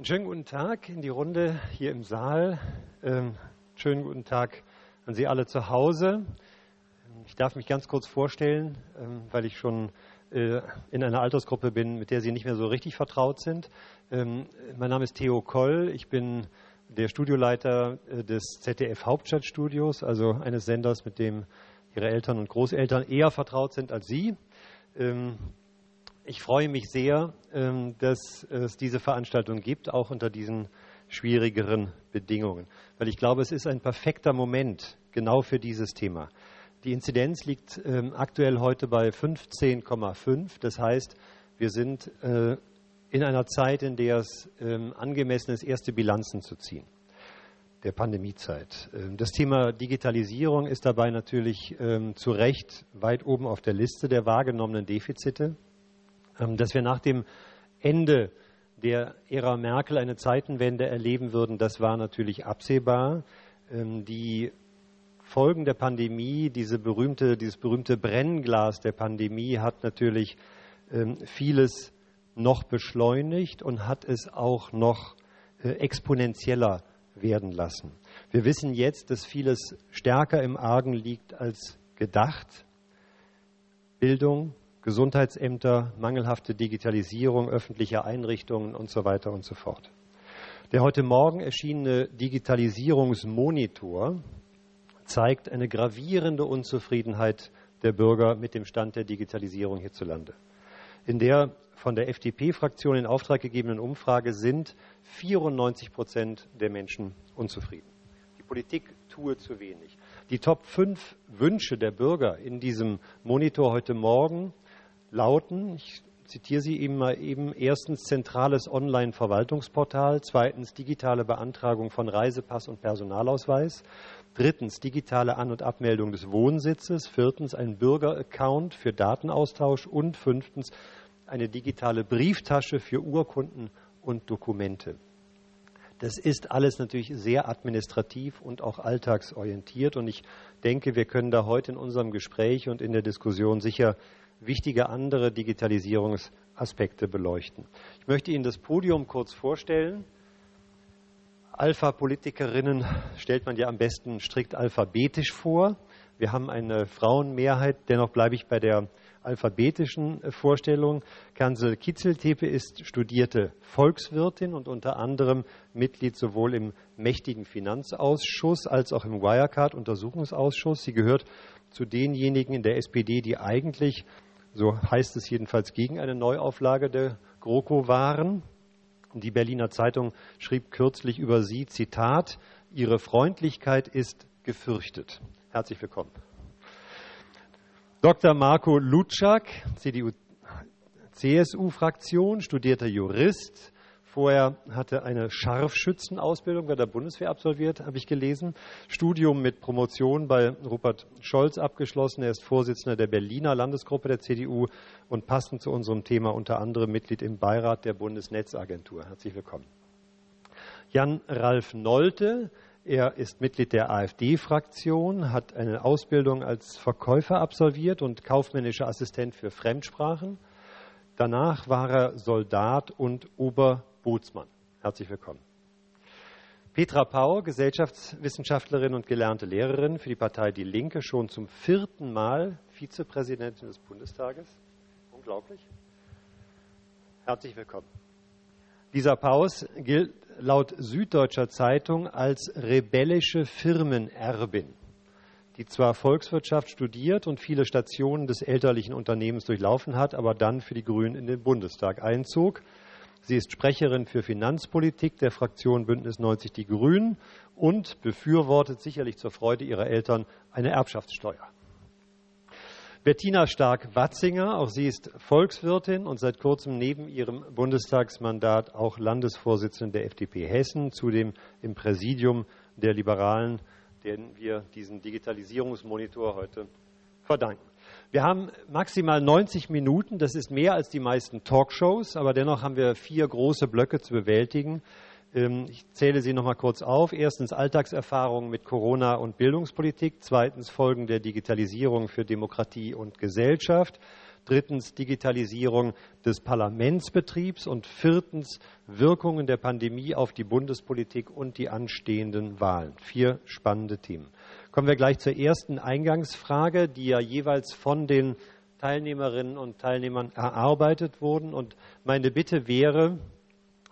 Einen schönen guten Tag in die Runde hier im Saal. Ähm, schönen guten Tag an Sie alle zu Hause. Ich darf mich ganz kurz vorstellen, ähm, weil ich schon äh, in einer Altersgruppe bin, mit der Sie nicht mehr so richtig vertraut sind. Ähm, mein Name ist Theo Koll. Ich bin der Studioleiter äh, des ZDF Hauptstadtstudios, also eines Senders, mit dem Ihre Eltern und Großeltern eher vertraut sind als Sie. Ich freue mich sehr, ähm, dass es diese Veranstaltung gibt, auch unter diesen schwierigeren Bedingungen, weil ich glaube, es ist ein perfekter Moment genau für dieses Thema. Die Inzidenz liegt ähm, aktuell heute bei 15,5. Das heißt, wir sind äh, in einer Zeit, in der es ähm, angemessen ist, erste Bilanzen zu ziehen der Pandemiezeit. Das Thema Digitalisierung ist dabei natürlich zu Recht weit oben auf der Liste der wahrgenommenen Defizite. Ähm, dass wir nach dem Ende der Ära Merkel eine Zeitenwende erleben würden, das war natürlich absehbar. Ähm, die Folgen der Pandemie, diese berühmte, dieses berühmte Brennglas der Pandemie hat natürlich ähm, vieles noch beschleunigt und hat es auch noch äh, exponentieller werden lassen. Wir wissen jetzt, dass vieles stärker im Argen liegt als gedacht. Bildung, Gesundheitsämter, mangelhafte Digitalisierung öffentlicher Einrichtungen und so weiter und so fort. Der heute Morgen erschienene Digitalisierungsmonitor zeigt eine gravierende Unzufriedenheit der Bürger mit dem Stand der Digitalisierung hierzulande. In der von der FDP-Fraktion in Auftrag gegebenen Umfrage sind 94 Prozent der Menschen unzufrieden. Die Politik tue zu wenig. Die Top 5 Wünsche der Bürger in diesem Monitor heute Morgen lauten, ich zitiere sie eben mal eben, erstens zentrales Online-Verwaltungsportal, zweitens digitale Beantragung von Reisepass und Personalausweis, drittens digitale An- und Abmeldung des Wohnsitzes, viertens ein Bürgeraccount für Datenaustausch und fünftens eine digitale Brieftasche für Urkunden und Dokumente. Das ist alles natürlich sehr administrativ und auch alltagsorientiert. Und ich denke, wir können da heute in unserem Gespräch und in der Diskussion sicher wichtige andere Digitalisierungsaspekte beleuchten. Ich möchte Ihnen das Podium kurz vorstellen. Alpha-Politikerinnen stellt man ja am besten strikt alphabetisch vor. Wir haben eine Frauenmehrheit, dennoch bleibe ich bei der alphabetischen Vorstellung. Kansel Kitzeltepe ist studierte Volkswirtin und unter anderem Mitglied sowohl im mächtigen Finanzausschuss als auch im Wirecard-Untersuchungsausschuss. Sie gehört zu denjenigen in der SPD, die eigentlich so heißt es jedenfalls, gegen eine Neuauflage der GroKo waren. Die Berliner Zeitung schrieb kürzlich über sie, Zitat, Ihre Freundlichkeit ist gefürchtet. Herzlich willkommen. Dr. Marco Lutschak, CDU, CSU-Fraktion, studierter Jurist, Vorher hatte eine Scharfschützenausbildung bei der Bundeswehr absolviert, habe ich gelesen. Studium mit Promotion bei Rupert Scholz abgeschlossen. Er ist Vorsitzender der Berliner Landesgruppe der CDU und passend zu unserem Thema unter anderem Mitglied im Beirat der Bundesnetzagentur. Herzlich willkommen. Jan Ralf Nolte, er ist Mitglied der AfD-Fraktion, hat eine Ausbildung als Verkäufer absolviert und kaufmännischer Assistent für Fremdsprachen. Danach war er Soldat und Ober Bootsmann. Herzlich willkommen. Petra Pau, Gesellschaftswissenschaftlerin und gelernte Lehrerin für die Partei Die Linke, schon zum vierten Mal Vizepräsidentin des Bundestages. Unglaublich. Herzlich willkommen. Lisa Paus gilt laut Süddeutscher Zeitung als rebellische Firmenerbin, die zwar Volkswirtschaft studiert und viele Stationen des elterlichen Unternehmens durchlaufen hat, aber dann für die Grünen in den Bundestag einzog. Sie ist Sprecherin für Finanzpolitik der Fraktion Bündnis 90 Die Grünen und befürwortet sicherlich zur Freude ihrer Eltern eine Erbschaftssteuer. Bettina Stark-Watzinger, auch sie ist Volkswirtin und seit kurzem neben ihrem Bundestagsmandat auch Landesvorsitzende der FDP Hessen, zudem im Präsidium der Liberalen, denen wir diesen Digitalisierungsmonitor heute verdanken. Wir haben maximal 90 Minuten. Das ist mehr als die meisten Talkshows, aber dennoch haben wir vier große Blöcke zu bewältigen. Ähm, ich zähle sie noch mal kurz auf. Erstens Alltagserfahrungen mit Corona und Bildungspolitik. Zweitens Folgen der Digitalisierung für Demokratie und Gesellschaft. drittens Digitalisierung des Parlamentsbetriebs und viertens Wirkungen der Pandemie auf die Bundespolitik und die anstehenden Wahlen. Vier spannende Themen. Kommen wir gleich zur ersten Eingangsfrage, die ja jeweils von den Teilnehmerinnen und Teilnehmern erarbeitet wurden. Und meine Bitte wäre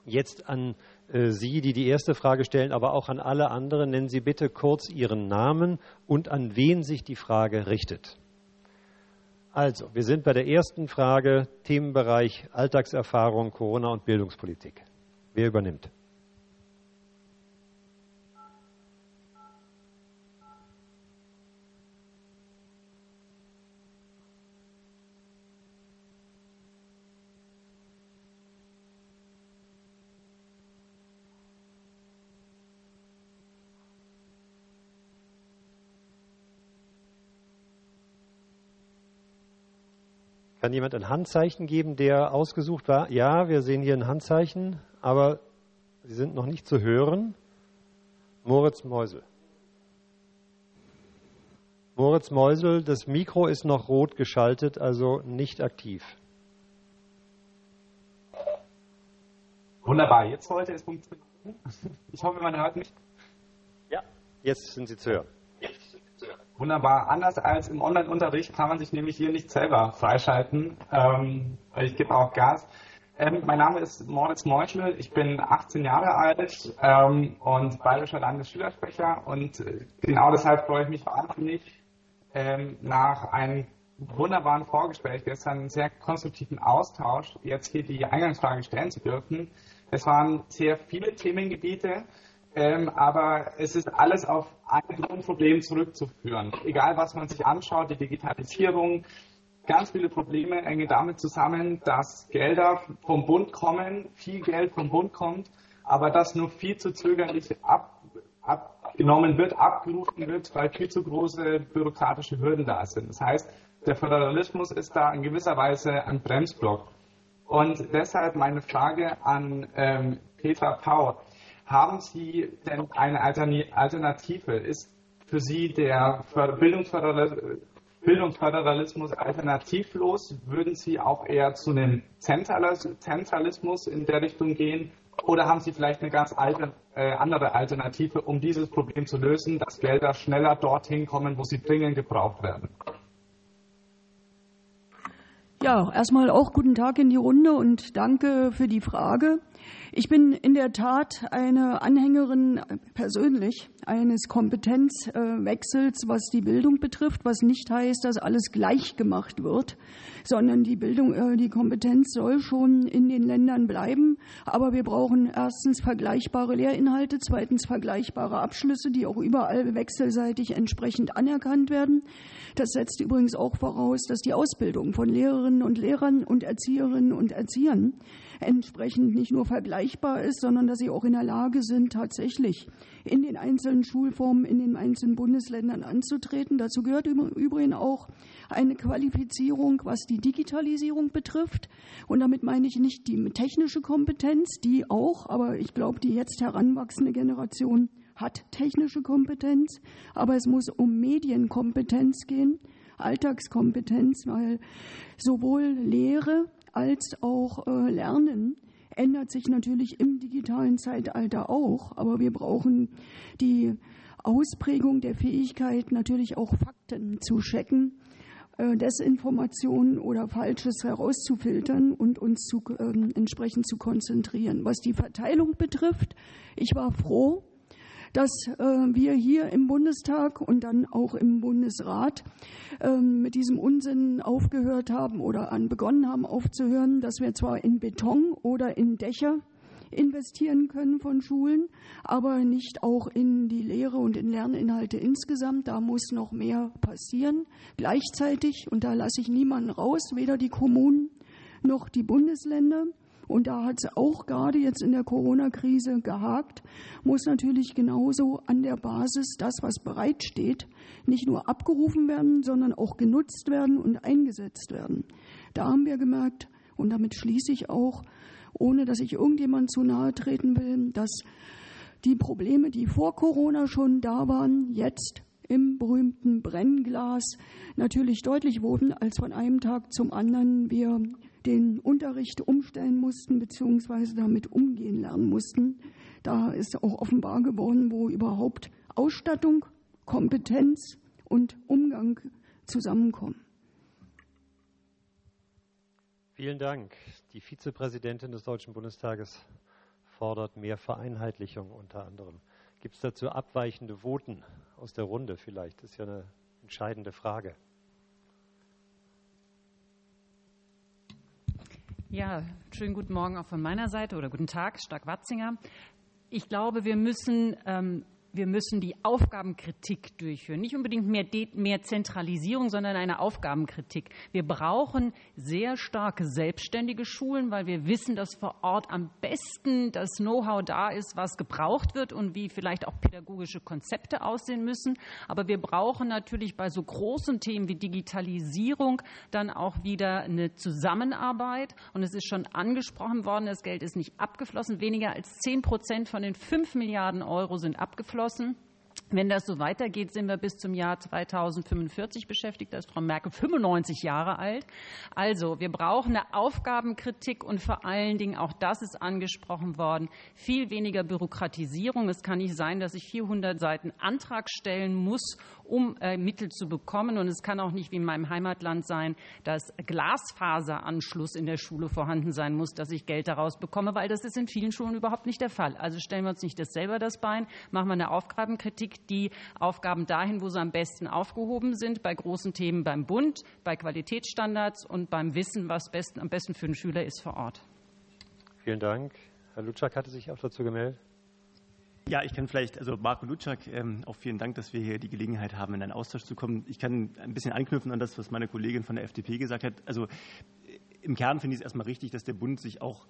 jetzt an äh, Sie, die die erste Frage stellen, aber auch an alle anderen, nennen Sie bitte kurz Ihren Namen und an wen sich die Frage richtet. Also, wir sind bei der ersten Frage, Themenbereich Alltagserfahrung, Corona und Bildungspolitik. Wer übernimmt? Kann jemand ein Handzeichen geben, der ausgesucht war? Ja, wir sehen hier ein Handzeichen, aber Sie sind noch nicht zu hören. Moritz Meusel. Moritz Meusel, das Mikro ist noch rot geschaltet, also nicht aktiv. Wunderbar, jetzt sollte es funktionieren. Ich hoffe, man hört mich. Ja, jetzt sind Sie zu hören. Wunderbar. Anders als im Online-Unterricht kann man sich nämlich hier nicht selber freischalten. Ähm, ich gebe auch Gas. Ähm, mein Name ist Moritz Meuschel. Ich bin 18 Jahre alt ähm, und bayerischer Landesschülersprecher. Und äh, genau deshalb freue ich mich wahnsinnig, ähm, nach einem wunderbaren Vorgespräch gestern, einen sehr konstruktiven Austausch, jetzt hier die Eingangsfrage stellen zu dürfen. Es waren sehr viele Themengebiete. Ähm, aber es ist alles auf ein Grundproblem zurückzuführen. Egal, was man sich anschaut, die Digitalisierung, ganz viele Probleme hängen damit zusammen, dass Gelder vom Bund kommen, viel Geld vom Bund kommt, aber das nur viel zu zögerlich ab, abgenommen wird, abgerufen wird, weil viel zu große bürokratische Hürden da sind. Das heißt, der Föderalismus ist da in gewisser Weise ein Bremsblock. Und deshalb meine Frage an ähm, Petra Pau. Haben Sie denn eine Alternative? Ist für Sie der Bildungsföderalismus alternativlos? Würden Sie auch eher zu einem Zentralismus in der Richtung gehen? Oder haben Sie vielleicht eine ganz alte, äh, andere Alternative, um dieses Problem zu lösen, dass Gelder schneller dorthin kommen, wo sie dringend gebraucht werden? Ja, erstmal auch guten Tag in die Runde und danke für die Frage. Ich bin in der Tat eine Anhängerin persönlich eines Kompetenzwechsels, was die Bildung betrifft, was nicht heißt, dass alles gleich gemacht wird, sondern die Bildung, äh, die Kompetenz soll schon in den Ländern bleiben. Aber wir brauchen erstens vergleichbare Lehrinhalte, zweitens vergleichbare Abschlüsse, die auch überall wechselseitig entsprechend anerkannt werden. Das setzt übrigens auch voraus, dass die Ausbildung von Lehrerinnen und Lehrern und Erzieherinnen und Erziehern entsprechend nicht nur vergleichbar ist, sondern dass sie auch in der Lage sind, tatsächlich in den einzelnen Schulformen in den einzelnen Bundesländern anzutreten. Dazu gehört im Übrigen auch eine Qualifizierung, was die Digitalisierung betrifft. Und damit meine ich nicht die technische Kompetenz, die auch, aber ich glaube, die jetzt heranwachsende Generation hat technische Kompetenz, aber es muss um Medienkompetenz gehen, Alltagskompetenz, weil sowohl Lehre als auch äh, Lernen ändert sich natürlich im digitalen Zeitalter auch, aber wir brauchen die Ausprägung der Fähigkeit, natürlich auch Fakten zu checken, äh, Desinformationen oder Falsches herauszufiltern und uns zu, äh, entsprechend zu konzentrieren. Was die Verteilung betrifft, ich war froh, dass äh, wir hier im Bundestag und dann auch im Bundesrat ähm, mit diesem Unsinn aufgehört haben oder an begonnen haben aufzuhören, dass wir zwar in Beton oder in Dächer investieren können von Schulen, aber nicht auch in die Lehre und in Lerninhalte insgesamt. Da muss noch mehr passieren. Gleichzeitig, und da lasse ich niemanden raus, weder die Kommunen noch die Bundesländer, und da hat es auch gerade jetzt in der Corona-Krise gehakt, muss natürlich genauso an der Basis das, was bereitsteht, nicht nur abgerufen werden, sondern auch genutzt werden und eingesetzt werden. Da haben wir gemerkt, und damit schließe ich auch, ohne dass ich irgendjemand zu nahe treten will, dass die Probleme, die vor Corona schon da waren, jetzt im berühmten Brennglas natürlich deutlich wurden, als von einem Tag zum anderen wir den Unterricht umstellen mussten bzw. damit umgehen lernen mussten. Da ist auch offenbar geworden, wo überhaupt Ausstattung, Kompetenz und Umgang zusammenkommen. Vielen Dank. Die Vizepräsidentin des Deutschen Bundestages fordert mehr Vereinheitlichung unter anderem. Gibt es dazu abweichende Voten aus der Runde vielleicht? Das ist ja eine entscheidende Frage. Ja, schönen guten Morgen auch von meiner Seite oder guten Tag, Stark-Watzinger. Ich glaube, wir müssen ähm, wir müssen die Aufgabenkritik durchführen. Nicht unbedingt mehr, mehr, Zentralisierung, sondern eine Aufgabenkritik. Wir brauchen sehr starke selbstständige Schulen, weil wir wissen, dass vor Ort am besten das Know-how da ist, was gebraucht wird und wie vielleicht auch pädagogische Konzepte aussehen müssen. Aber wir brauchen natürlich bei so großen Themen wie Digitalisierung dann auch wieder eine Zusammenarbeit. Und es ist schon angesprochen worden, das Geld ist nicht abgeflossen. Weniger als zehn Prozent von den fünf Milliarden Euro sind abgeflossen abgeschlossen. Wenn das so weitergeht, sind wir bis zum Jahr 2045 beschäftigt. Da ist Frau Merkel 95 Jahre alt. Also, wir brauchen eine Aufgabenkritik und vor allen Dingen, auch das ist angesprochen worden, viel weniger Bürokratisierung. Es kann nicht sein, dass ich 400 Seiten Antrag stellen muss, um äh, Mittel zu bekommen. Und es kann auch nicht wie in meinem Heimatland sein, dass Glasfaseranschluss in der Schule vorhanden sein muss, dass ich Geld daraus bekomme, weil das ist in vielen Schulen überhaupt nicht der Fall. Also stellen wir uns nicht das selber das Bein, machen wir eine Aufgabenkritik, die Aufgaben dahin, wo sie am besten aufgehoben sind, bei großen Themen beim Bund, bei Qualitätsstandards und beim Wissen, was besten, am besten für den Schüler ist vor Ort. Vielen Dank. Herr Lutschak hatte sich auch dazu gemeldet. Ja, ich kann vielleicht, also Marco Lutschak, ähm, auch vielen Dank, dass wir hier die Gelegenheit haben, in einen Austausch zu kommen. Ich kann ein bisschen anknüpfen an das, was meine Kollegin von der FDP gesagt hat. Also im Kern finde ich es erstmal richtig, dass der Bund sich auch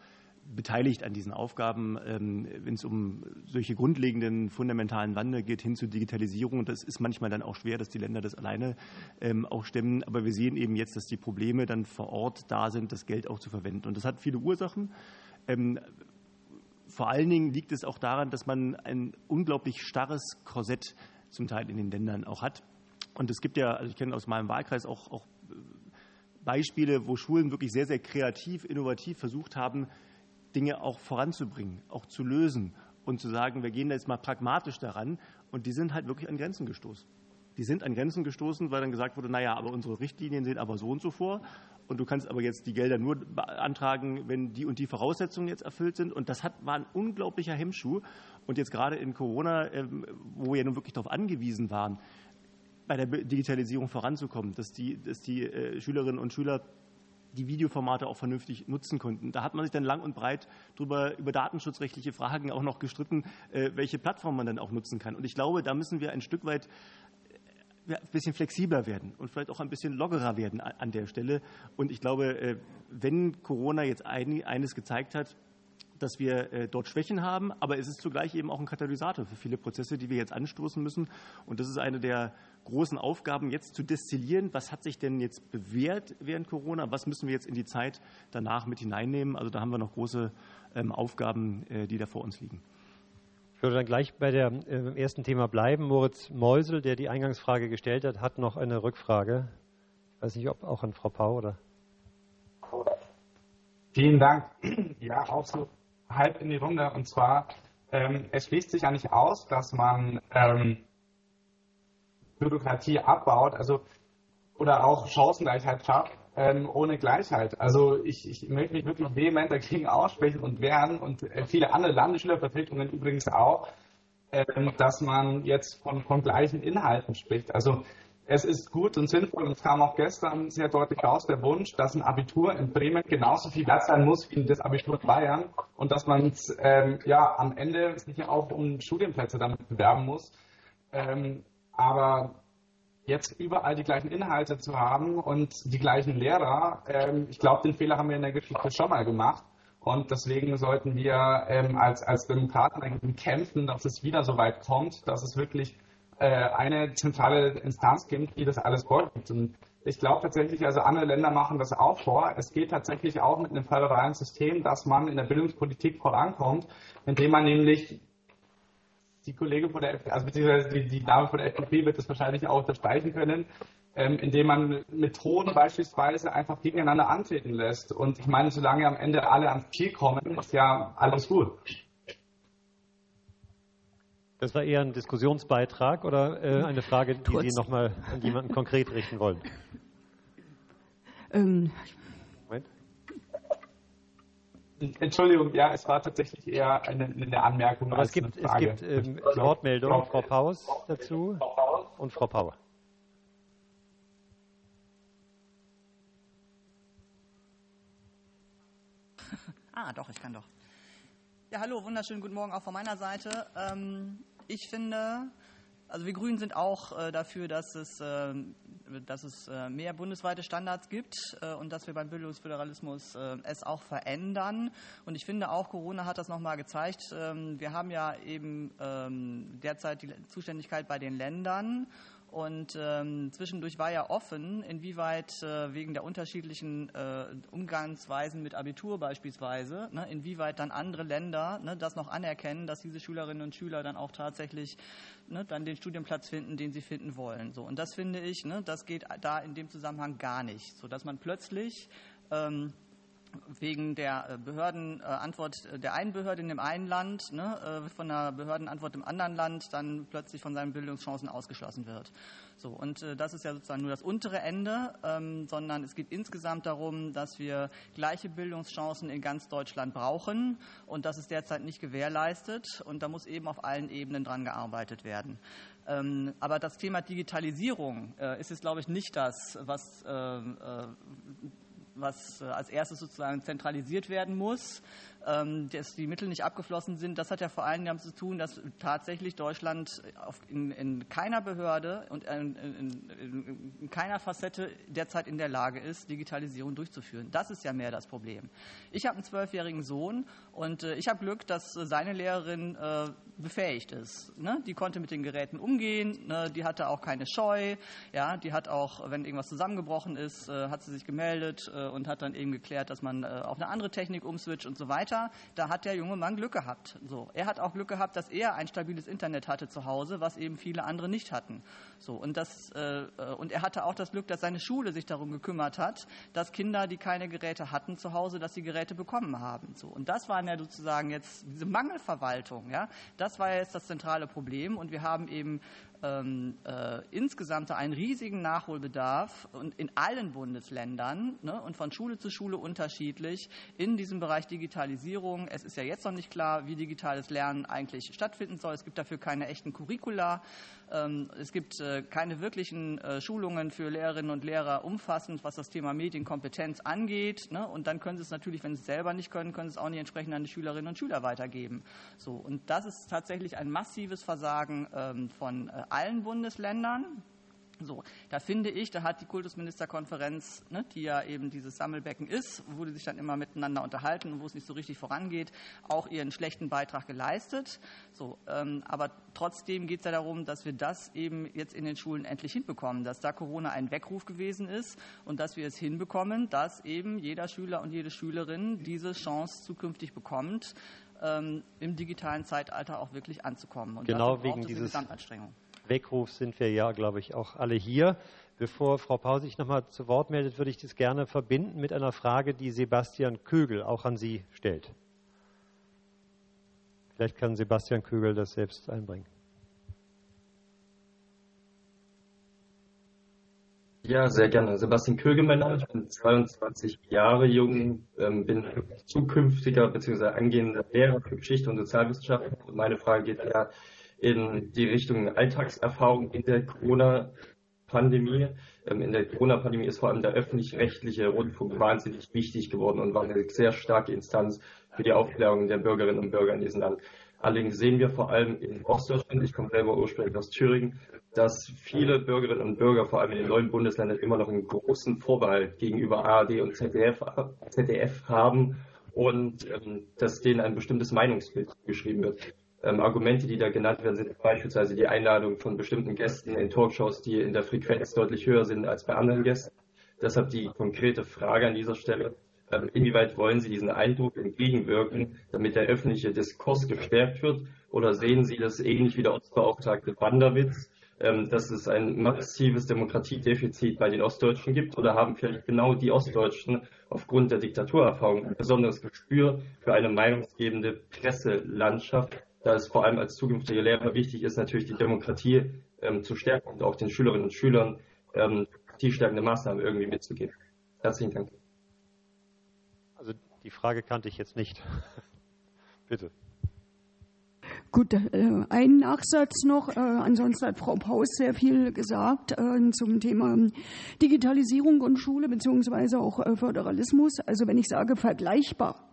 beteiligt an diesen Aufgaben, ähm, wenn es um solche grundlegenden, fundamentalen Wandel geht, hin zur Digitalisierung. Das ist manchmal dann auch schwer, dass die Länder das alleine ähm, auch stemmen. Aber wir sehen eben jetzt, dass die Probleme dann vor Ort da sind, das Geld auch zu verwenden. Und das hat viele Ursachen. Vor allen Dingen liegt es auch daran, dass man ein unglaublich starres Korsett zum Teil in den Ländern auch hat. Und es gibt ja, also ich kenne aus meinem Wahlkreis auch, auch Beispiele, wo Schulen wirklich sehr, sehr kreativ, innovativ versucht haben, Dinge auch voranzubringen, auch zu lösen und zu sagen, wir gehen jetzt mal pragmatisch daran. Und die sind halt wirklich an Grenzen gestoßen. Die sind an Grenzen gestoßen, weil dann gesagt wurde, naja, aber unsere Richtlinien sehen aber so und so vor und du kannst aber jetzt die Gelder nur beantragen, wenn die und die Voraussetzungen jetzt erfüllt sind. Und das hat, war ein unglaublicher Hemmschuh. Und jetzt gerade in Corona, ähm, wo wir nun wirklich darauf angewiesen waren, bei der Digitalisierung voranzukommen, dass die, dass die äh, Schülerinnen und Schüler die Videoformate auch vernünftig nutzen konnten. Da hat man sich dann lang und breit drüber, über datenschutzrechtliche Fragen auch noch gestritten, äh, welche Plattform man dann auch nutzen kann. Und ich glaube, da müssen wir ein Stück weit ein bisschen flexibler werden und vielleicht auch ein bisschen lockerer werden an der Stelle. Und ich glaube, äh, wenn Corona jetzt eines gezeigt hat, dass wir äh, dort Schwächen haben, aber es ist zugleich eben auch ein Katalysator für viele Prozesse, die wir jetzt anstoßen müssen. Und das ist eine der großen Aufgaben, jetzt zu destillieren, was hat sich denn jetzt bewährt während Corona, was müssen wir jetzt in die Zeit danach mit hineinnehmen. Also da haben wir noch große ähm, Aufgaben, äh, die da vor uns liegen. Ich würde dann gleich bei dem äh, ersten Thema bleiben. Moritz Meusel, der die Eingangsfrage gestellt hat, hat noch eine Rückfrage. Ich weiß nicht, ob auch an Frau Pau oder. Vielen Dank. Ja, auch so halb in die Runde. Und zwar, ähm, es schließt sich ja nicht aus, dass man ähm, Bürokratie abbaut, also oder auch Chancengleichheit schafft ähm, ohne Gleichheit. Also ich, ich möchte mich wirklich vehement dagegen aussprechen und wehren und äh, viele andere Landesschülervertretungen übrigens auch, ähm, dass man jetzt von, von gleichen Inhalten spricht. Also es ist gut und sinnvoll und es kam auch gestern sehr deutlich raus der Wunsch, dass ein Abitur in Bremen genauso viel wert sein muss wie das Abitur in Bayern und dass man ähm, ja am Ende sich auch um Studienplätze damit bewerben muss. Ähm, aber jetzt überall die gleichen Inhalte zu haben und die gleichen Lehrer, ähm, ich glaube, den Fehler haben wir in der Geschichte schon mal gemacht. Und deswegen sollten wir ähm, als, als Demokraten eigentlich kämpfen, dass es wieder so weit kommt, dass es wirklich äh, eine zentrale Instanz gibt, die das alles vorgibt. Und ich glaube tatsächlich, also andere Länder machen das auch vor. Es geht tatsächlich auch mit einem föderalen System, dass man in der Bildungspolitik vorankommt, indem man nämlich die Kollege von der FDP, also beziehungsweise die, die Dame von der FDP wird das wahrscheinlich auch unterstreichen können, ähm, indem man Methoden beispielsweise einfach gegeneinander antreten lässt. Und ich meine, solange am Ende alle ans Ziel kommen, ist ja alles gut. Das war eher ein Diskussionsbeitrag oder äh, eine Frage, die. Sie nochmal an jemanden konkret richten wollen? Ähm. Entschuldigung, ja, es war tatsächlich eher eine, eine Anmerkung. Aber es gibt, es gibt ähm, Wortmeldungen, Frau Paus dazu und Frau Pauer. Ah, doch, ich kann doch. Ja, hallo, wunderschönen guten Morgen auch von meiner Seite. Ähm, ich finde, also wir Grünen sind auch äh, dafür, dass es, äh, dass es äh, mehr bundesweite Standards gibt äh, und dass wir beim Bildungsföderalismus äh, es auch verändern. Und ich finde auch, Corona hat das nochmal gezeigt. Ähm, wir haben ja eben ähm, derzeit die Zuständigkeit bei den Ländern. Und ähm, zwischendurch war ja offen, inwieweit äh, wegen der unterschiedlichen äh, Umgangsweisen mit Abitur beispielsweise, ne, inwieweit dann andere Länder ne, das noch anerkennen, dass diese Schülerinnen und Schüler dann auch tatsächlich ne, dann den Studienplatz finden, den sie finden wollen. So, und das finde ich, ne, das geht da in dem Zusammenhang gar nicht, so dass man plötzlich ähm, wegen der äh, Behördenantwort äh, der einen Behörde in dem einen Land, ne, äh, von der Behördenantwort im anderen Land dann plötzlich von seinen Bildungschancen ausgeschlossen wird. So, und das ist ja sozusagen nur das untere Ende, ähm, sondern es geht insgesamt darum, dass wir gleiche Bildungschancen in ganz Deutschland brauchen und das ist derzeit nicht gewährleistet und da muss eben auf allen Ebenen dran gearbeitet werden. Ähm, aber das Thema Digitalisierung äh, ist jetzt, glaube ich, nicht das, was äh, äh, was äh, als erstes sozusagen zentralisiert werden muss, dass die Mittel nicht abgeflossen sind. Das hat ja vor allem damit zu tun, dass tatsächlich Deutschland in, in keiner Behörde und in, in, in, keiner Facette derzeit in der Lage ist, Digitalisierung durchzuführen. Das ist ja mehr das Problem. Ich habe einen zwölfjährigen Sohn und äh, ich habe Glück, dass seine Lehrerin äh, befähigt ist. Ne? Die konnte mit den Geräten umgehen, ne? die hatte auch keine Scheu, die hat auch, wenn irgendwas zusammengebrochen ist, äh, hat sie sich gemeldet und hat dann eben geklärt, dass man auf eine andere Technik umswitcht und so weiter. Da hat der junge Mann Glück gehabt. So. Er hat auch Glück gehabt, dass er ein stabiles Internet hatte zu Hause, was eben viele andere nicht hatten. So. Und, das, äh, äh, und er hatte auch das Glück, dass seine Schule sich darum gekümmert hat, dass Kinder, die keine Geräte hatten zu Hause, dass sie Geräte bekommen haben. So. Und das waren ja sozusagen jetzt diese Mangelverwaltung. Ja? Das das war jetzt das zentrale Problem. Und wir haben eben ähm, äh, insgesamt einen riesigen Nachholbedarf und in allen Bundesländern ne, und von Schule zu Schule unterschiedlich in diesem Bereich Digitalisierung. Es ist ja jetzt noch nicht klar, wie digitales Lernen eigentlich stattfinden soll. Es gibt dafür keine echten Curricula. Ähm, es gibt äh, keine wirklichen äh, Schulungen für Lehrerinnen und Lehrer umfassend, was das Thema Medienkompetenz angeht. Ne? Und dann können sie es natürlich, wenn sie es selber nicht können, können sie es auch nicht entsprechend an die Schülerinnen und Schüler weitergeben. Und das ist tatsächlich ein massives Versagen ähm, von äh, allen Bundesländern. So, da finde ich, da hat die Kultusministerkonferenz, ne, die ja eben dieses Sammelbecken ist, wo die sich dann immer miteinander unterhalten und wo es nicht so richtig vorangeht, auch ihren schlechten Beitrag geleistet. So, ähm, aber trotzdem geht es ja darum, dass wir das eben jetzt in den Schulen endlich hinbekommen, dass da Corona ein Weckruf gewesen ist und dass wir es hinbekommen, dass eben jeder Schüler und jede Schülerin diese Chance zukünftig bekommt, ähm, im digitalen Zeitalter auch wirklich anzukommen. Und genau wegen dieses Gesamtanstrengung. Weckruf sind wir ja, glaube ich, auch alle hier. Bevor Frau Pause sich nochmal zu Wort meldet, würde ich das gerne verbinden mit einer Frage, die Sebastian Kögel auch an Sie stellt. Vielleicht kann Sebastian Kögel das selbst einbringen. Ja, sehr gerne. Sebastian Kögel, mein Name. Ich bin 22 Jahre jung, ähm, bin zukünftiger bzw. angehender Lehrer für Geschichte und Sozialwissenschaften. Und meine Frage geht ja in die Richtung Alltagserfahrung in der Corona-Pandemie. Ähm, in der Corona-Pandemie ist vor allem der öffentlich-rechtliche Rundfunk wahnsinnig wichtig geworden und war eine sehr starke Instanz für die Aufklärung der Bürgerinnen und Bürger in diesem Land. Allerdings sehen wir vor allem in Ostdeutschland, ich komme selber ursprünglich aus Thüringen, dass viele Bürgerinnen und Bürger, vor allem in den neuen Bundesländern, immer noch einen großen Vorbehalt gegenüber ARD und ZDF, ZDF haben und ähm, dass denen ein bestimmtes Meinungsbild geschrieben wird. Ähm, Argumente, die da genannt werden, sind beispielsweise die Einladung von bestimmten Gästen in Talkshows, die in der Frequenz deutlich höher sind als bei anderen Gästen. Deshalb die konkrete Frage an dieser Stelle. Ähm, inwieweit wollen Sie diesen Eindruck entgegenwirken, damit der öffentliche Diskurs gestärkt wird? Oder sehen Sie das ähnlich wie der Ostbeauftragte Wanderwitz, ähm, dass es ein massives Demokratiedefizit bei den Ostdeutschen gibt? Oder haben vielleicht genau die Ostdeutschen aufgrund der Diktaturerfahrung ein besonderes Gespür für eine meinungsgebende Presselandschaft, da es vor allem als zukünftige Lehrer wichtig ist, natürlich die Demokratie ähm, zu stärken und auch den Schülerinnen und Schülern ähm, die stärkende Maßnahmen irgendwie mitzugeben. Herzlichen Dank. Also die Frage kannte ich jetzt nicht. Bitte. Gut, äh, ein Nachsatz noch. Äh, ansonsten hat Frau Paus sehr viel gesagt äh, zum Thema Digitalisierung und Schule beziehungsweise auch äh, Föderalismus. Also wenn ich sage vergleichbar,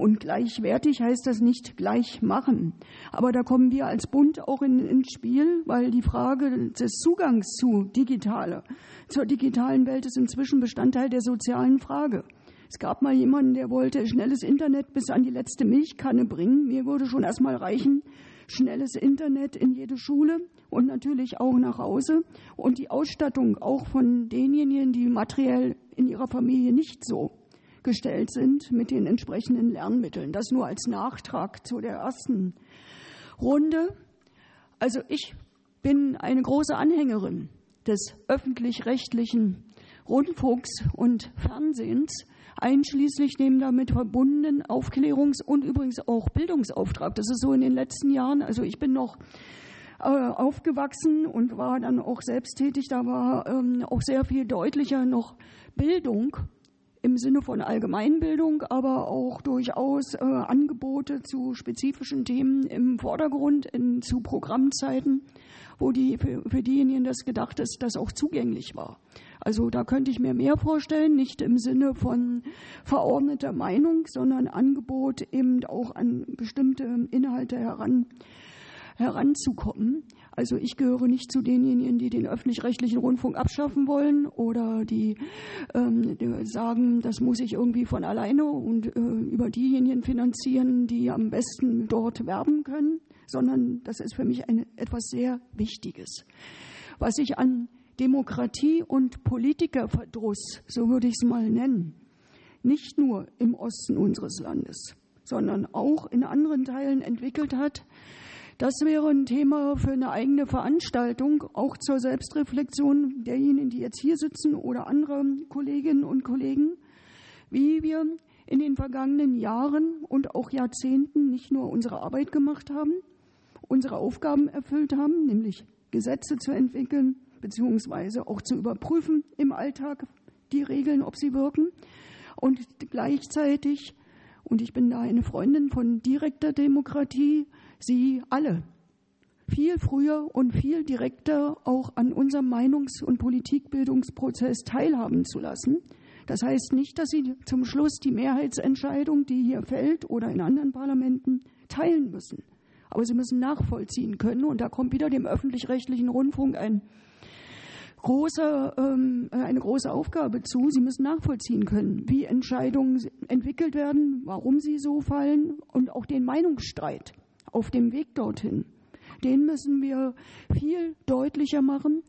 und gleichwertig heißt das nicht gleich machen. Aber da kommen wir als Bund auch in, ins Spiel, weil die Frage des Zugangs zu digitale, zur digitalen Welt ist inzwischen Bestandteil der sozialen Frage. Es gab mal jemanden, der wollte schnelles Internet bis an die letzte Milchkanne bringen. Mir würde schon erstmal reichen, schnelles Internet in jede Schule und natürlich auch nach Hause und die Ausstattung auch von denjenigen, die materiell in ihrer Familie nicht so gestellt sind mit den entsprechenden Lernmitteln. Das nur als Nachtrag zu der ersten Runde. Also ich bin eine große Anhängerin des öffentlich-rechtlichen Rundfunks und Fernsehens, einschließlich dem damit verbundenen Aufklärungs- und übrigens auch Bildungsauftrag. Das ist so in den letzten Jahren, also ich bin noch äh, aufgewachsen und war dann auch selbsttätig, da war ähm, auch sehr viel deutlicher noch Bildung im Sinne von Allgemeinbildung, aber auch durchaus äh, Angebote zu spezifischen Themen im Vordergrund in, zu Programmzeiten, wo die für, für diejenigen das gedacht ist, das auch zugänglich war. Also da könnte ich mir mehr vorstellen, nicht im Sinne von verordneter Meinung, sondern Angebot eben auch an bestimmte Inhalte heran heranzukommen. Also ich gehöre nicht zu denjenigen, die den öffentlich-rechtlichen Rundfunk abschaffen wollen oder die, ähm, sagen, das muss ich irgendwie von alleine und äh, über diejenigen finanzieren, die am besten dort werben können, sondern das ist für mich ein, etwas sehr Wichtiges. Was ich an Demokratie und Politikerverdruss, so würde ich es mal nennen, nicht nur im Osten unseres Landes, sondern auch in anderen Teilen entwickelt hat, das wäre ein Thema für eine eigene Veranstaltung, auch zur Selbstreflexion derjenigen, die jetzt hier sitzen oder andere Kolleginnen und Kollegen, wie wir in den vergangenen Jahren und auch Jahrzehnten nicht nur unsere Arbeit gemacht haben, unsere Aufgaben erfüllt haben, nämlich Gesetze zu entwickeln, beziehungsweise auch zu überprüfen im Alltag die Regeln, ob sie wirken. Und gleichzeitig, und ich bin da eine Freundin von direkter Demokratie, sie alle viel früher und viel direkter auch an unserem Meinungs- und Politikbildungsprozess teilhaben zu lassen. Das heißt nicht, dass sie zum Schluss die Mehrheitsentscheidung, die hier fällt oder in anderen Parlamenten, teilen müssen. Aber sie müssen nachvollziehen können. Und da kommt wieder dem öffentlich-rechtlichen Rundfunk ein große, ähm, eine große Aufgabe zu. Sie müssen nachvollziehen können, wie Entscheidungen entwickelt werden, warum sie so fallen und auch den Meinungsstreit auf dem Weg dorthin. Den müssen wir viel deutlicher machen.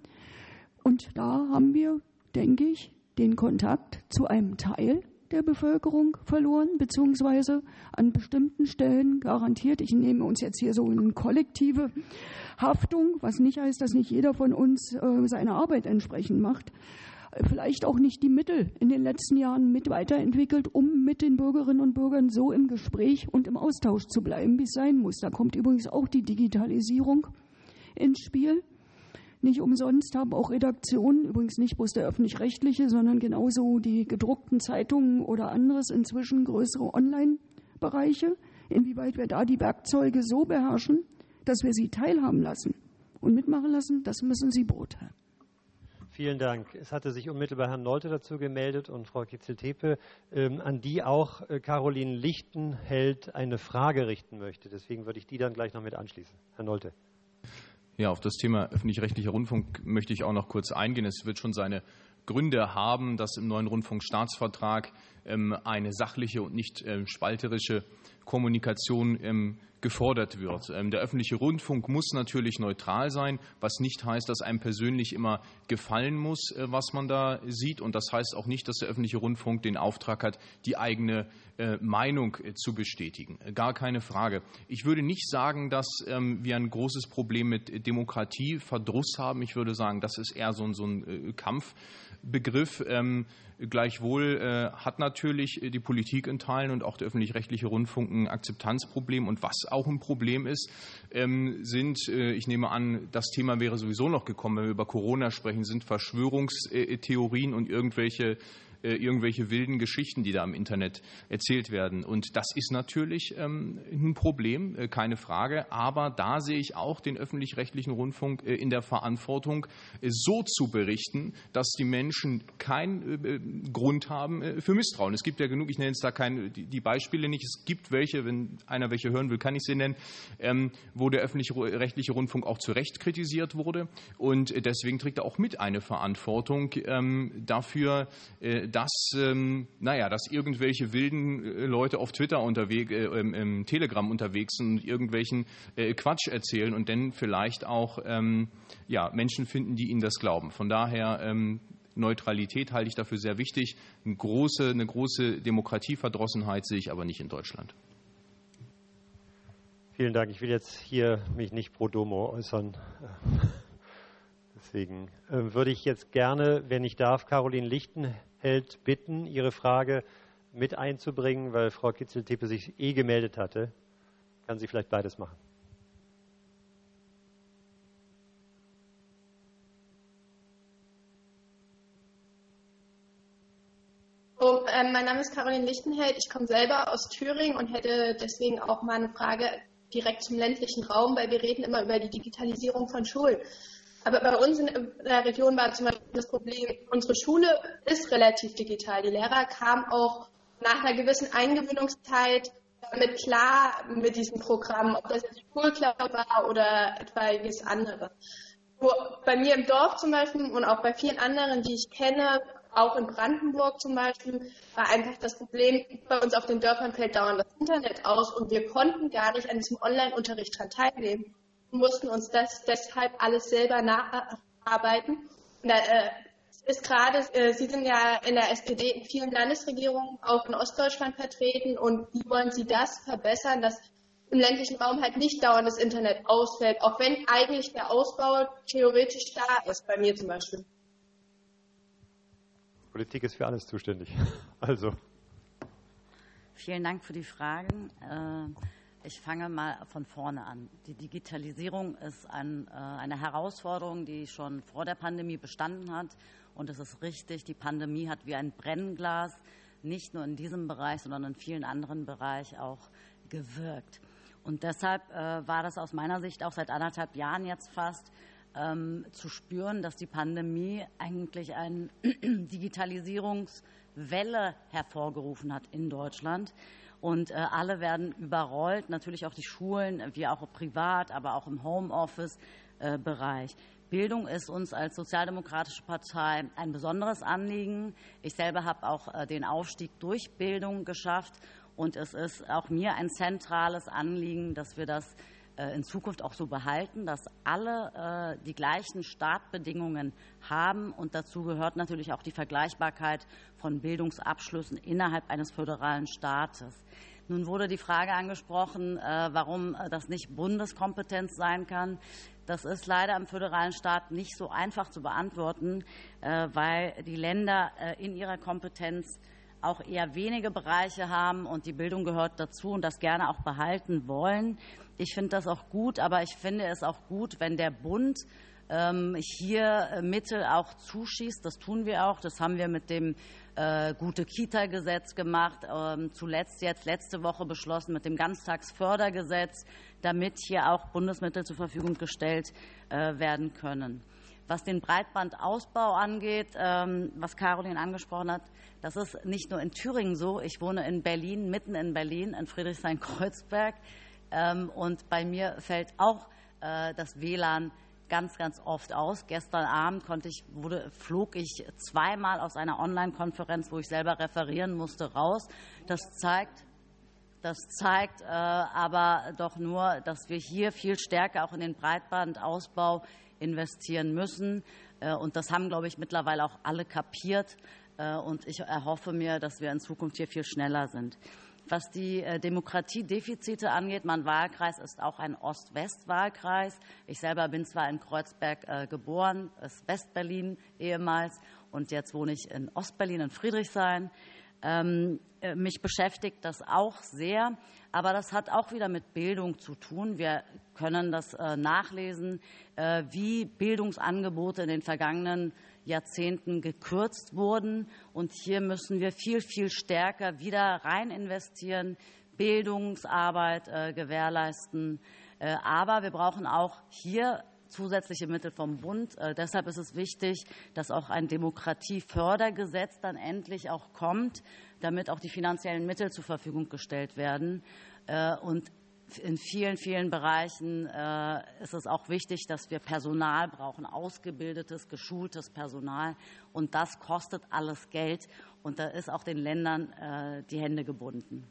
Und da haben wir, denke ich, den Kontakt zu einem Teil der Bevölkerung verloren, beziehungsweise an bestimmten Stellen garantiert. Ich nehme uns jetzt hier so eine kollektive Haftung, was nicht heißt, dass nicht jeder von uns äh, seine Arbeit entsprechend macht vielleicht auch nicht die Mittel in den letzten Jahren mit weiterentwickelt, um mit den Bürgerinnen und Bürgern so im Gespräch und im Austausch zu bleiben, wie es sein muss. Da kommt übrigens auch die Digitalisierung ins Spiel. Nicht umsonst haben auch Redaktionen, übrigens nicht bloß der öffentlich-rechtliche, sondern genauso die gedruckten Zeitungen oder anderes inzwischen größere Online-Bereiche. Inwieweit wir da die Werkzeuge so beherrschen, dass wir sie teilhaben lassen und mitmachen lassen, das müssen sie beurteilen. Vielen Dank. Es hatte sich unmittelbar Herr Nolte dazu gemeldet und Frau Kitzel-Tepe, ähm, an die auch äh, Caroline Lichtenheld eine Frage richten möchte. Deswegen würde ich die dann gleich noch mit anschließen. Herr Nolte. Ja, auf das Thema öffentlich-rechtlicher Rundfunk möchte ich auch noch kurz eingehen. Es wird schon seine Gründe haben, dass im neuen Rundfunkstaatsvertrag eine sachliche und nicht ähm, spalterische Kommunikation ähm, gefordert wird. Der öffentliche Rundfunk muss natürlich neutral sein, was nicht heißt, dass einem persönlich immer gefallen muss, äh, was man da sieht. Und das heißt auch nicht, dass der öffentliche Rundfunk den Auftrag hat, die eigene äh, Meinung äh, zu bestätigen. Gar keine Frage. Ich würde nicht sagen, dass wir ein großes Problem mit Demokratieverdruss haben. Ich würde sagen, das ist eher so ein, Kampfbegriff. Gleichwohl äh, hat natürlich die Politik in Teilen und auch der öffentlich-rechtliche Rundfunk ein Akzeptanzproblem. Und was auch ein Problem ist, ähm, sind, äh, ich nehme an, das Thema wäre sowieso noch gekommen, wenn wir über Corona sprechen, sind Verschwörungstheorien und irgendwelche äh, irgendwelche wilden Geschichten, die da im Internet erzählt werden. Und das ist natürlich ähm, ein Problem, äh, keine Frage. Aber da sehe ich auch den öffentlich-rechtlichen Rundfunk äh, in der Verantwortung, so zu berichten, dass die Menschen keinen Grund haben für Misstrauen. Es gibt ja genug, ich nenne jetzt da keine, die Beispiele nicht, es gibt welche, wenn einer welche hören will, kann ich sie nennen, ähm, wo der öffentlich-rechtliche Rundfunk auch zu Recht kritisiert wurde. Und deswegen trägt er auch mit eine Verantwortung ähm, dafür, dass, ähm, naja, dass irgendwelche wilden äh, Leute auf Twitter unterwegs, äh, im Telegram unterwegs sind und irgendwelchen äh, Quatsch erzählen und dann vielleicht auch ähm, ja, Menschen finden, die ihnen das glauben. Von daher ähm, Neutralität halte ich dafür sehr wichtig. Eine große, eine große Demokratieverdrossenheit sehe ich aber nicht in Deutschland. Vielen Dank. Ich will jetzt hier mich nicht pro domo äußern. Deswegen äh, würde ich jetzt gerne, wenn ich darf, Caroline Lichten hält, bitten, Ihre Frage mit einzubringen, weil Frau Kitzel-Tepe sich eh gemeldet hatte. Kann sie vielleicht beides machen. Oh, äh, mein Name ist Caroline Lichtenheld. Ich komme selber aus Thüringen und hätte deswegen auch mal eine Frage direkt zum ländlichen Raum, weil wir reden immer über die Digitalisierung von Schulen. Aber bei uns in der Region war zum Beispiel das Problem, unsere Schule ist relativ digital. Die Lehrer kamen auch nach einer gewissen Eingewöhnungszeit damit klar mit diesem Programm, ob das jetzt Schulcloud war oder etwaiges andere. bei mir im Dorf zum Beispiel und auch bei vielen anderen, die ich kenne, auch in Brandenburg zum Beispiel, war einfach das Problem, bei uns auf den Dörfern fällt dauernd das Internet aus und wir konnten gar nicht an diesem Online-Unterricht dran teilnehmen mussten uns das deshalb alles selber nacharbeiten. Da, äh, ist gerade, äh, Sie sind ja in der SPD in vielen Landesregierungen auch in Ostdeutschland vertreten und wie wollen Sie das verbessern, dass im ländlichen Raum halt nicht dauernd das Internet ausfällt, auch wenn eigentlich der Ausbau theoretisch da ist, bei mir zum Beispiel. Politik ist für alles zuständig. Also. Vielen Dank für die Fragen. Äh ich fange mal von vorne an. Die Digitalisierung ist ein, äh, eine Herausforderung, die schon vor der Pandemie bestanden hat. Und es ist richtig, die Pandemie hat wie ein Brennglas nicht nur in diesem Bereich, sondern in vielen anderen Bereichen auch gewirkt. Und deshalb äh, war das aus meiner Sicht auch seit anderthalb Jahren jetzt fast ähm, zu spüren, dass die Pandemie eigentlich eine Digitalisierungswelle hervorgerufen hat in Deutschland und äh, alle werden überrollt, natürlich auch die Schulen, wie auch privat, aber auch im Homeoffice-Bereich. Bildung ist uns als Sozialdemokratische Partei ein besonderes Anliegen. Ich selber habe auch äh, den Aufstieg durch Bildung geschafft. Und es ist auch mir ein zentrales Anliegen, dass wir das äh, in Zukunft auch so behalten, dass alle die gleichen Startbedingungen haben. Und dazu gehört natürlich auch die Vergleichbarkeit von Bildungsabschlüssen innerhalb eines föderalen Staates. Nun wurde die Frage angesprochen, äh, warum äh, das nicht Bundeskompetenz sein kann. Das ist leider im föderalen Staat nicht so einfach zu beantworten, äh, weil die Länder in ihrer Kompetenz auch eher wenige Bereiche haben und die Bildung gehört dazu und das gerne auch behalten wollen. Ich finde das auch gut, aber ich finde es auch gut, wenn der Bund ähm, hier Mittel auch zuschießt. Das tun wir auch. Das haben wir mit dem äh, gute Kita-Gesetz gemacht, ähm, zuletzt jetzt letzte Woche beschlossen mit dem Ganztagsfördergesetz, damit hier auch Bundesmittel zur Verfügung gestellt äh, werden können. Was den Breitbandausbau angeht, ähm, was Caroline angesprochen hat, das ist nicht nur in Thüringen so. Ich wohne in Berlin, mitten in Berlin, in Friedrichshain-Kreuzberg. Ähm, und bei mir fällt auch äh, das WLAN ganz, ganz oft aus. Gestern Abend konnte ich, wurde, flog ich zweimal aus einer Online-Konferenz, wo ich selber referieren musste, raus. Das zeigt, das zeigt äh, aber doch nur, dass wir hier viel stärker auch in den Breitbandausbau investieren müssen. Äh, und das haben, glaube ich, mittlerweile auch alle kapiert. Äh, und ich erhoffe mir, dass wir in Zukunft hier viel schneller sind. Was die äh, Demokratiedefizite angeht, mein Wahlkreis ist auch ein Ost-West-Wahlkreis. Ich selber bin zwar in Kreuzberg geboren, ist Westberlin ehemals, und jetzt wohne ich in Ostberlin in Friedrichshain. Ähm, äh, mich beschäftigt das auch sehr, aber das hat auch wieder mit Bildung zu tun. Wir können das äh, nachlesen, äh, wie Bildungsangebote in den vergangenen Jahrzehnten gekürzt wurden. Und hier müssen wir viel, viel stärker wieder rein investieren, Bildungsarbeit gewährleisten. Aber wir brauchen auch hier zusätzliche Mittel vom Bund. Äh, deshalb ist es wichtig, dass auch ein Demokratiefördergesetz dann endlich auch kommt, damit auch die finanziellen Mittel zur Verfügung gestellt werden. Äh, und in vielen, vielen Bereichen äh, ist es auch wichtig, dass wir Personal brauchen, ausgebildetes, geschultes Personal. Und das kostet alles Geld. Und da ist auch den Ländern die Hände gebunden.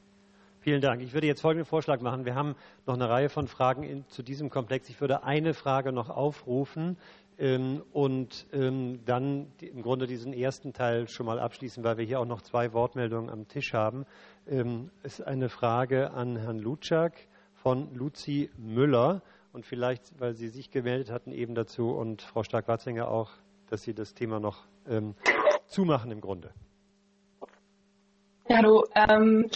Vielen Dank. Ich würde jetzt folgenden Vorschlag machen. Wir haben noch eine Reihe von Fragen in, zu diesem Komplex. Ich würde eine Frage noch aufrufen ähm, und ähm, dann die, im Grunde diesen ersten Teil schon mal abschließen, weil wir hier auch noch zwei Wortmeldungen am Tisch haben. Ähm, ist eine Frage an Herrn Lutschak von Luzi Müller und vielleicht, weil Sie sich gemeldet hatten eben dazu und Frau Stark-Watzinger auch, dass Sie das Thema noch ähm, zumachen im Grunde. Ja, hallo, ähm,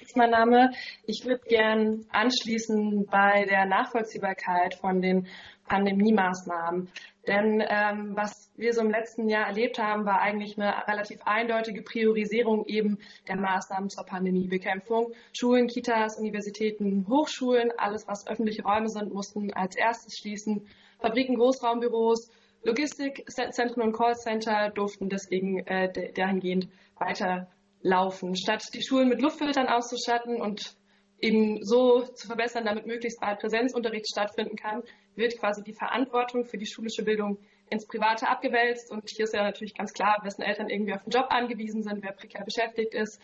ist mein Name. Ich würde gern anschließen bei der Nachvollziehbarkeit von den Pandemie-Maßnahmen. Denn ähm, was wir so im letzten Jahr erlebt haben, war eigentlich eine relativ eindeutige Priorisierung eben der Maßnahmen zur Pandemiebekämpfung. Schulen, Kitas, Universitäten, Hochschulen, alles was öffentliche Räume sind, mussten als erstes schließen. Fabriken, Großraumbüros, Logistikzentren und Callcenter durften deswegen äh, dahingehend weiter laufen. Statt die Schulen mit Luftfiltern auszustatten und eben so zu verbessern, damit möglichst bald Präsenzunterricht stattfinden kann, wird quasi die Verantwortung für die schulische Bildung ins Private abgewälzt. Und hier ist ja natürlich ganz klar, wessen Eltern irgendwie auf den Job angewiesen sind, wer prekär beschäftigt ist,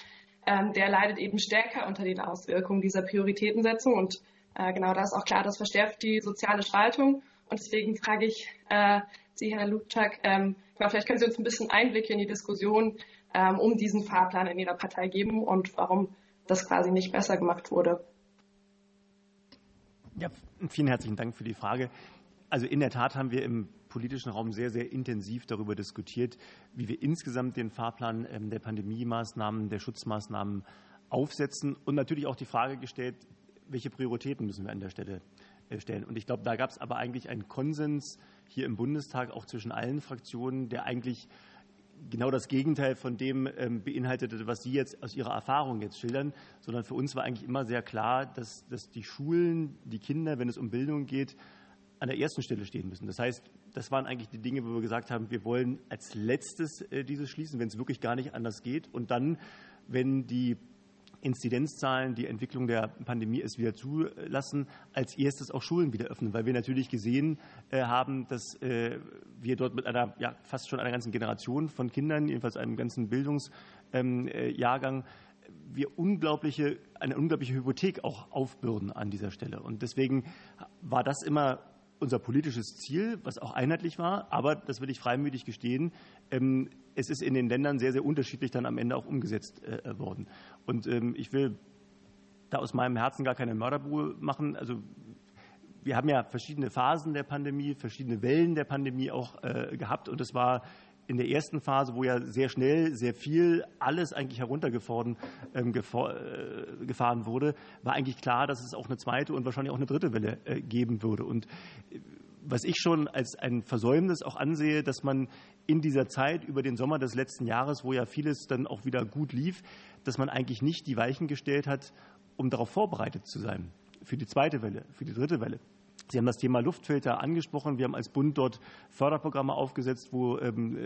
ähm, der leidet eben stärker unter den Auswirkungen dieser Prioritätensetzung. Und äh, genau da ist auch klar, das verstärkt die soziale Spaltung. Und deswegen frage ich äh, Sie, Herr Lutschak, ähm, vielleicht können Sie uns ein bisschen Einblick in die Diskussion ähm, um diesen Fahrplan in ihrer Partei geben und warum das quasi nicht besser gemacht wurde. Ja, vielen herzlichen Dank für die Frage. Also in der Tat haben wir im politischen Raum sehr, sehr intensiv darüber diskutiert, wie wir insgesamt den Fahrplan ähm, der Pandemie-Maßnahmen, der Schutzmaßnahmen aufsetzen und natürlich auch die Frage gestellt, welche Prioritäten müssen wir an der Stelle äh, stellen. Und ich glaube, da gab es aber eigentlich einen Konsens hier im Bundestag, auch zwischen allen Fraktionen, der eigentlich genau das Gegenteil von dem ähm, beinhaltete, was Sie jetzt aus Ihrer Erfahrung jetzt schildern, sondern für uns war eigentlich immer sehr klar, dass, dass die Schulen, die Kinder, wenn es um Bildung geht, an der ersten Stelle stehen müssen. Das heißt, das waren eigentlich die Dinge, wo wir gesagt haben, wir wollen als letztes äh, dieses schließen, wenn es wirklich gar nicht anders geht. Und dann, wenn die Inzidenzzahlen, die Entwicklung der Pandemie es wieder zulassen, als erstes auch Schulen wieder öffnen, weil wir natürlich gesehen äh, haben, dass äh, wir dort mit einer ja, fast schon einer ganzen Generation von Kindern, jedenfalls einem ganzen Bildungsjahrgang, ähm, äh, wir unglaubliche, eine unglaubliche Hypothek auch aufbürden an dieser Stelle. Und deswegen war das immer unser politisches Ziel, was auch einheitlich war, aber das will ich freimütig gestehen, es ist in den Ländern sehr, sehr unterschiedlich dann am Ende auch umgesetzt äh, worden. Und ähm, ich will da aus meinem Herzen gar keine Mörderbuhe machen. Also wir haben ja verschiedene Phasen der Pandemie, verschiedene Wellen der Pandemie auch äh, gehabt und es war in der ersten Phase, wo ja sehr schnell sehr viel alles eigentlich heruntergefahren ähm, äh, wurde, war eigentlich klar, dass es auch eine zweite und wahrscheinlich auch eine dritte Welle äh, geben würde. Und äh, was ich schon als ein Versäumnis auch ansehe, dass man in dieser Zeit über den Sommer des letzten Jahres, wo ja vieles dann auch wieder gut lief, dass man eigentlich nicht die Weichen gestellt hat, um darauf vorbereitet zu sein für die zweite Welle, für die dritte Welle. Sie haben das Thema Luftfilter angesprochen. Wir haben als Bund dort Förderprogramme aufgesetzt, wo, ähm,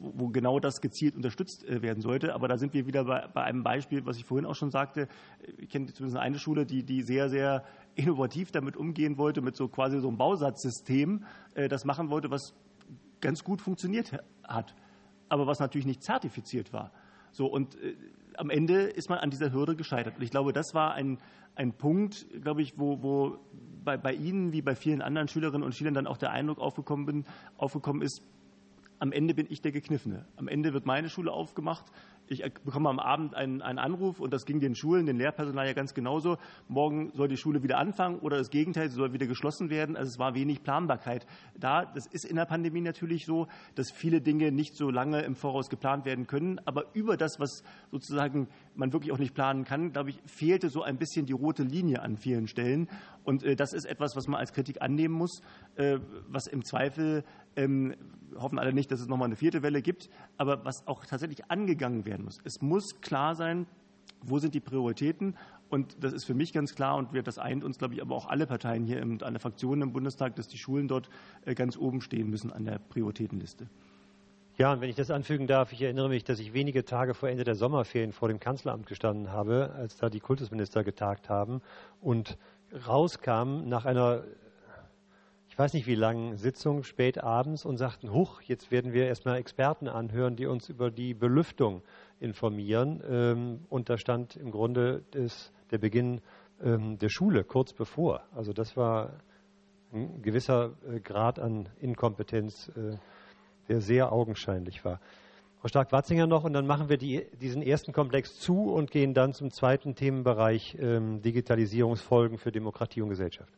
wo genau das gezielt unterstützt äh, werden sollte. Aber da sind wir wieder bei, bei, einem Beispiel, was ich vorhin auch schon sagte. Ich kenne zumindest eine Schule, die, die sehr, sehr innovativ damit umgehen wollte, mit so quasi so einem Bausatzsystem, äh, das machen wollte, was ganz gut funktioniert hat, aber was natürlich nicht zertifiziert war. So, und äh, am Ende ist man an dieser Hürde gescheitert. Und ich glaube, das war ein, ein Punkt, glaube ich, wo, wo bei, bei Ihnen wie bei vielen anderen Schülerinnen und Schülern dann auch der Eindruck aufgekommen, bin, aufgekommen ist, am Ende bin ich der Gekniffene. Am Ende wird meine Schule aufgemacht ich bekomme am Abend einen, einen, Anruf und das ging den Schulen, den Lehrpersonal ja ganz genauso. Morgen soll die Schule wieder anfangen oder das Gegenteil, sie soll wieder geschlossen werden. Also es war wenig Planbarkeit da. Das ist in der Pandemie natürlich so, dass viele Dinge nicht so lange im Voraus geplant werden können. Aber über das, was sozusagen man wirklich auch nicht planen kann, glaube ich, fehlte so ein bisschen die rote Linie an vielen Stellen. Und äh, das ist etwas, was man als Kritik annehmen muss, äh, was im Zweifel ähm, hoffen alle nicht, dass es nochmal eine vierte Welle gibt, aber was auch tatsächlich angegangen werden muss. Es muss klar sein, wo sind die Prioritäten? Und das ist für mich ganz klar und das eint uns, glaube ich, aber auch alle Parteien hier und alle Fraktionen im Bundestag, dass die Schulen dort äh, ganz oben stehen müssen an der Prioritätenliste. Ja, und wenn ich das anfügen darf, ich erinnere mich, dass ich wenige Tage vor Ende der Sommerferien vor dem Kanzleramt gestanden habe, als da die Kultusminister getagt haben und rauskam nach einer ich weiß nicht wie lange Sitzung, spät abends und sagten, huch, jetzt werden wir erstmal Experten anhören, die uns über die Belüftung informieren. Ähm, und da stand im Grunde des, der Beginn ähm, der Schule kurz bevor. Also das war ein gewisser äh, Grad an Inkompetenz, äh, der sehr augenscheinlich war. Frau Stark-Watzinger noch und dann machen wir die, diesen ersten Komplex zu und gehen dann zum zweiten Themenbereich ähm, Digitalisierungsfolgen für Demokratie und Gesellschaft.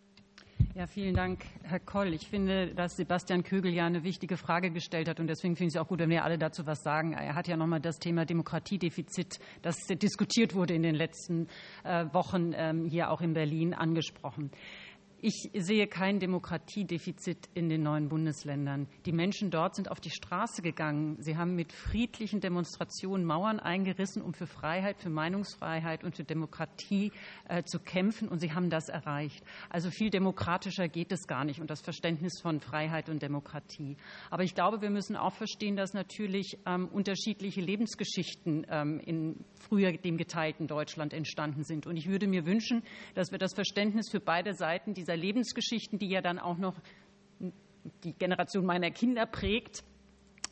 Ja, vielen Dank, Herr Koll. Ich finde, dass Sebastian Kögel ja eine wichtige Frage gestellt hat und deswegen finde ich es auch gut, wenn wir alle dazu was sagen. Er hat ja nochmal das Thema Demokratiedefizit, das diskutiert wurde in den letzten äh, Wochen ähm, hier auch in Berlin, angesprochen. Ich sehe kein Demokratiedefizit in den neuen Bundesländern. Die Menschen dort sind auf die Straße gegangen. Sie haben mit friedlichen Demonstrationen Mauern eingerissen, um für Freiheit, für Meinungsfreiheit und für Demokratie äh, zu kämpfen. Und sie haben das erreicht. Also viel demokratischer geht es gar nicht und das Verständnis von Freiheit und Demokratie. Aber ich glaube, wir müssen auch verstehen, dass natürlich ähm, unterschiedliche Lebensgeschichten ähm, in früher dem geteilten Deutschland entstanden sind. Und ich würde mir wünschen, dass wir das Verständnis für beide Seiten dieser dieser Lebensgeschichten, die ja dann auch noch die Generation meiner Kinder prägt,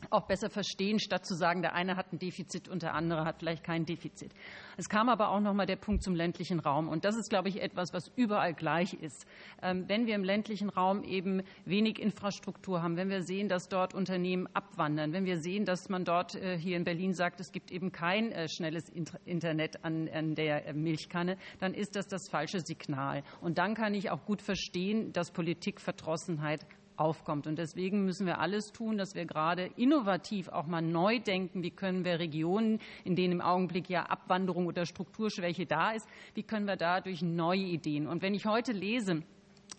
auch besser verstehen, statt zu sagen, der eine hat ein Defizit und der andere hat vielleicht kein Defizit. Es kam aber auch noch mal der Punkt zum ländlichen Raum. Und das ist, glaube ich, etwas, was überall gleich ist. Ähm, wenn wir im ländlichen Raum eben wenig Infrastruktur haben, wenn wir sehen, dass dort Unternehmen abwandern, wenn wir sehen, dass man dort äh, hier in Berlin sagt, es gibt eben kein äh, schnelles Internet an, der äh, Milchkanne, dann ist das das falsche Signal. Und dann kann ich auch gut verstehen, dass Politikverdrossenheit aufkommt. Und deswegen müssen wir alles tun, dass wir gerade innovativ auch mal neu denken, wie können wir Regionen, in denen im Augenblick ja Abwanderung oder Strukturschwäche da ist, wie können wir da durch neue Ideen. Und wenn ich heute lese,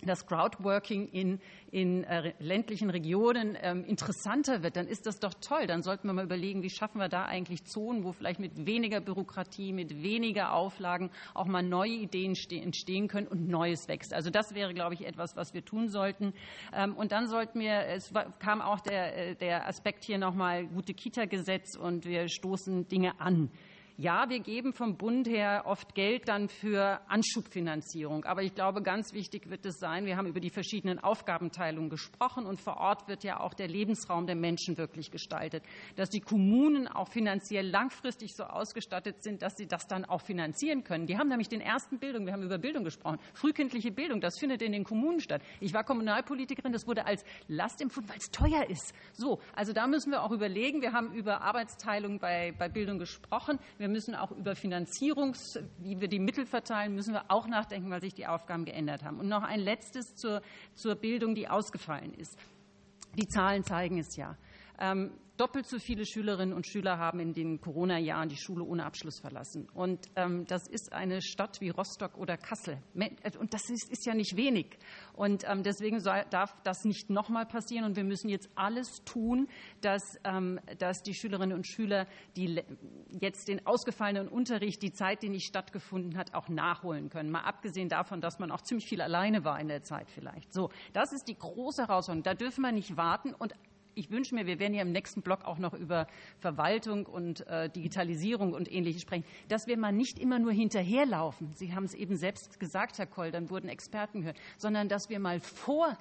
dass Crowdworking in, in äh, ländlichen Regionen ähm, interessanter wird, dann ist das doch toll. Dann sollten wir mal überlegen, wie schaffen wir da eigentlich Zonen, wo vielleicht mit weniger Bürokratie, mit weniger Auflagen auch mal neue Ideen entstehen können und Neues wächst. Also das wäre, glaube ich, etwas, was wir tun sollten. Ähm, und dann sollten wir, es kam auch der, äh, der Aspekt hier nochmal gute Kita-Gesetz und wir stoßen Dinge an. Ja, wir geben vom Bund her oft Geld dann für Anschubfinanzierung. Aber ich glaube, ganz wichtig wird es sein, wir haben über die verschiedenen Aufgabenteilungen gesprochen und vor Ort wird ja auch der Lebensraum der Menschen wirklich gestaltet. Dass die Kommunen auch finanziell langfristig so ausgestattet sind, dass sie das dann auch finanzieren können. Die haben nämlich den ersten Bildung, wir haben über Bildung gesprochen, frühkindliche Bildung, das findet in den Kommunen statt. Ich war Kommunalpolitikerin, das wurde als Last empfunden, weil es teuer ist. So, also da müssen wir auch überlegen. Wir haben über Arbeitsteilung bei, bei Bildung gesprochen. Wir wir müssen auch über Finanzierungs, wie wir die Mittel verteilen, müssen wir auch nachdenken, weil sich die Aufgaben geändert haben. Und noch ein letztes zur, zur Bildung, die ausgefallen ist. Die Zahlen zeigen es ja. Doppelt so viele Schülerinnen und Schüler haben in den Corona-Jahren die Schule ohne Abschluss verlassen. Und ähm, das ist eine Stadt wie Rostock oder Kassel. Äh, und das ist, ist ja nicht wenig. Und ähm, deswegen soll, darf das nicht nochmal passieren. Und wir müssen jetzt alles tun, dass, ähm, dass die Schülerinnen und Schüler, die jetzt den ausgefallenen Unterricht, die Zeit, die nicht stattgefunden hat, auch nachholen können. Mal abgesehen davon, dass man auch ziemlich viel alleine war in der Zeit vielleicht. So, das ist die große Herausforderung. Da dürfen wir nicht warten. Und ich wünsche mir, wir werden ja im nächsten Block auch noch über Verwaltung und äh, Digitalisierung und Ähnliches sprechen, dass wir mal nicht immer nur hinterherlaufen. Sie haben es eben selbst gesagt, Herr Koll, dann wurden Experten gehört, sondern dass wir mal vor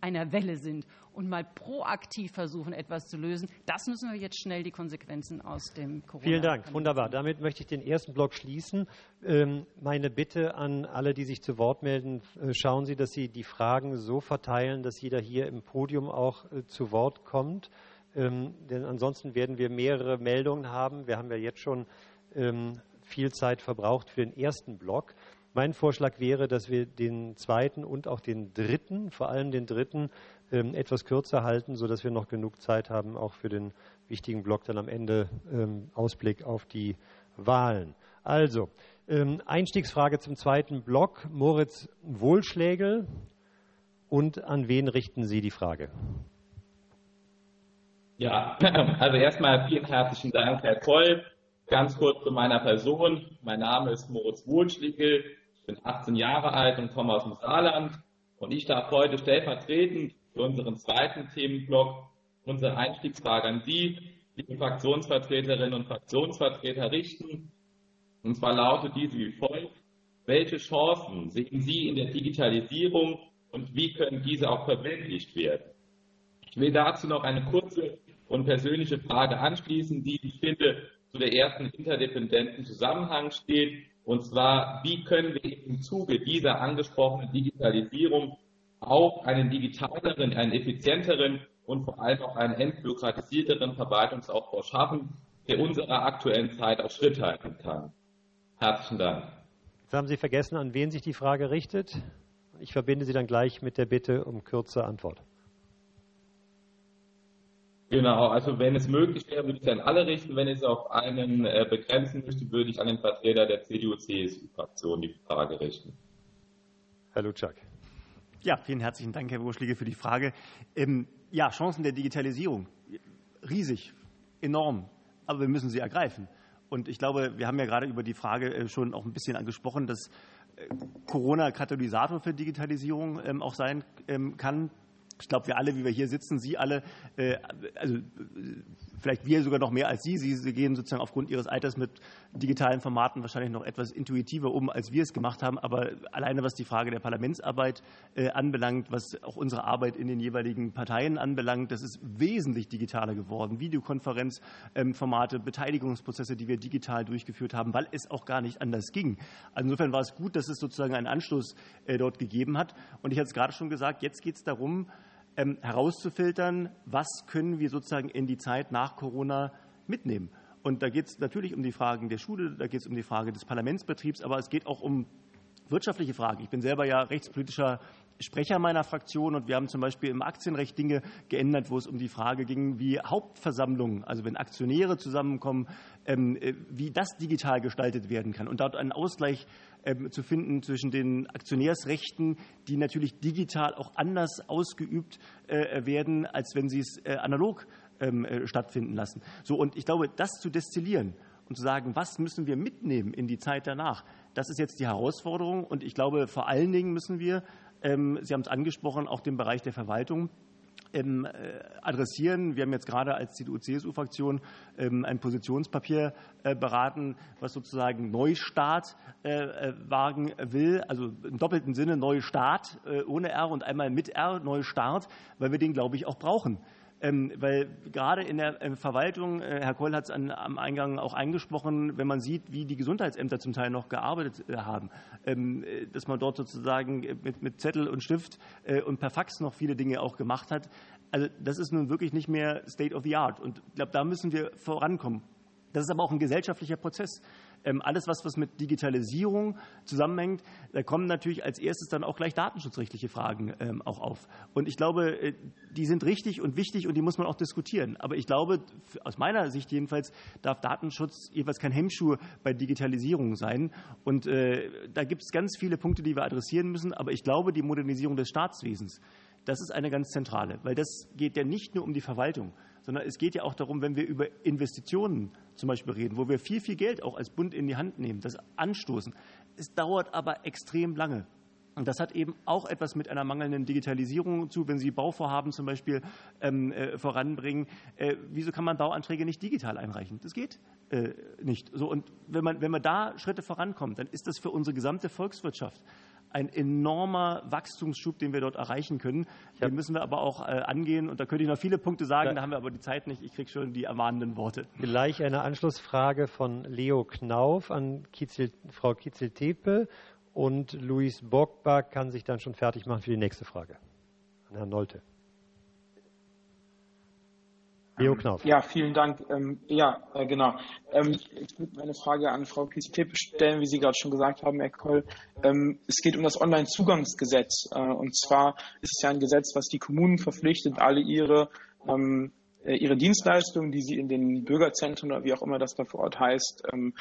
einer Welle sind und mal proaktiv versuchen, etwas zu lösen. Das müssen wir jetzt schnell die Konsequenzen aus dem Corona. Vielen Dank, wunderbar. Damit möchte ich den ersten Block schließen. Ähm, meine Bitte an alle, die sich zu Wort melden, äh, schauen Sie, dass Sie die Fragen so verteilen, dass jeder hier im Podium auch äh, zu Wort kommt. Ähm, denn ansonsten werden wir mehrere Meldungen haben. Wir haben ja jetzt schon ähm, viel Zeit verbraucht für den ersten Block. Mein Vorschlag wäre, dass wir den zweiten und auch den dritten, vor allem den dritten, ähm, etwas kürzer halten, sodass wir noch genug Zeit haben, auch für den wichtigen Block dann am Ende ähm, Ausblick auf die Wahlen. Also, ähm, Einstiegsfrage zum zweiten Block. Moritz Wohlschlägel. Und an wen richten Sie die Frage? Ja, also erstmal vielen herzlichen Dank, Herr Koll. Ganz kurz zu meiner Person. Mein Name ist Moritz Wohlschlägel bin 18 Jahre alt und komme aus dem Saarland. Und ich darf heute stellvertretend für unseren zweiten Themenblock unsere Einstiegsfrage an Sie, liebe Fraktionsvertreterinnen und Fraktionsvertreter, richten. Und zwar lautet diese wie folgt. Welche Chancen sehen Sie in der Digitalisierung und wie können diese auch verwirklicht werden? Ich will dazu noch eine kurze und persönliche Frage anschließen, die, ich finde, zu der ersten interdependenten Zusammenhang steht und zwar, wie können wir im Zuge dieser angesprochenen Digitalisierung auch einen digitaleren, einen effizienteren und vor allem auch einen entbürokratisierteren Verwaltungsaufbau schaffen, der unserer aktuellen Zeit auch Schritt halten kann. Herzlichen Dank. Jetzt haben Sie vergessen, an wen sich die Frage richtet. Ich verbinde sie dann gleich mit der Bitte um kurze Antwort. Genau, also wenn es möglich wäre, würde ich es an alle richten. Wenn ich es auf einen äh, begrenzen möchte, würde ich an den Vertreter der CDU-CSU-Fraktion die Frage richten. Herr Lutschak. Ja, vielen herzlichen Dank, Herr Wurschlige, für die Frage. Ähm, ja, Chancen der Digitalisierung. Riesig, enorm. Aber wir müssen sie ergreifen. Und ich glaube, wir haben ja gerade über die Frage äh, schon auch ein bisschen angesprochen, dass äh, Corona Katalysator für Digitalisierung ähm, auch sein ähm, kann. Ich glaube, wir alle, wie wir hier sitzen, Sie alle, äh, also vielleicht wir sogar noch mehr als Sie. Sie gehen sozusagen aufgrund Ihres Alters mit digitalen Formaten wahrscheinlich noch etwas intuitiver um, als wir es gemacht haben. Aber alleine was die Frage der Parlamentsarbeit äh, anbelangt, was auch unsere Arbeit in den jeweiligen Parteien anbelangt, das ist wesentlich digitaler geworden. Videokonferenzformate, ähm, Beteiligungsprozesse, die wir digital durchgeführt haben, weil es auch gar nicht anders ging. Insofern war es gut, dass es sozusagen einen äh, dort gegeben hat. Und ich hatte es gerade schon gesagt, jetzt geht es darum, ähm, herauszufiltern, was können wir sozusagen in die Zeit nach Corona mitnehmen. Und da geht es natürlich um die Fragen der Schule, da geht es um die Frage des Parlamentsbetriebs, aber es geht auch um wirtschaftliche Fragen. Ich bin selber ja rechtspolitischer Sprecher meiner Fraktion und wir haben zum Beispiel im Aktienrecht Dinge geändert, wo es um die Frage ging, wie Hauptversammlungen, also wenn Aktionäre zusammenkommen, ähm, äh, wie das digital gestaltet werden kann und dort einen Ausgleich ähm, zu finden zwischen den Aktionärsrechten, die natürlich digital auch anders ausgeübt äh, werden, als wenn sie es äh, analog ähm, stattfinden lassen. So, und ich glaube, das zu destillieren und zu sagen, was müssen wir mitnehmen in die Zeit danach, das ist jetzt die Herausforderung. Und ich glaube, vor allen Dingen müssen wir Sie haben es angesprochen, auch den Bereich der Verwaltung ähm, äh, adressieren. Wir haben jetzt gerade als CDU-CSU-Fraktion ähm, ein Positionspapier äh, beraten, was sozusagen Neustart äh, wagen will, also im doppelten Sinne Neustart ohne R und einmal mit R, Neustart, weil wir den, glaube ich, auch brauchen. Ähm, weil gerade in der äh, Verwaltung, äh, Herr Koll hat es am Eingang auch angesprochen, wenn man sieht, wie die Gesundheitsämter zum Teil noch gearbeitet äh, haben, ähm, dass man dort sozusagen mit Zettel und Stift und per Fax noch viele Dinge auch gemacht hat. Also das ist nun wirklich nicht mehr State of the Art. Und ich glaube, da müssen wir vorankommen. Das ist aber auch ein gesellschaftlicher Prozess. Ähm, alles, was, mit Digitalisierung zusammenhängt, da kommen natürlich als erstes dann auch gleich datenschutzrechtliche Fragen ähm, auch auf. Und ich glaube, äh, die sind richtig und wichtig und die muss man auch diskutieren. Aber ich glaube, aus meiner Sicht jedenfalls, darf Datenschutz jeweils kein Hemmschuh bei Digitalisierung sein. Und äh, da gibt es ganz viele Punkte, die wir adressieren müssen. Aber ich glaube, die Modernisierung des Staatswesens, das ist eine ganz zentrale, weil das geht ja nicht nur um die Verwaltung, sondern es geht ja auch darum, wenn wir über Investitionen zum Beispiel reden, wo wir viel, viel Geld auch als Bund in die Hand nehmen, das anstoßen. Es dauert aber extrem lange. Und das hat eben auch etwas mit einer mangelnden Digitalisierung zu, wenn Sie Bauvorhaben zum Beispiel ähm, äh, voranbringen. Äh, wieso kann man Bauanträge nicht digital einreichen? Das geht äh, nicht. So, und wenn man, wenn man da Schritte vorankommt, dann ist das für unsere gesamte Volkswirtschaft ein enormer Wachstumsschub, den wir dort erreichen können. Den müssen wir aber auch äh, angehen. Und da könnte ich noch viele Punkte sagen, da haben wir aber die Zeit nicht. Ich kriege schon die ermahnenden Worte. Gleich eine Anschlussfrage von Leo Knauf an Kitzel, Frau Kitzel-Tepe und Luis Bockbach kann sich dann schon fertig machen für die nächste Frage. An Herrn Nolte. Leo Knauf. Ja, vielen Dank. Ähm, ja, äh, genau. Ähm, ich würde meine Frage an Frau Kiesitepe stellen, wie Sie gerade schon gesagt haben, Herr Koll. Ähm, es geht um das Online-Zugangsgesetz. Äh, und zwar ist es ja ein Gesetz, was die Kommunen verpflichtet, alle ihre ähm, äh, ihre Dienstleistungen, die sie in den Bürgerzentren oder wie auch immer das da vor Ort heißt, ähm,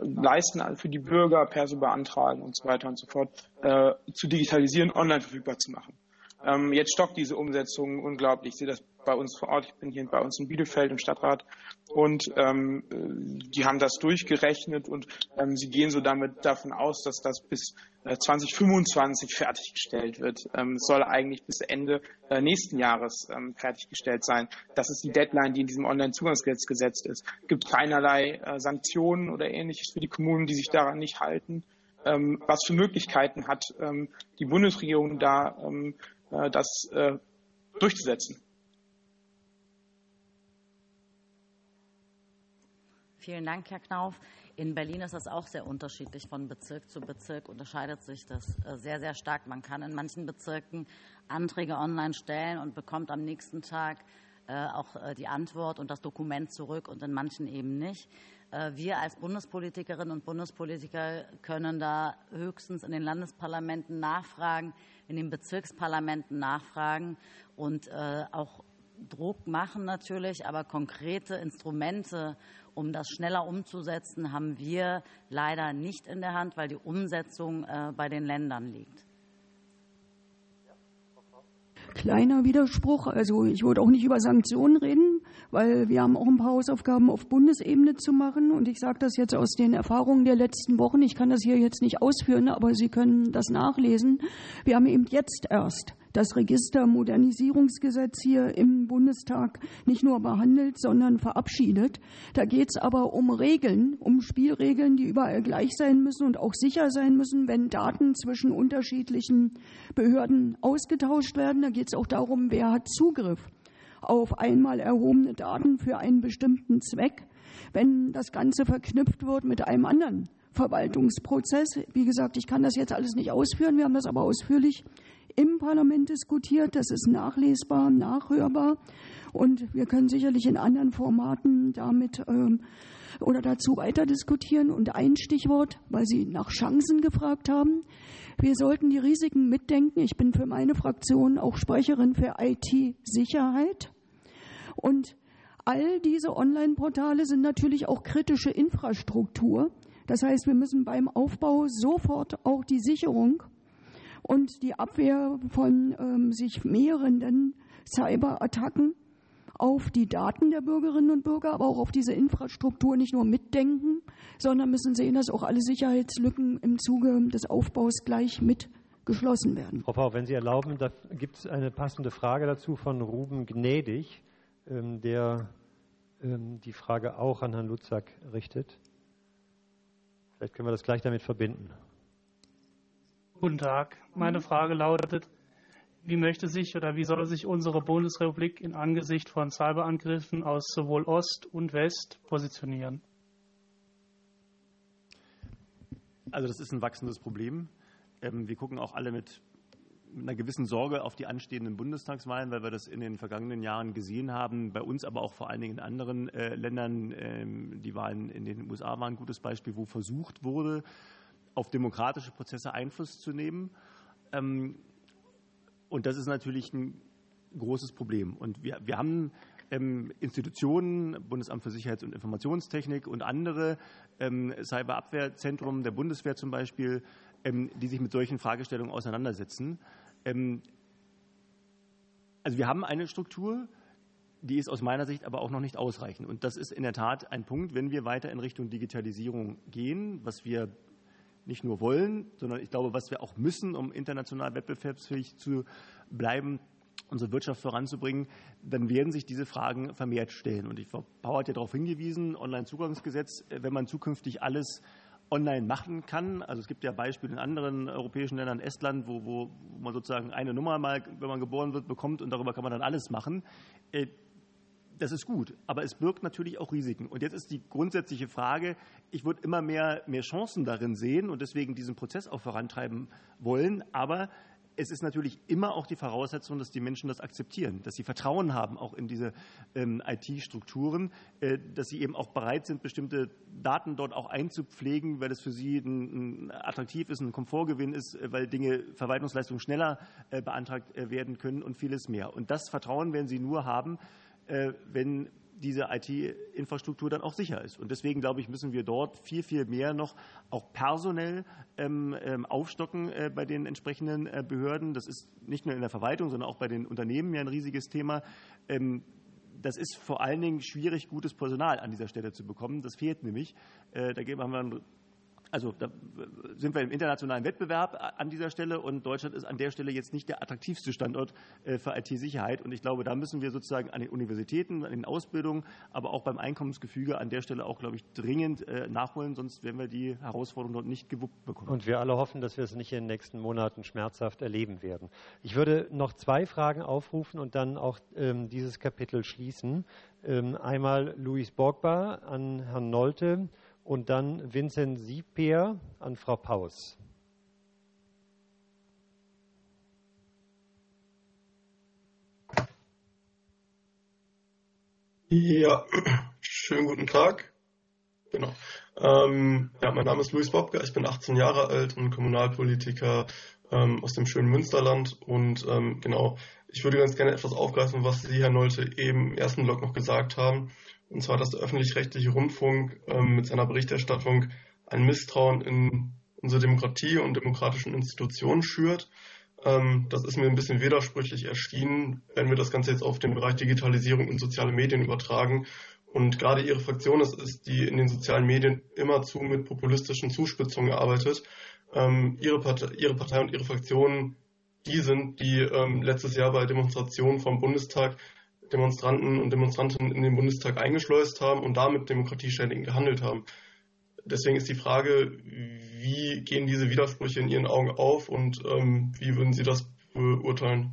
leisten für die Bürger, Perso beantragen und so weiter und so fort, äh, zu digitalisieren, online verfügbar zu machen. Ähm, jetzt stockt diese Umsetzung unglaublich. Ich sehe das bei uns vor Ort. Ich bin hier bei uns in Bielefeld im Stadtrat und ähm, die haben das durchgerechnet und ähm, sie gehen so damit davon aus, dass das bis äh, 2025 fertiggestellt wird. Ähm, es soll eigentlich bis Ende äh, nächsten Jahres ähm, fertiggestellt sein. Das ist die Deadline, die in diesem Online-Zugangsgesetz gesetzt ist. Es gibt keinerlei äh, Sanktionen oder ähnliches für die Kommunen, die sich daran nicht halten. Ähm, was für Möglichkeiten hat ähm, die Bundesregierung da, ähm, äh, das äh, durchzusetzen? Vielen Dank, Herr Knauf. In Berlin ist das auch sehr unterschiedlich. Von Bezirk zu Bezirk unterscheidet sich das äh, sehr, sehr stark. Man kann in manchen Bezirken Anträge online stellen und bekommt am nächsten Tag äh, auch äh, die Antwort und das Dokument zurück und in manchen eben nicht. Wir als Bundespolitikerinnen und Bundespolitiker können da höchstens in den Landesparlamenten nachfragen, in den Bezirksparlamenten nachfragen und auch Druck machen natürlich, aber konkrete Instrumente um das schneller umzusetzen, haben wir leider nicht in der Hand, weil die Umsetzung äh, bei den Ländern liegt. Kleiner Widerspruch. Also ich würde auch nicht über Sanktionen reden, weil wir haben auch ein paar Hausaufgaben auf Bundesebene zu machen. Und ich sage das jetzt aus den Erfahrungen der letzten Wochen. Ich kann das hier jetzt nicht ausführen, aber Sie können das nachlesen. Wir haben eben jetzt erst das Registermodernisierungsgesetz hier im Bundestag nicht nur behandelt, sondern verabschiedet. Da geht es aber um Regeln, um Spielregeln, die überall gleich sein müssen und auch sicher sein müssen, wenn Daten zwischen unterschiedlichen Behörden ausgetauscht werden. Da geht es auch darum, wer hat Zugriff auf einmal erhobene Daten für einen bestimmten Zweck, wenn das Ganze verknüpft wird mit einem anderen Verwaltungsprozess. Wie gesagt, ich kann das jetzt alles nicht ausführen. Wir haben das aber ausführlich im Parlament diskutiert. Das ist nachlesbar, nachhörbar. Und wir können sicherlich in anderen Formaten damit ähm, oder dazu weiter diskutieren. Und ein Stichwort, weil Sie nach Chancen gefragt haben. Wir sollten die Risiken mitdenken. Ich bin für meine Fraktion auch Sprecherin für IT-Sicherheit. Und all diese Online-Portale sind natürlich auch kritische Infrastruktur. Das heißt, wir müssen beim Aufbau sofort auch die Sicherung und die Abwehr von ähm, sich mehrenden Cyberattacken auf die Daten der Bürgerinnen und Bürger, aber auch auf diese Infrastruktur nicht nur mitdenken, sondern müssen sehen, dass auch alle Sicherheitslücken im Zuge des Aufbaus gleich mit geschlossen werden. Frau Pau, wenn Sie erlauben, da gibt es eine passende Frage dazu von Ruben Gnädig, ähm, der ähm, die Frage auch an Herrn Lutzak richtet. Vielleicht können wir das gleich damit verbinden. Guten Tag. Meine mhm. Frage lautet, wie möchte sich oder wie soll sich unsere Bundesrepublik in Angesicht von Cyberangriffen aus sowohl Ost und West positionieren? Also das ist ein wachsendes Problem. Ähm, wir gucken auch alle mit, einer gewissen Sorge auf die anstehenden Bundestagswahlen, weil wir das in den vergangenen Jahren gesehen haben. Bei uns, aber auch vor allen Dingen in anderen äh, Ländern. Ähm, die Wahlen in den USA waren ein gutes Beispiel, wo versucht wurde, auf demokratische Prozesse Einfluss zu nehmen. Ähm, und das ist natürlich ein großes Problem. Und wir, wir haben ähm, Institutionen, Bundesamt für Sicherheits- und Informationstechnik und andere, ähm, Cyberabwehrzentrum der Bundeswehr zum Beispiel, die sich mit solchen Fragestellungen auseinandersetzen. Also wir haben eine Struktur, die ist aus meiner Sicht aber auch noch nicht ausreichend. Und das ist in der Tat ein Punkt, wenn wir weiter in Richtung Digitalisierung gehen, was wir nicht nur wollen, sondern ich glaube, was wir auch müssen, um international wettbewerbsfähig zu bleiben, unsere Wirtschaft voranzubringen, dann werden sich diese Fragen vermehrt stellen. Und ich Frau Bauer hat ja darauf hingewiesen, Onlinezugangsgesetz, wenn man zukünftig alles online machen kann. Also es gibt ja Beispiele in anderen europäischen Ländern, Estland, wo, wo man sozusagen eine Nummer mal, wenn man geboren wird, bekommt und darüber kann man dann alles machen. Das ist gut, aber es birgt natürlich auch Risiken. Und jetzt ist die grundsätzliche Frage, ich würde immer mehr, mehr Chancen darin sehen und deswegen diesen Prozess auch vorantreiben wollen. Aber es ist natürlich immer auch die Voraussetzung, dass die Menschen das akzeptieren, dass sie Vertrauen haben auch in diese ähm, IT-Strukturen, äh, dass sie eben auch bereit sind, bestimmte Daten dort auch einzupflegen, weil es für sie ein, ein attraktiv ist, ein Komfortgewinn ist, äh, weil Dinge, Verwaltungsleistungen schneller äh, beantragt werden können und vieles mehr. Und das Vertrauen werden sie nur haben, wenn diese IT-Infrastruktur dann auch sicher ist. Und deswegen, glaube ich, müssen wir dort viel, viel mehr noch auch personell ähm, ähm, aufstocken äh, bei den entsprechenden äh, Behörden. Das ist nicht nur in der Verwaltung, sondern auch bei den Unternehmen ja ein riesiges Thema. Ähm, das ist vor allen Dingen schwierig, gutes Personal an dieser Stelle zu bekommen. Das fehlt nämlich. Da haben wir also da sind wir im internationalen Wettbewerb an dieser Stelle und Deutschland ist an der Stelle jetzt nicht der attraktivste Standort äh, für IT-Sicherheit. Und ich glaube, da müssen wir sozusagen an den Universitäten, an den Ausbildungen, aber auch beim Einkommensgefüge an der Stelle auch, glaube ich, dringend äh, nachholen, sonst werden wir die Herausforderung dort nicht gewuppt bekommen. Und wir alle hoffen, dass wir es nicht in den nächsten Monaten schmerzhaft erleben werden. Ich würde noch zwei Fragen aufrufen und dann auch ähm, dieses Kapitel schließen. Ähm, einmal Luis Borgba an Herrn Nolte und dann Vincent Sieper an Frau Paus. Ja, schönen guten Tag. Genau. Ähm, ja, mein Name ist Luis Bobke, ich bin 18 Jahre alt und Kommunalpolitiker ähm, aus dem schönen Münsterland. Und ähm, genau, ich würde ganz gerne etwas aufgreifen, was Sie, Herr Nolte, eben im ersten Block noch gesagt haben. Und zwar, dass der öffentlich-rechtliche Rundfunk ähm, mit seiner Berichterstattung ein Misstrauen in unsere Demokratie und demokratischen Institutionen schürt. Ähm, das ist mir ein bisschen widersprüchlich erschienen, wenn wir das Ganze jetzt auf den Bereich Digitalisierung und soziale Medien übertragen. Und gerade Ihre Fraktion es ist, die in den sozialen Medien immerzu mit populistischen Zuspitzungen arbeitet. Ähm, ihre, Partei, ihre Partei und Ihre Fraktion, die sind, die ähm, letztes Jahr bei Demonstrationen vom Bundestag Demonstranten und Demonstrantinnen in den Bundestag eingeschleust haben und damit demokratieschädigend gehandelt haben. Deswegen ist die Frage, wie gehen diese Widersprüche in Ihren Augen auf und ähm, wie würden Sie das beurteilen?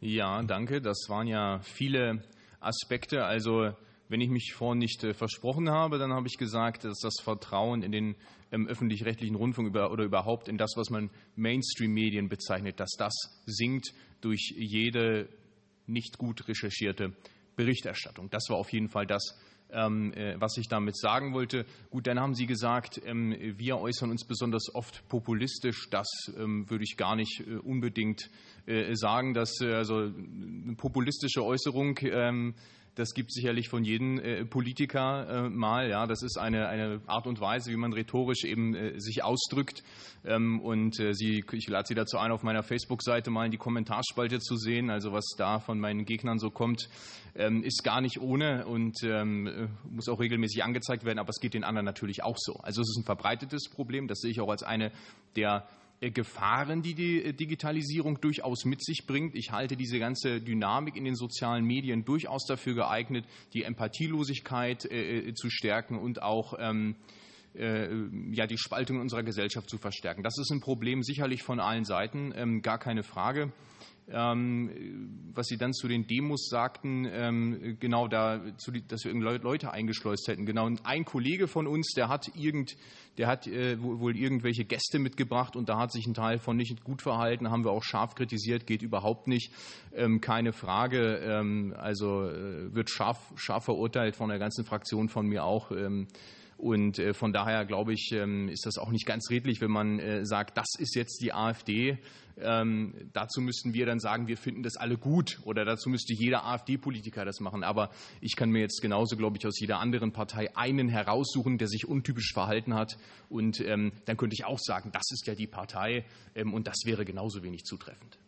Ja, danke. Das waren ja viele Aspekte. Also wenn ich mich vorhin nicht äh, versprochen habe, dann habe ich gesagt, dass das Vertrauen in den ähm, öffentlich-rechtlichen Rundfunk oder überhaupt in das, was man Mainstream-Medien bezeichnet, dass das sinkt durch jede nicht gut recherchierte Berichterstattung. Das war auf jeden Fall das, ähm, äh, was ich damit sagen wollte. Gut, dann haben Sie gesagt, ähm, wir äußern uns besonders oft populistisch. Das ähm, würde ich gar nicht äh, unbedingt äh, sagen, dass also eine populistische Äußerung das gibt sicherlich von jedem äh, Politiker äh, mal. Ja, das ist eine, eine Art und Weise, wie man rhetorisch eben äh, sich ausdrückt. Ähm, und Sie, ich lade Sie dazu ein, auf meiner Facebook-Seite mal in die Kommentarspalte zu sehen. Also was da von meinen Gegnern so kommt, ähm, ist gar nicht ohne und ähm, äh, muss auch regelmäßig angezeigt werden. Aber es geht den anderen natürlich auch so. Also es ist ein verbreitetes Problem. Das sehe ich auch als eine der Gefahren, die die äh, Digitalisierung durchaus mit sich bringt. Ich halte diese ganze Dynamik in den sozialen Medien durchaus dafür geeignet, die Empathielosigkeit äh, zu stärken und auch ähm, ja, die Spaltung unserer Gesellschaft zu verstärken. Das ist ein Problem sicherlich von allen Seiten, ähm, gar keine Frage. Ähm, was Sie dann zu den Demos sagten, ähm, genau da, dass wir Leute eingeschleust hätten. Genau. Und ein Kollege von uns, der hat irgend, der hat äh, wohl irgendwelche Gäste mitgebracht und da hat sich ein Teil von nicht gut verhalten, haben wir auch scharf kritisiert, geht überhaupt nicht, ähm, keine Frage. Also äh, wird scharf, scharf verurteilt von der ganzen Fraktion von mir auch. Und äh, von daher glaube ich, ist das auch nicht ganz redlich, wenn man sagt, das ist jetzt die AfD. Ähm, dazu müssten wir dann sagen, wir finden das alle gut oder dazu müsste jeder AfD-Politiker das machen. Aber ich kann mir jetzt genauso, glaube ich, aus jeder anderen Partei einen heraussuchen, der sich untypisch verhalten hat. Und ähm, dann könnte ich auch sagen, das ist ja die Partei ähm, und das wäre genauso wenig zutreffend.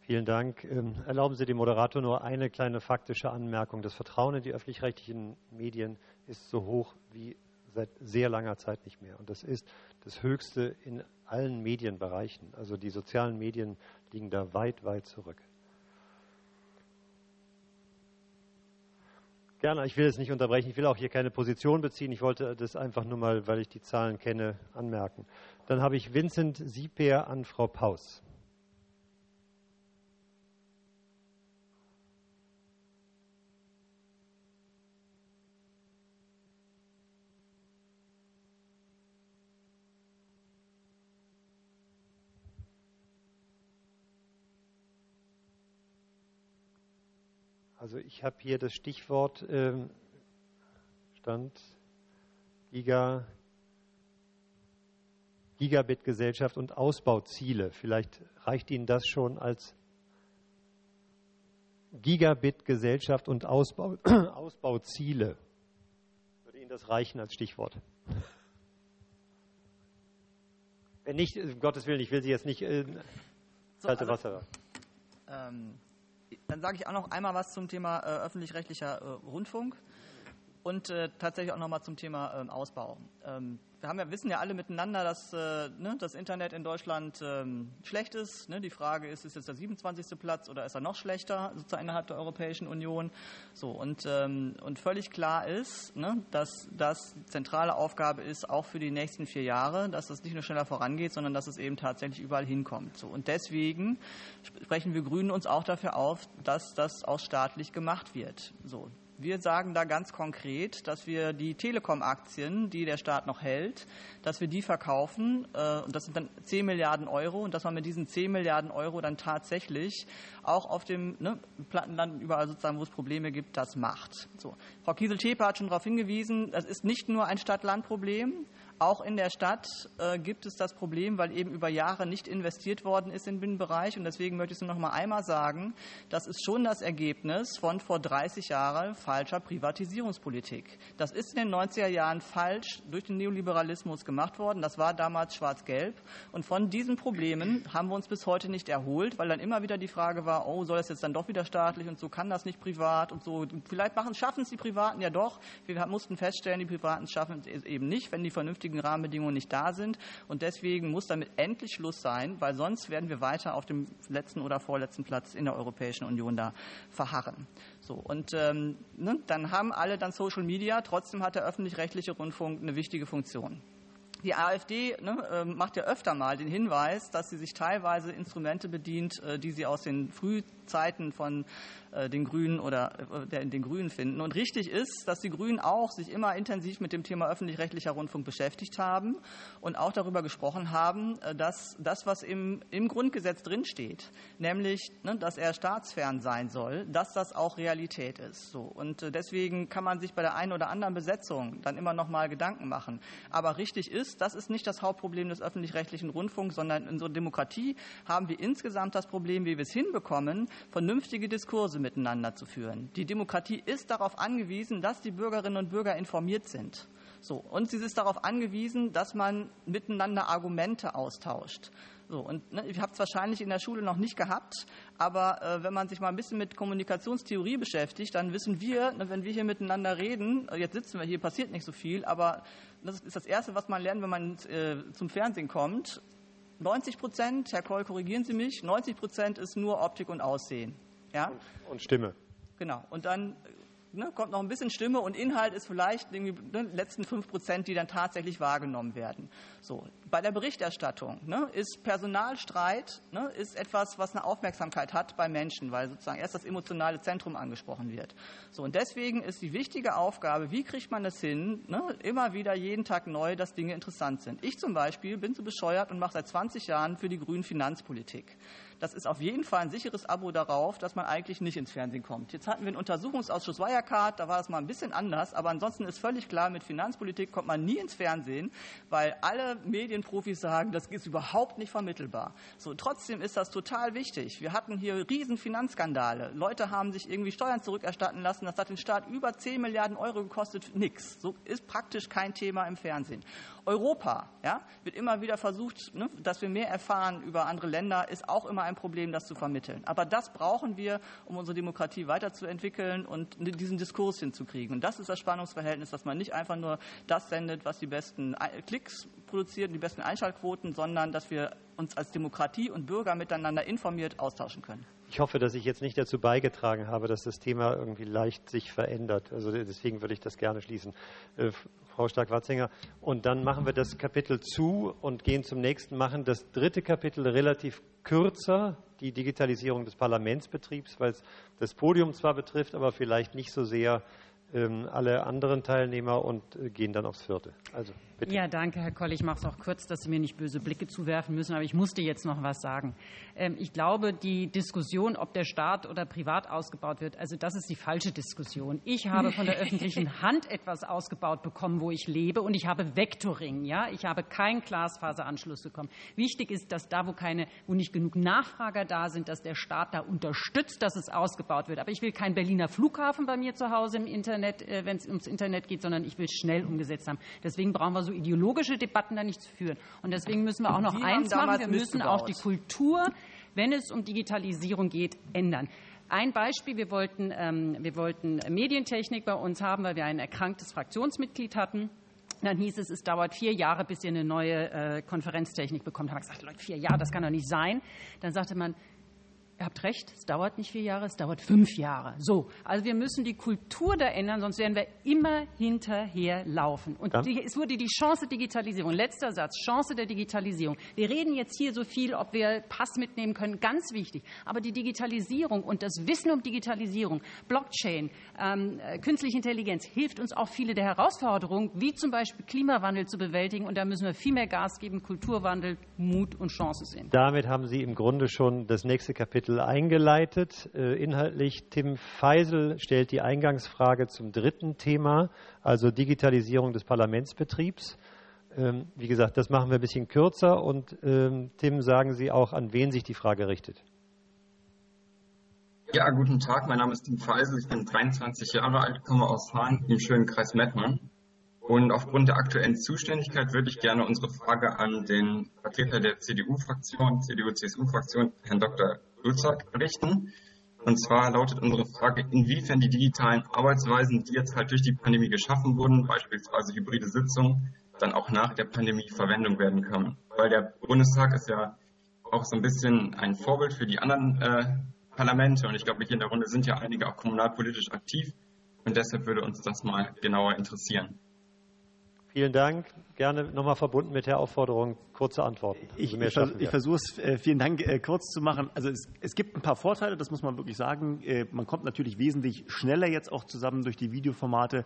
Vielen Dank. Ähm, erlauben Sie dem Moderator nur eine kleine faktische Anmerkung. Das Vertrauen in die öffentlich-rechtlichen Medien ist so hoch wie seit sehr langer Zeit nicht mehr. Und das ist das Höchste in allen Medienbereichen. Also die sozialen Medien liegen da weit, weit zurück. Gerne, ich will es nicht unterbrechen. Ich will auch hier keine Position beziehen. Ich wollte das einfach nur mal, weil ich die Zahlen kenne, anmerken. Dann habe ich Vincent Sieper an Frau Paus. Also ich habe hier das Stichwort ähm, Stand Giga, Gigabit-Gesellschaft und Ausbauziele. Vielleicht reicht Ihnen das schon als Gigabit-Gesellschaft und Ausbau, Ausbauziele. Würde Ihnen das reichen als Stichwort? Wenn nicht, um Gottes Willen, ich will Sie jetzt nicht äh, kalte so, also, Wasser. Ähm, dann sage ich auch noch einmal was zum Thema äh, öffentlich-rechtlicher äh, Rundfunk und äh, tatsächlich auch noch mal zum Thema ähm, Ausbau. Ähm, haben ja, wissen ja alle miteinander, dass äh, ne, das Internet in Deutschland ähm, schlecht ist. Ne? Die Frage ist, ist es der 27. Platz oder ist er noch schlechter sozusagen innerhalb der Europäischen Union? So und, ähm, und völlig klar ist, ne, dass das zentrale Aufgabe ist, auch für die nächsten vier Jahre, dass das nicht nur schneller vorangeht, sondern dass es eben tatsächlich überall hinkommt. So und deswegen sprechen wir Grünen uns auch dafür auf, dass das auch staatlich gemacht wird. So wir sagen da ganz konkret, dass wir die Telekom-Aktien, die der Staat noch hält, dass wir die verkaufen. Äh, und das sind dann 10 Milliarden Euro. Und dass man mit diesen 10 Milliarden Euro dann tatsächlich auch auf dem ne, Plattenland überall sozusagen, wo es Probleme gibt, das macht. So. Frau Kiesel-Tepe hat schon darauf hingewiesen, das ist nicht nur ein Stadt-Land-Problem. Auch in der Stadt äh, gibt es das Problem, weil eben über Jahre nicht investiert worden ist im Binnenbereich. Und deswegen möchte ich es nur noch mal einmal sagen, das ist schon das Ergebnis von vor 30 Jahren falscher Privatisierungspolitik. Das ist in den 90er Jahren falsch durch den Neoliberalismus gemacht worden. Das war damals schwarz-gelb. Und von diesen Problemen haben wir uns bis heute nicht erholt, weil dann immer wieder die Frage war, oh, soll das jetzt dann doch wieder staatlich und so kann das nicht privat und so. Vielleicht schaffen es die Privaten ja doch. Wir mussten feststellen, die Privaten schaffen es eben nicht, wenn die vernünftigen vernünftigen Rahmenbedingungen nicht da sind. Und deswegen muss damit endlich Schluss sein, weil sonst werden wir weiter auf dem letzten oder vorletzten Platz in der Europäischen Union da verharren. So, und ähm, ne, dann haben alle dann Social Media, trotzdem hat der öffentlich-rechtliche Rundfunk eine wichtige Funktion. Die AfD ne, ähm, macht ja öfter mal den Hinweis, dass sie sich teilweise Instrumente bedient, äh, die sie aus den Frühzeiten von den Grünen oder äh, den Grünen finden. Und richtig ist, dass die Grünen auch sich immer intensiv mit dem Thema öffentlich-rechtlicher Rundfunk beschäftigt haben und auch darüber gesprochen haben, dass das, was im, im Grundgesetz drinsteht, nämlich, ne, dass er staatsfern sein soll, dass das auch Realität ist. So. Und deswegen kann man sich bei der einen oder anderen Besetzung dann immer noch mal Gedanken machen. Aber richtig ist, das ist nicht das Hauptproblem des öffentlich-rechtlichen Rundfunks, sondern in unserer Demokratie haben wir insgesamt das Problem, wie wir es hinbekommen, vernünftige Diskurse miteinander zu führen. Die Demokratie ist darauf angewiesen, dass die Bürgerinnen und Bürger informiert sind. So. Und sie ist darauf angewiesen, dass man miteinander Argumente austauscht. So, und ne, ich habe es wahrscheinlich in der Schule noch nicht gehabt, aber äh, wenn man sich mal ein bisschen mit Kommunikationstheorie beschäftigt, dann wissen wir, ne, wenn wir hier miteinander reden, äh, jetzt sitzen wir hier, passiert nicht so viel, aber das ist das Erste, was man lernt, wenn man äh, zum Fernsehen kommt. 90 Prozent, Herr Koll, korrigieren Sie mich, 90 Prozent ist nur Optik und Aussehen. Ja? Und, und Stimme. Genau. Und dann ne, kommt noch ein bisschen Stimme und Inhalt ist vielleicht die ne, letzten fünf Prozent, die dann tatsächlich wahrgenommen werden. So. Bei der Berichterstattung ne, ist Personalstreit ne, ist etwas, was eine Aufmerksamkeit hat bei Menschen, weil sozusagen erst das emotionale Zentrum angesprochen wird. So, und deswegen ist die wichtige Aufgabe, wie kriegt man das hin, ne, immer wieder jeden Tag neu, dass Dinge interessant sind. Ich zum Beispiel bin so bescheuert und mache seit 20 Jahren für die Grünen Finanzpolitik das ist auf jeden Fall ein sicheres Abo darauf, dass man eigentlich nicht ins Fernsehen kommt. Jetzt hatten wir einen Untersuchungsausschuss Wirecard, da war das mal ein bisschen anders, aber ansonsten ist völlig klar, mit Finanzpolitik kommt man nie ins Fernsehen, weil alle Medienprofis sagen, das ist überhaupt nicht vermittelbar. So, trotzdem ist das total wichtig. Wir hatten hier riesen Finanzskandale. Leute haben sich irgendwie Steuern zurückerstatten lassen. Das hat den Staat über 10 Milliarden Euro gekostet. Nix. So ist praktisch kein Thema im Fernsehen. Europa ja, wird immer wieder versucht, ne, dass wir mehr erfahren über andere Länder, ist auch immer ein Problem, das zu vermitteln. Aber das brauchen wir, um unsere Demokratie weiterzuentwickeln. Und diesen Diskurs hinzukriegen. Und das ist das Spannungsverhältnis, dass man nicht einfach nur das sendet, was die besten Klicks produziert, die besten Einschaltquoten, sondern dass wir uns als Demokratie und Bürger miteinander informiert austauschen können. Ich hoffe, dass ich jetzt nicht dazu beigetragen habe, dass das Thema irgendwie leicht sich verändert. Also deswegen würde ich das gerne schließen. Frau Stark-Watzinger. Und dann machen wir das Kapitel zu und gehen zum nächsten, machen das dritte Kapitel relativ kürzer, die Digitalisierung des Parlamentsbetriebs, weil es das Podium zwar betrifft, aber vielleicht nicht so sehr ähm, alle anderen Teilnehmer und äh, gehen dann aufs vierte. Also bitte. Ja, danke, Herr Koll. Ich mache es auch kurz, dass Sie mir nicht böse Blicke zuwerfen müssen, aber ich musste jetzt noch was sagen. Ähm, ich glaube, die Diskussion, ob der Staat oder privat ausgebaut wird, also das ist die falsche Diskussion. Ich habe von der öffentlichen Hand etwas ausgebaut bekommen, wo ich lebe, und ich habe Vectoring. Ja, ich habe keinen Glasfaseranschluss bekommen. Wichtig ist, dass da, wo keine, wo nicht genug Nachfrager da sind, dass der Staat da unterstützt, dass es ausgebaut wird. Aber ich will keinen Berliner Flughafen bei mir zu Hause im Internet äh, wenn es ums Internet geht, sondern ich will es schnell umgesetzt haben. Deswegen brauchen wir so ideologische Debatten da nicht zu führen. Und deswegen müssen wir auch noch Sie eins machen. Wir müssen auch die Kultur, wenn es um Digitalisierung geht, ändern. Ein Beispiel, wir wollten, ähm, wir wollten Medientechnik bei uns haben, weil wir ein erkranktes Fraktionsmitglied hatten. Dann hieß es, es dauert vier Jahre, bis ihr eine neue äh, Konferenztechnik bekommt. Da haben wir gesagt, Leute, vier Jahre, das kann doch nicht sein. Dann sagte man, Ihr habt recht, es dauert nicht vier Jahre, es dauert fünf Jahre. So, also wir müssen die Kultur da ändern, sonst werden wir immer hinterherlaufen. Und die, es wurde die Chance Digitalisierung, letzter Satz, Chance der Digitalisierung. Wir reden jetzt hier so viel, ob wir Pass mitnehmen können, ganz wichtig. Aber die Digitalisierung und das Wissen um Digitalisierung, Blockchain, ähm, äh, künstliche Intelligenz hilft uns auch viele der Herausforderungen, wie zum Beispiel Klimawandel zu bewältigen. Und da müssen wir viel mehr Gas geben, Kulturwandel, Mut und Chance sehen. Damit haben Sie im Grunde schon das nächste Kapitel Kapitel eingeleitet. Äh, inhaltlich, Tim Feisel stellt die Eingangsfrage zum dritten Thema, also Digitalisierung des Parlamentsbetriebs. Ähm, wie gesagt, das machen wir ein bisschen kürzer. Und ähm, Tim, sagen Sie auch, an wen sich die Frage richtet. Ja, guten Tag. Mein Name ist Tim Feisel. Ich bin 23 Jahre alt, komme aus Hahn im schönen Kreis Mettmann. Und aufgrund der aktuellen Zuständigkeit würde ich gerne unsere Frage an den Vertreter der CDU-Fraktion, CDU-CSU-Fraktion, Herrn Dr. Luzak, richten. Und zwar lautet unsere Frage, inwiefern die digitalen Arbeitsweisen, die jetzt halt durch die Pandemie geschaffen wurden, beispielsweise hybride Sitzungen, dann auch nach der Pandemie Verwendung werden können. Weil der Bundestag ist ja auch so ein bisschen ein Vorbild für die anderen äh, Parlamente. Und ich glaube, hier in der Runde sind ja einige auch kommunalpolitisch aktiv. Und deshalb würde uns das mal genauer interessieren. Vielen Dank. Gerne nochmal verbunden mit der Aufforderung, kurze Antworten. Also ich, ich, ich versuche es, äh, vielen Dank, äh, kurz zu machen. Also es, es, gibt ein paar Vorteile, das muss man wirklich sagen. Äh, man kommt natürlich wesentlich schneller jetzt auch zusammen durch die Videoformate,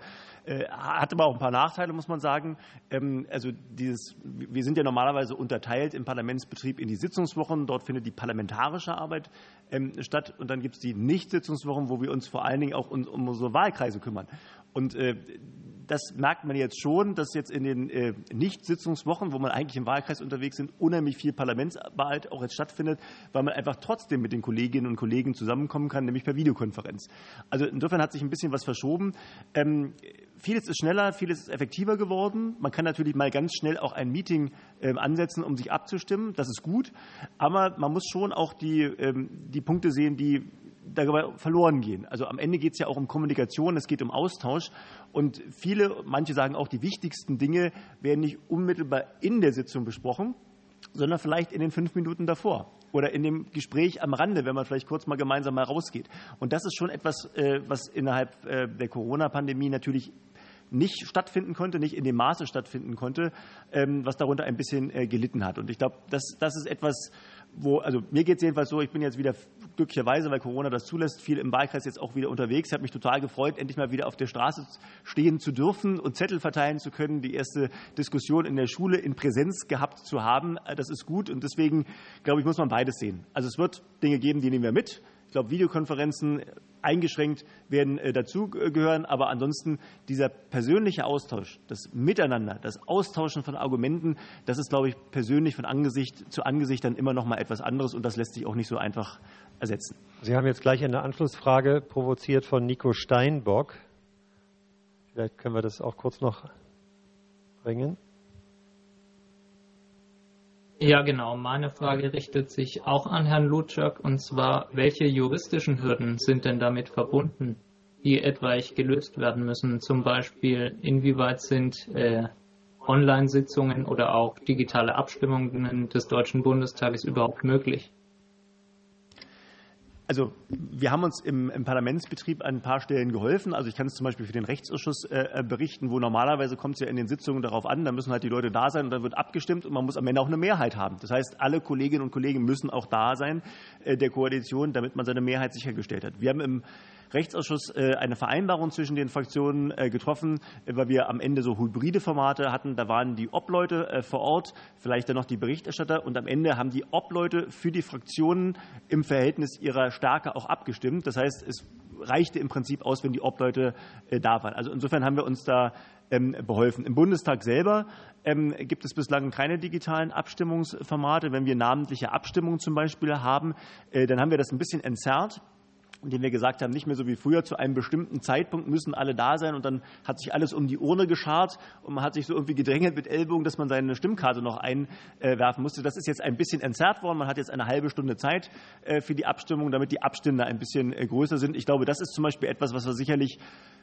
hat aber auch ein paar Nachteile, muss man sagen. Ähm, also dieses, wir sind ja normalerweise unterteilt im Parlamentsbetrieb in die Sitzungswochen. Dort findet die parlamentarische Arbeit ähm, statt. Und dann gibt es die Nicht-Sitzungswochen, wo wir uns vor allen Dingen auch um, um unsere Wahlkreise kümmern. Und das merkt man jetzt schon, dass jetzt in den äh, Nicht-Sitzungswochen, wo man eigentlich im Wahlkreis unterwegs sind, unheimlich viel Parlamentsarbeit auch jetzt stattfindet, weil man einfach trotzdem mit den Kolleginnen und Kollegen zusammenkommen kann, nämlich per Videokonferenz. Also insofern hat sich ein bisschen was verschoben. Ähm, vieles ist schneller, vieles ist effektiver geworden. Man kann natürlich mal ganz schnell auch ein Meeting äh, ansetzen, um sich abzustimmen. Das ist gut. Aber man muss schon auch die, ähm, die Punkte sehen, die dabei verloren gehen. Also am Ende geht es ja auch um Kommunikation, es geht um Austausch. Und viele, manche sagen auch, die wichtigsten Dinge werden nicht unmittelbar in der Sitzung besprochen, sondern vielleicht in den fünf Minuten davor oder in dem Gespräch am Rande, wenn man vielleicht kurz mal gemeinsam mal rausgeht. Und das ist schon etwas, äh, was innerhalb äh, der Corona-Pandemie natürlich nicht stattfinden konnte, nicht in dem Maße stattfinden konnte, ähm, was darunter ein bisschen äh, gelitten hat. Und ich glaube, das, das ist etwas, wo, also mir geht es jedenfalls so, ich bin jetzt wieder glücklicherweise, weil Corona das zulässt, viel im Wahlkreis jetzt auch wieder unterwegs. Ich habe mich total gefreut, endlich mal wieder auf der Straße stehen zu dürfen und Zettel verteilen zu können, die erste Diskussion in der Schule in Präsenz gehabt zu haben. Das ist gut und deswegen, glaube ich, muss man beides sehen. Also es wird Dinge geben, die nehmen wir mit. Ich glaube, Videokonferenzen eingeschränkt werden äh, dazugehören. Aber ansonsten dieser persönliche Austausch, das Miteinander, das Austauschen von Argumenten, das ist, glaube ich, persönlich von Angesicht zu Angesicht dann immer noch mal etwas anderes und das lässt sich auch nicht so einfach ersetzen. Sie haben jetzt gleich eine Anschlussfrage provoziert von Nico Steinbock. Vielleicht können wir das auch kurz noch bringen. Ja, genau. Meine Frage richtet sich auch an Herrn Lutschak und zwar, welche juristischen Hürden sind denn damit verbunden, die etwaig gelöst werden müssen. Zum Beispiel, inwieweit sind äh, Online-Sitzungen oder auch digitale Abstimmungen des Deutschen Bundestages überhaupt möglich? Also wir haben uns im, im, Parlamentsbetrieb an ein paar Stellen geholfen. Also ich kann es zum Beispiel für den Rechtsausschuss äh, berichten, wo normalerweise kommt es ja in den Sitzungen darauf an, da müssen halt die Leute da sein und dann wird abgestimmt und man muss am Ende auch eine Mehrheit haben. Das heißt, alle Kolleginnen und Kollegen müssen auch da sein äh, der Koalition, damit man seine Mehrheit sichergestellt hat. Wir haben im Rechtsausschuss äh, eine Vereinbarung zwischen den Fraktionen äh, getroffen, weil wir am Ende so hybride Formate hatten. Da waren die Obleute äh, vor Ort, vielleicht dann noch die Berichterstatter und am Ende haben die Obleute für die Fraktionen im Verhältnis ihrer Stärke auch abgestimmt. Das heißt, es reichte im Prinzip aus, wenn die Obleute da waren. Also insofern haben wir uns da ähm, beholfen. Im Bundestag selber ähm, gibt es bislang keine digitalen Abstimmungsformate. Wenn wir namentliche Abstimmungen zum Beispiel haben, dann haben wir das ein bisschen entzerrt indem wir gesagt haben, nicht mehr so wie früher, zu einem bestimmten Zeitpunkt müssen alle da sein und dann hat sich alles um die Urne geschart und man hat sich so irgendwie gedrängelt mit Ellbogen, dass man seine Stimmkarte noch einwerfen musste. Das ist jetzt ein bisschen entzerrt worden. Man hat jetzt eine halbe Stunde Zeit äh, für die Abstimmung, damit die Abstände ein bisschen äh, größer sind. Ich glaube, das ist zum Beispiel etwas, was wir sicherlich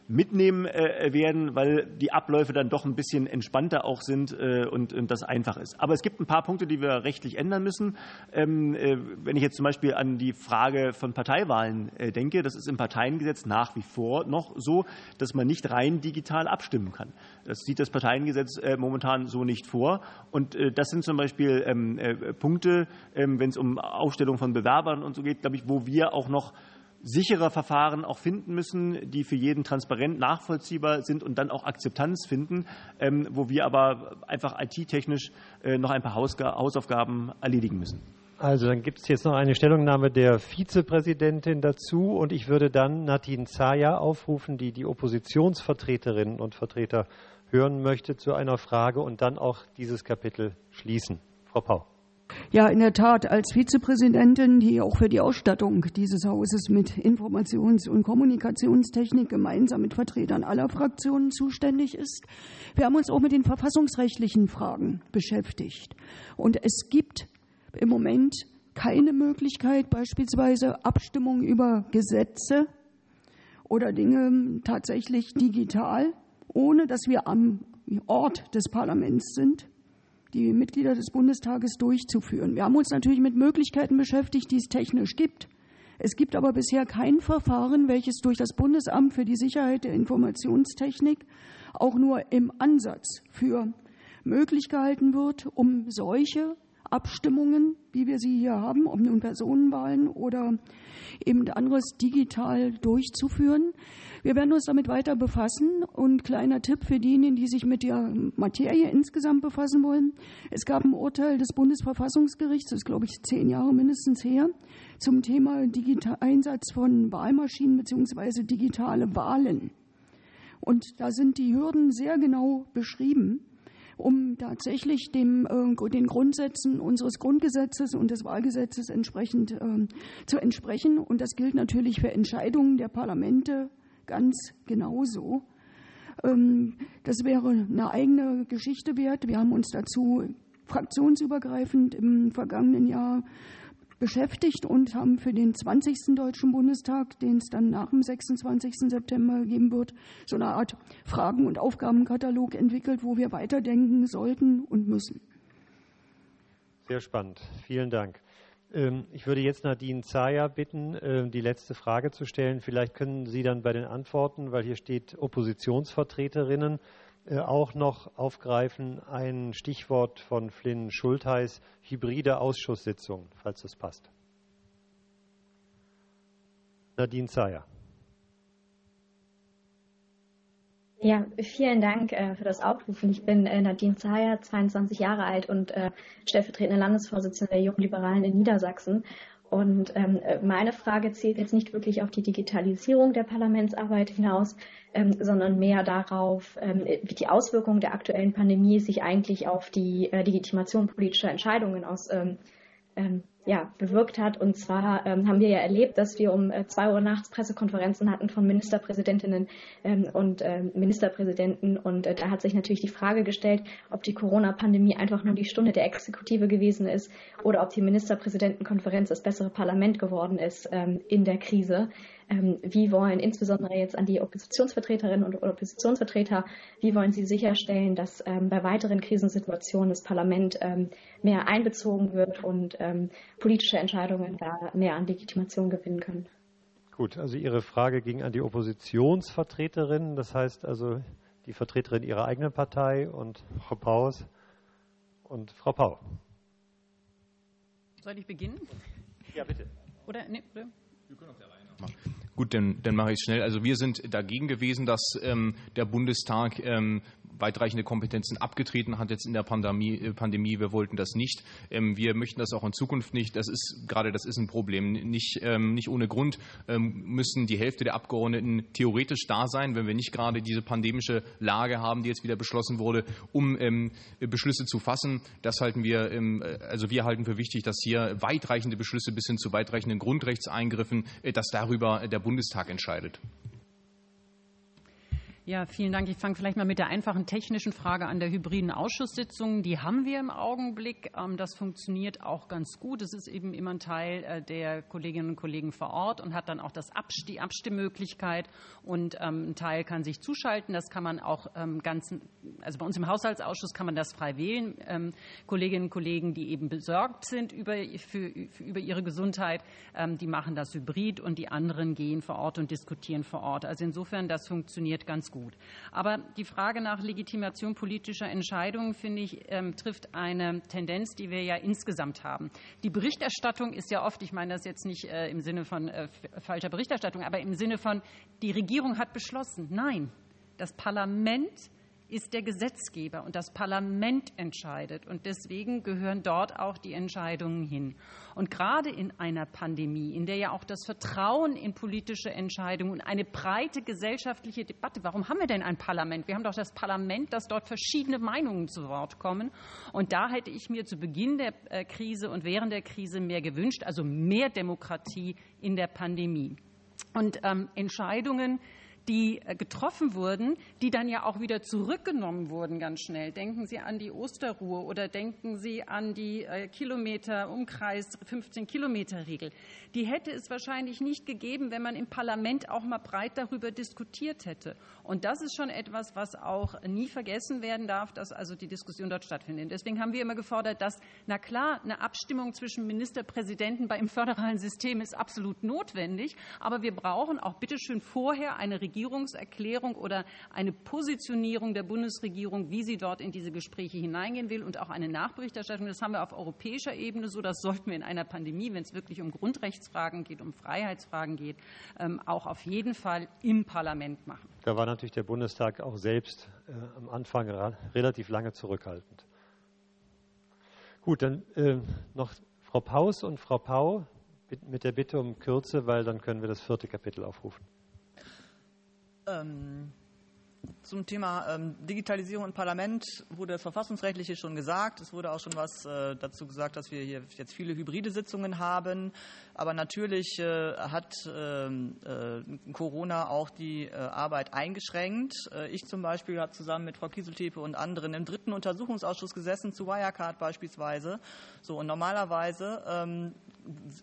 mitnehmen äh, werden, weil die Abläufe dann doch ein bisschen entspannter auch sind und das einfach ist. Aber es gibt ein paar Punkte, die wir rechtlich ändern müssen. Ähm, wenn ich jetzt zum Beispiel an die Frage von Parteiwahlen denke, das ist im Parteiengesetz nach wie vor noch so, dass man nicht rein digital abstimmen kann. Das sieht das Parteiengesetz äh, momentan so nicht vor. Und äh, das sind zum Beispiel ähm, äh, Punkte, ähm, wenn es um Aufstellung von Bewerbern und so geht, glaube ich, wo wir auch noch sichere Verfahren auch finden müssen, die für jeden transparent nachvollziehbar sind und dann auch Akzeptanz finden, ähm, wo wir aber einfach IT-technisch noch ein paar Hausaufgaben erledigen müssen. Also dann gibt es jetzt noch eine Stellungnahme der Vizepräsidentin dazu und ich würde dann Nadine Zaya aufrufen, die die Oppositionsvertreterinnen und Vertreter hören möchte zu einer Frage und dann auch dieses Kapitel schließen. Frau Pau. Ja, in der Tat, als Vizepräsidentin, die auch für die Ausstattung dieses Hauses mit Informations- und Kommunikationstechnik gemeinsam mit Vertretern aller Fraktionen zuständig ist. Wir haben uns auch mit den verfassungsrechtlichen Fragen beschäftigt. Und es gibt im Moment keine Möglichkeit, beispielsweise Abstimmung über Gesetze oder Dinge tatsächlich digital, ohne dass wir am Ort des Parlaments sind, die Mitglieder des Bundestages durchzuführen. Wir haben uns natürlich mit Möglichkeiten beschäftigt, die es technisch gibt. Es gibt aber bisher kein Verfahren, welches durch das Bundesamt für die Sicherheit der Informationstechnik auch nur im Ansatz für möglich gehalten wird, um solche Abstimmungen, wie wir sie hier haben, ob nun Personenwahlen oder eben anderes digital durchzuführen. Wir werden uns damit weiter befassen und kleiner Tipp für diejenigen, die sich mit der Materie insgesamt befassen wollen. Es gab ein Urteil des Bundesverfassungsgerichts, das ist glaube ich zehn Jahre mindestens her, zum Thema Digital Einsatz von Wahlmaschinen bzw. digitale Wahlen. Und da sind die Hürden sehr genau beschrieben um tatsächlich dem, äh, den Grundsätzen unseres Grundgesetzes und des Wahlgesetzes entsprechend äh, zu entsprechen. Und das gilt natürlich für Entscheidungen der Parlamente ganz genauso. Ähm, das wäre eine eigene Geschichte wert. Wir haben uns dazu fraktionsübergreifend im vergangenen Jahr beschäftigt und haben für den 20. Deutschen Bundestag, den es dann nach dem 26. September geben wird, so eine Art Fragen- und Aufgabenkatalog entwickelt, wo wir weiterdenken sollten und müssen. Sehr spannend. Vielen Dank. Ähm, ich würde jetzt Nadine Zaya bitten, ähm, die letzte Frage zu stellen. Vielleicht können Sie dann bei den Antworten, weil hier steht Oppositionsvertreterinnen, auch noch aufgreifen ein Stichwort von Flynn Schultheiß, hybride Ausschusssitzung, falls das passt. Nadine Zeyer. Ja, vielen Dank äh, für das Aufrufen. Ich bin äh, Nadine Zeyer, 22 Jahre alt und äh, stellvertretende Landesvorsitzende der Jungen Liberalen in Niedersachsen. Und ähm, meine Frage zielt jetzt nicht wirklich auf die Digitalisierung der Parlamentsarbeit hinaus, ähm, sondern mehr darauf, ähm, wie die Auswirkungen der aktuellen Pandemie sich eigentlich auf die äh, Legitimation politischer Entscheidungen aus, ähm, ähm ja, bewirkt hat. Und zwar ähm, haben wir ja erlebt, dass wir um äh, zwei Uhr nachts Pressekonferenzen hatten von Ministerpräsidentinnen ähm, und äh, Ministerpräsidenten. Und äh, da hat sich natürlich die Frage gestellt, ob die Corona-Pandemie einfach nur die Stunde der Exekutive gewesen ist oder ob die Ministerpräsidentenkonferenz das bessere Parlament geworden ist ähm, in der Krise. Ähm, wie wollen insbesondere jetzt an die Oppositionsvertreterinnen und Oppositionsvertreter, wie wollen Sie sicherstellen, dass ähm, bei weiteren Krisensituationen das Parlament ähm, mehr einbezogen wird und politische Entscheidungen da mehr an Legitimation gewinnen können? Gut, also Ihre Frage ging an die Oppositionsvertreterinnen, das heißt also die Vertreterin Ihrer eigenen Partei und Frau Paus und Frau Pau. Soll ich beginnen? Ja, bitte. Oder? Nee, oder? Wir können uns ja machen. Gut, dann, dann mache ich es schnell. Also wir sind dagegen gewesen, dass ähm, der Bundestag ähm, weitreichende Kompetenzen abgetreten hat jetzt in der Pandemie. Äh, Pandemie. Wir wollten das nicht. Ähm, wir möchten das auch in Zukunft nicht. Das ist gerade das ist ein Problem. Nicht, ähm, nicht ohne Grund ähm, müssen die Hälfte der Abgeordneten theoretisch da sein, wenn wir nicht gerade diese pandemische Lage haben, die jetzt wieder beschlossen wurde, um Beschlüsse zu fassen. Das halten wir, also wir halten für wichtig, dass hier weitreichende Beschlüsse bis hin zu weitreichenden Grundrechtseingriffen, äh, dass darüber der Bundestag entscheidet. Ja, vielen Dank. Ich fange vielleicht mal mit der einfachen technischen Frage an der hybriden Ausschusssitzung. Die haben wir im Augenblick. Ähm, das funktioniert auch ganz gut. Es ist eben immer ein Teil äh, der Kolleginnen und Kollegen vor Ort und hat dann auch das Abst die Abstimmmöglichkeit und ähm, ein Teil kann sich zuschalten. Das kann man auch ähm, ganz, also bei uns im Haushaltsausschuss kann man das frei wählen. Kolleginnen und Kollegen, die eben besorgt sind über, für, über ihre Gesundheit, die machen das hybrid und die anderen gehen vor Ort und diskutieren vor Ort. Also insofern, das funktioniert ganz gut. Aber die Frage nach Legitimation politischer Entscheidungen, finde ich, ähm, trifft eine Tendenz, die wir ja insgesamt haben. Die Berichterstattung ist ja oft, ich meine das jetzt nicht äh, im Sinne von äh, falscher Berichterstattung, aber im Sinne von, die Regierung hat beschlossen. Nein, das Parlament ist der Gesetzgeber und das Parlament entscheidet. Und deswegen gehören dort auch die Entscheidungen hin. Und gerade in einer Pandemie, in der ja auch das Vertrauen in politische Entscheidungen und eine breite gesellschaftliche Debatte, warum haben wir denn ein Parlament? Wir haben doch das Parlament, dass dort verschiedene Meinungen zu Wort kommen. Und da hätte ich mir zu Beginn der äh, Krise und während der Krise mehr gewünscht, also mehr Demokratie in der Pandemie. Und ähm, Entscheidungen, die äh, getroffen wurden, die dann ja auch wieder zurückgenommen wurden ganz schnell. Denken Sie an die Osterruhe oder denken Sie an die äh, Kilometer Umkreis 15 Kilometer Regel. Die hätte es wahrscheinlich nicht gegeben, wenn man im Parlament auch mal breit darüber diskutiert hätte. Und das ist schon etwas, was auch nie vergessen werden darf, dass also die Diskussion dort stattfindet. Deswegen haben wir immer gefordert, dass, na klar, eine Abstimmung zwischen Ministerpräsidenten bei im föderalen System ist absolut notwendig, aber wir brauchen auch bitteschön vorher eine Regierung, Regierungserklärung oder eine Positionierung der Bundesregierung, wie sie dort in diese Gespräche hineingehen will und auch eine Nachberichterstattung. Das haben wir auf europäischer Ebene so. Das sollten wir in einer Pandemie, wenn es wirklich um Grundrechtsfragen geht, um Freiheitsfragen geht, ähm, auch auf jeden Fall im Parlament machen. Da war natürlich der Bundestag auch selbst äh, am Anfang relativ lange zurückhaltend. Gut, dann äh, noch Frau Paus und Frau Pau mit der Bitte um Kürze, weil dann können wir das vierte Kapitel aufrufen. Ähm, zum Thema ähm, Digitalisierung im Parlament wurde das Verfassungsrechtliche schon gesagt. Es wurde auch schon was äh, dazu gesagt, dass wir hier jetzt viele hybride Sitzungen haben. Aber natürlich äh, hat ähm, äh, Corona auch die Arbeit eingeschränkt. Ich zum Beispiel habe zusammen mit Frau Kieseltepe und anderen im dritten Untersuchungsausschuss gesessen, zu Wirecard beispielsweise. So, und normalerweise ähm,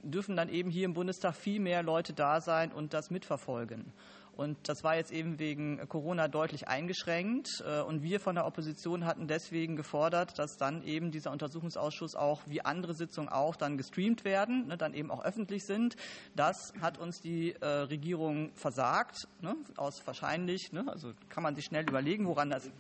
dürfen dann eben hier im Bundestag viel mehr Leute da sein und das mitverfolgen. Und das war jetzt eben wegen Corona deutlich eingeschränkt. Äh, und wir von der Opposition hatten deswegen gefordert, dass dann eben dieser Untersuchungsausschuss auch wie andere Sitzungen auch dann gestreamt werden, ne, dann eben auch öffentlich sind. Das hat uns die äh, Regierung versagt, ne, aus wahrscheinlich, ne, also kann man sich schnell überlegen, woran das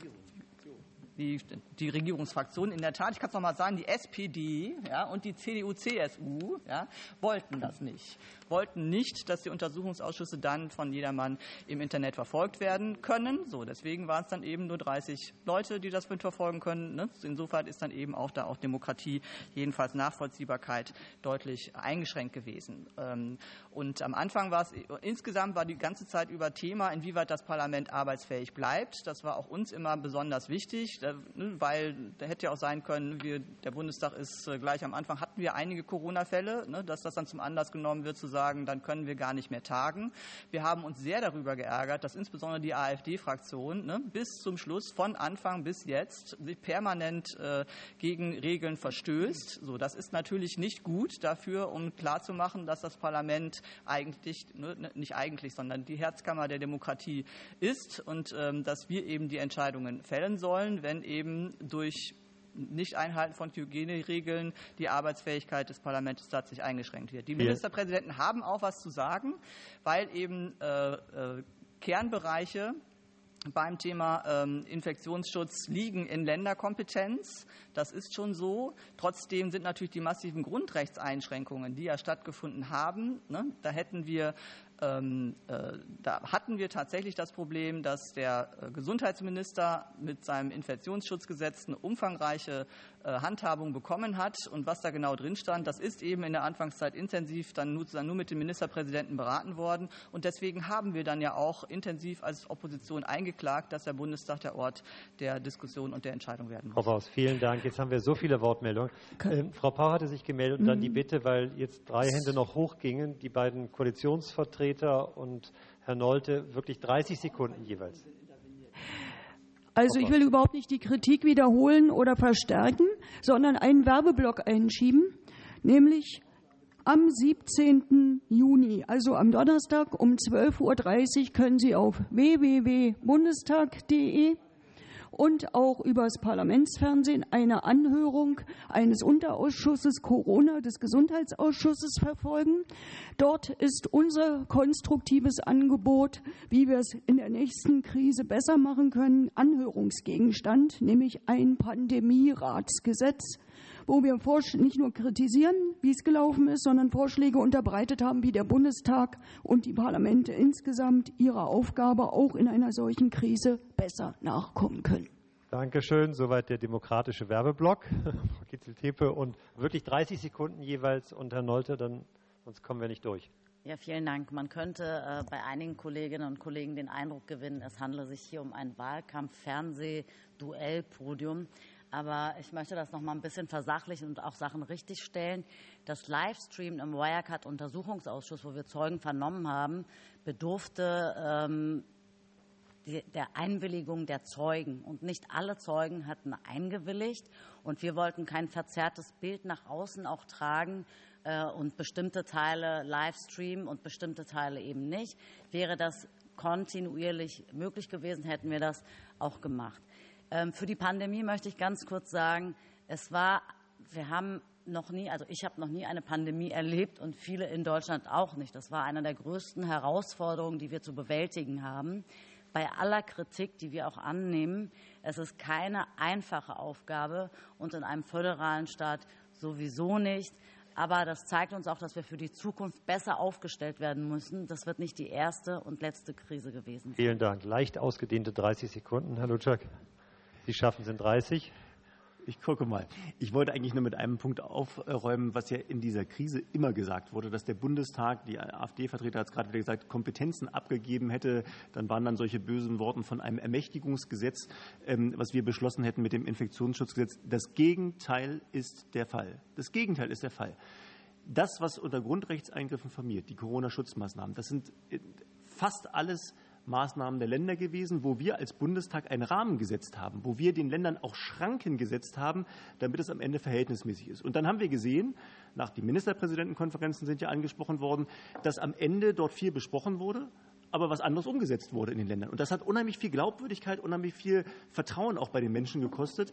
die, die Regierungsfraktionen. In der Tat, ich kann es noch mal sagen, die SPD ja, und die CDU-CSU ja, wollten das nicht wollten nicht, dass die Untersuchungsausschüsse dann von jedermann im Internet verfolgt werden können. So, deswegen waren es dann eben nur 30 Leute, die das mitverfolgen können. Ne? Insofern ist dann eben auch da auch Demokratie, jedenfalls Nachvollziehbarkeit, deutlich eingeschränkt gewesen. Ähm, und am Anfang war es insgesamt war die ganze Zeit über Thema, inwieweit das Parlament arbeitsfähig bleibt. Das war auch uns immer besonders wichtig. Ne, weil da hätte ja auch sein können, wir, der Bundestag ist äh, gleich am Anfang, hatten wir einige Corona-Fälle, ne, dass das dann zum Anlass genommen wird, zu sagen, dann können wir gar nicht mehr tagen. Wir haben uns sehr darüber geärgert, dass insbesondere die AfD-Fraktion ne, bis zum Schluss, von Anfang bis jetzt, sich permanent äh, gegen Regeln verstößt. So, das ist natürlich nicht gut dafür, um klarzumachen, dass das Parlament eigentlich, ne nicht eigentlich, sondern die Herzkammer der Demokratie ist und ähm, dass wir eben die Entscheidungen fällen sollen, wenn eben durch Nicht-Einhalten von Hygieneregeln die Arbeitsfähigkeit des Parlaments tatsächlich eingeschränkt wird. Die Ministerpräsidenten haben auch was zu sagen, weil eben äh, äh, Kernbereiche beim Thema ähm, Infektionsschutz liegen in Länderkompetenz. Das ist schon so. Trotzdem sind natürlich die massiven Grundrechtseinschränkungen, die ja stattgefunden haben, ne, da hätten wir da hatten wir tatsächlich das Problem, dass der äh, Gesundheitsminister mit seinem Infektionsschutzgesetz eine umfangreiche äh, Handhabung bekommen hat. Und was da genau drin stand, das ist eben in der Anfangszeit intensiv dann nur, dann nur mit dem Ministerpräsidenten beraten worden. Und deswegen haben wir dann ja auch intensiv als Opposition eingeklagt, dass der Bundestag der Ort der Diskussion und der Entscheidung werden muss. Frau Baus, vielen Dank. Jetzt haben wir so viele Wortmeldungen. Ähm, Frau Pau hatte sich gemeldet und dann die mhm. Bitte, weil jetzt drei Hände noch hochgingen, die beiden Koalitionsvertreter und Herr Nolte wirklich 30 Sekunden jeweils. Also ich will überhaupt nicht die Kritik wiederholen oder verstärken, sondern einen Werbeblock einschieben, nämlich am 17. Juni, also am Donnerstag um 12.30 Uhr können Sie auf www.bundestag.de und auch übers Parlamentsfernsehen eine Anhörung eines Unterausschusses Corona des Gesundheitsausschusses verfolgen. Dort ist unser konstruktives Angebot, wie wir es in der nächsten Krise besser machen können, Anhörungsgegenstand, nämlich ein Pandemieratsgesetz wo wir nicht nur kritisieren, wie es gelaufen ist, sondern Vorschläge unterbreitet haben, wie der Bundestag und die Parlamente insgesamt ihrer Aufgabe auch in einer solchen Krise besser nachkommen können. Dankeschön. Soweit der demokratische Werbeblock. Frau Kitzel-Tepe und wirklich 30 Sekunden jeweils und Herr Nolte, dann, sonst kommen wir nicht durch. Ja, vielen Dank. Man könnte äh, bei einigen Kolleginnen und Kollegen den Eindruck gewinnen, es handle sich hier um ein Wahlkampf-Fernseh-Duell-Podium. Aber ich möchte das noch mal ein bisschen versachlichen und auch Sachen richtigstellen. Das Livestream im Wirecard-Untersuchungsausschuss, wo wir Zeugen vernommen haben, bedurfte ähm, die, der Einwilligung der Zeugen. Und nicht alle Zeugen hatten eingewilligt. Und wir wollten kein verzerrtes Bild nach außen auch tragen äh, und bestimmte Teile Livestream und bestimmte Teile eben nicht. Wäre das kontinuierlich möglich gewesen, hätten wir das auch gemacht. Ähm, für die Pandemie möchte ich ganz kurz sagen, es war, wir haben noch nie, also ich habe noch nie eine Pandemie erlebt und viele in Deutschland auch nicht. Das war eine der größten Herausforderungen, die wir zu bewältigen haben. Bei aller Kritik, die wir auch annehmen, es ist keine einfache Aufgabe und in einem föderalen Staat sowieso nicht. Aber das zeigt uns auch, dass wir für die Zukunft besser aufgestellt werden müssen. Das wird nicht die erste und letzte Krise gewesen. Vielen Dank. Leicht ausgedehnte 30 Sekunden, Herr Lutschak. Sie schaffen es in 30. Ich gucke mal. Ich wollte eigentlich nur mit einem Punkt aufräumen, was ja in dieser Krise immer gesagt wurde, dass der Bundestag, die AfD-Vertreter hat es gerade wieder gesagt, Kompetenzen abgegeben hätte. Dann waren dann solche bösen Worte von einem Ermächtigungsgesetz, ähm, was wir beschlossen hätten mit dem Infektionsschutzgesetz. Das Gegenteil ist der Fall. Das Gegenteil ist der Fall. Das, was unter Grundrechtseingriffen formiert, die Corona-Schutzmaßnahmen, das sind äh, fast alles Maßnahmen der Länder gewesen, wo wir als Bundestag einen Rahmen gesetzt haben, wo wir den Ländern auch Schranken gesetzt haben, damit es am Ende verhältnismäßig ist. Und dann haben wir gesehen, nach den Ministerpräsidentenkonferenzen sind ja angesprochen worden, dass am Ende dort viel besprochen wurde, aber was anderes umgesetzt wurde in den Ländern. Und das hat unheimlich viel Glaubwürdigkeit, unheimlich viel Vertrauen auch bei den Menschen gekostet.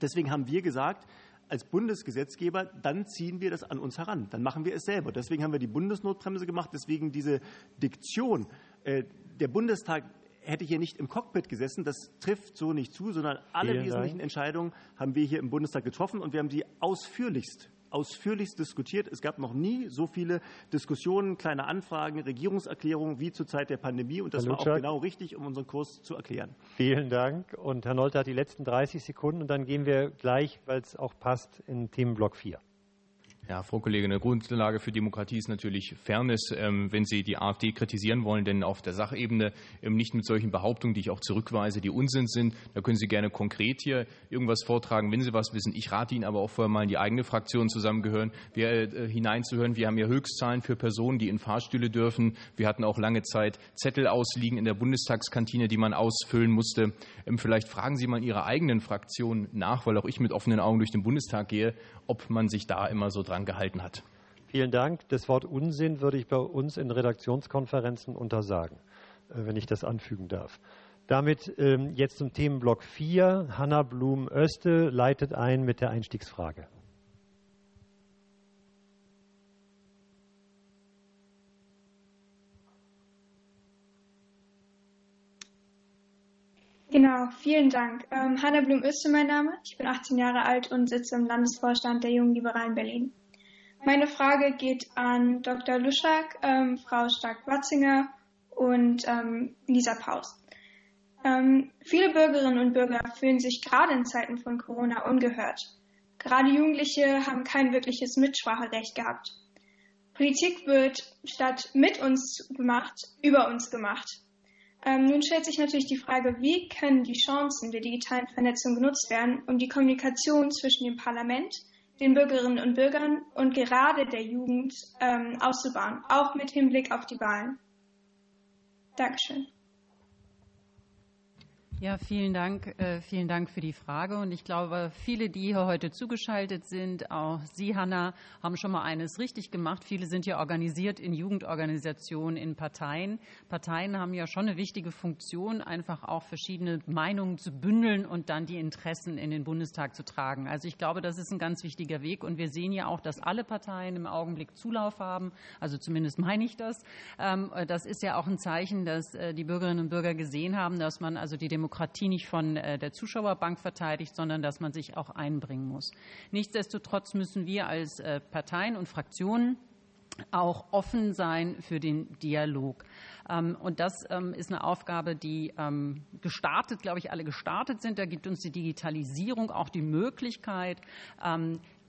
Deswegen haben wir gesagt, als Bundesgesetzgeber, dann ziehen wir das an uns heran. Dann machen wir es selber. Deswegen haben wir die Bundesnotbremse gemacht. Deswegen diese Diktion. Äh, der Bundestag hätte hier nicht im Cockpit gesessen. Das trifft so nicht zu, sondern alle Vielen wesentlichen Dank. Entscheidungen haben wir hier im Bundestag getroffen und wir haben sie ausführlichst ausführlichst diskutiert. Es gab noch nie so viele Diskussionen, kleine Anfragen, Regierungserklärungen wie zur Zeit der Pandemie. Und das war auch genau richtig, um unseren Kurs zu erklären. Vielen Dank. Und Herr Nolte hat die letzten 30 Sekunden. Und dann gehen wir gleich, weil es auch passt, in Themenblock 4. Ja, Frau Kollegin, eine Grundlage für Demokratie ist natürlich Fairness. Ähm, wenn Sie die AfD kritisieren wollen, denn auf der Sachebene ähm, nicht mit solchen Behauptungen, die ich auch zurückweise, die Unsinn sind, da können Sie gerne konkret hier irgendwas vortragen, wenn Sie was wissen. Ich rate Ihnen aber auch vorher mal in die eigene Fraktion zusammengehören, äh, hineinzuhören. Wir haben ja Höchstzahlen für Personen, die in Fahrstühle dürfen. Wir hatten auch lange Zeit Zettel ausliegen in der Bundestagskantine, die man ausfüllen musste. Ähm, vielleicht fragen Sie mal in Ihrer eigenen Fraktion nach, weil auch ich mit offenen Augen durch den Bundestag gehe, ob man sich da immer so dran gehalten hat. Vielen Dank. Das Wort Unsinn würde ich bei uns in Redaktionskonferenzen untersagen, äh, wenn ich das anfügen darf. Damit ähm, jetzt zum Themenblock 4. Hanna Blum-Öste leitet ein mit der Einstiegsfrage. Genau, vielen Dank. Ähm, Hanna Blum-Öste mein Name. Ich bin 18 Jahre alt und sitze im Landesvorstand der Jungen Liberalen Berlin. Meine Frage geht an Dr. Luschak, ähm, Frau Stark-Watzinger und ähm, Lisa Paus. Ähm, viele Bürgerinnen und Bürger fühlen sich gerade in Zeiten von Corona ungehört. Gerade Jugendliche haben kein wirkliches Mitspracherecht gehabt. Politik wird statt mit uns gemacht, über uns gemacht. Ähm, nun stellt sich natürlich die Frage, wie können die Chancen der digitalen Vernetzung genutzt werden, um die Kommunikation zwischen dem Parlament, den Bürgerinnen und Bürgern und gerade der Jugend ähm, auszubauen, auch mit Hinblick auf die Wahlen. Dankeschön. Ja, vielen Dank, äh, vielen Dank für die Frage. Und ich glaube, viele, die hier heute zugeschaltet sind, auch Sie, Hanna, haben schon mal eines richtig gemacht. Viele sind ja organisiert in Jugendorganisationen, in Parteien. Parteien haben ja schon eine wichtige Funktion, einfach auch verschiedene Meinungen zu bündeln und dann die Interessen in den Bundestag zu tragen. Also ich glaube, das ist ein ganz wichtiger Weg. Und wir sehen ja auch, dass alle Parteien im Augenblick Zulauf haben. Also zumindest meine ich das. Ähm, das ist ja auch ein Zeichen, dass äh, die Bürgerinnen und Bürger gesehen haben, dass man also die Demokratie Demokratie nicht von äh, der Zuschauerbank verteidigt, sondern dass man sich auch einbringen muss. Nichtsdestotrotz müssen wir als äh, Parteien und Fraktionen auch offen sein für den Dialog. Ähm, und das ähm, ist eine Aufgabe, die ähm, gestartet, glaube ich, alle gestartet sind. Da gibt uns die Digitalisierung auch die Möglichkeit,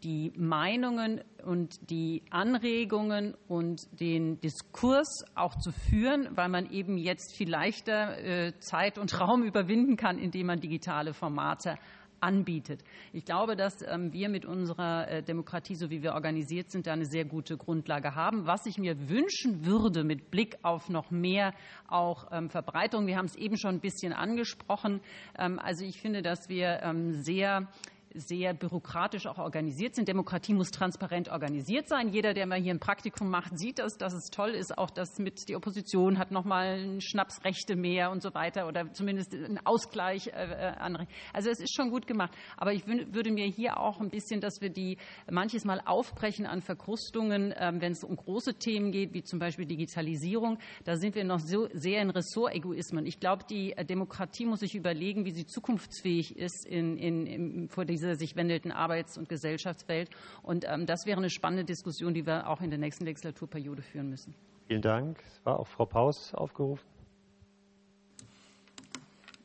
die Meinungen und die Anregungen und den Diskurs auch zu führen, weil man eben jetzt viel leichter äh, Zeit und Raum überwinden kann, indem man digitale Formate anbietet. Ich glaube, dass ähm, wir mit unserer äh, Demokratie, so wie wir organisiert sind, da eine sehr gute Grundlage haben. Was ich mir wünschen würde mit Blick auf noch mehr auch ähm, Verbreitung, wir haben es eben schon ein bisschen angesprochen. Ähm, also ich finde, dass wir sehr sehr bürokratisch auch organisiert sind. Demokratie muss transparent organisiert sein. Jeder, der mal hier ein Praktikum macht, sieht das, dass es toll ist, auch dass mit die Opposition hat noch mal Schnapsrechte mehr und so weiter oder zumindest einen Ausgleich. Äh, äh also es ist schon gut gemacht. Aber ich würde mir hier auch ein bisschen, dass wir die manches Mal aufbrechen an Verkrustungen, äh, wenn es um große Themen geht, wie zum Beispiel Digitalisierung. Da sind wir noch so sehr in Ressortegoismen. Ich glaube, die äh, Demokratie muss sich überlegen, wie sie zukunftsfähig ist in, in, in, vor dieser dieser sich wandelnden Arbeits- und Gesellschaftswelt. Und ähm, das wäre eine spannende Diskussion, die wir auch in der nächsten Legislaturperiode führen müssen. Vielen Dank. Es war auch Frau Paus aufgerufen.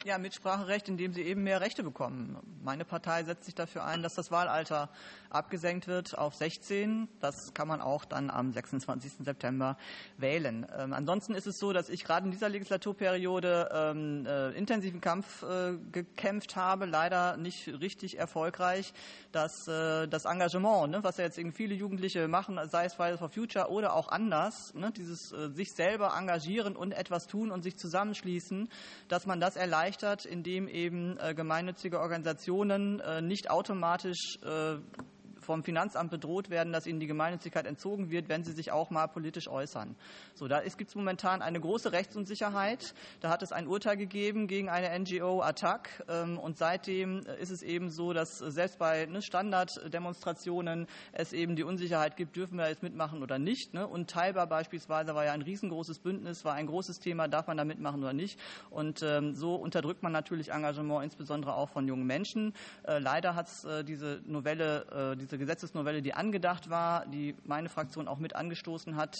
Ja, Mitspracherecht, indem sie eben mehr Rechte bekommen. Meine Partei setzt sich dafür ein, dass das Wahlalter abgesenkt wird auf 16. Das kann man auch dann am 26. September wählen. Ähm, ansonsten ist es so, dass ich gerade in dieser Legislaturperiode ähm, äh, intensiven Kampf äh, gekämpft habe, leider nicht richtig erfolgreich, dass äh, das Engagement, ne, was ja jetzt irgendwie viele Jugendliche machen, sei es Fridays for Future oder auch anders, ne, dieses äh, sich selber engagieren und etwas tun und sich zusammenschließen, dass man das erleichtert erleichtert, indem eben äh, gemeinnützige Organisationen äh, nicht automatisch äh, vom Finanzamt bedroht werden, dass ihnen die Gemeinnützigkeit entzogen wird, wenn sie sich auch mal politisch äußern. So, da gibt es momentan eine große Rechtsunsicherheit. Da hat es ein Urteil gegeben gegen eine NGO Attac ähm, und seitdem ist es eben so, dass selbst bei ne, Standarddemonstrationen es eben die Unsicherheit gibt, dürfen wir jetzt mitmachen oder nicht. Ne? Und teilbar beispielsweise war ja ein riesengroßes Bündnis, war ein großes Thema, darf man da mitmachen oder nicht. Und ähm, so unterdrückt man natürlich Engagement, insbesondere auch von jungen Menschen. Äh, leider hat es äh, diese Novelle, äh, diese Gesetzesnovelle, die angedacht war, die meine Fraktion auch mit angestoßen hat,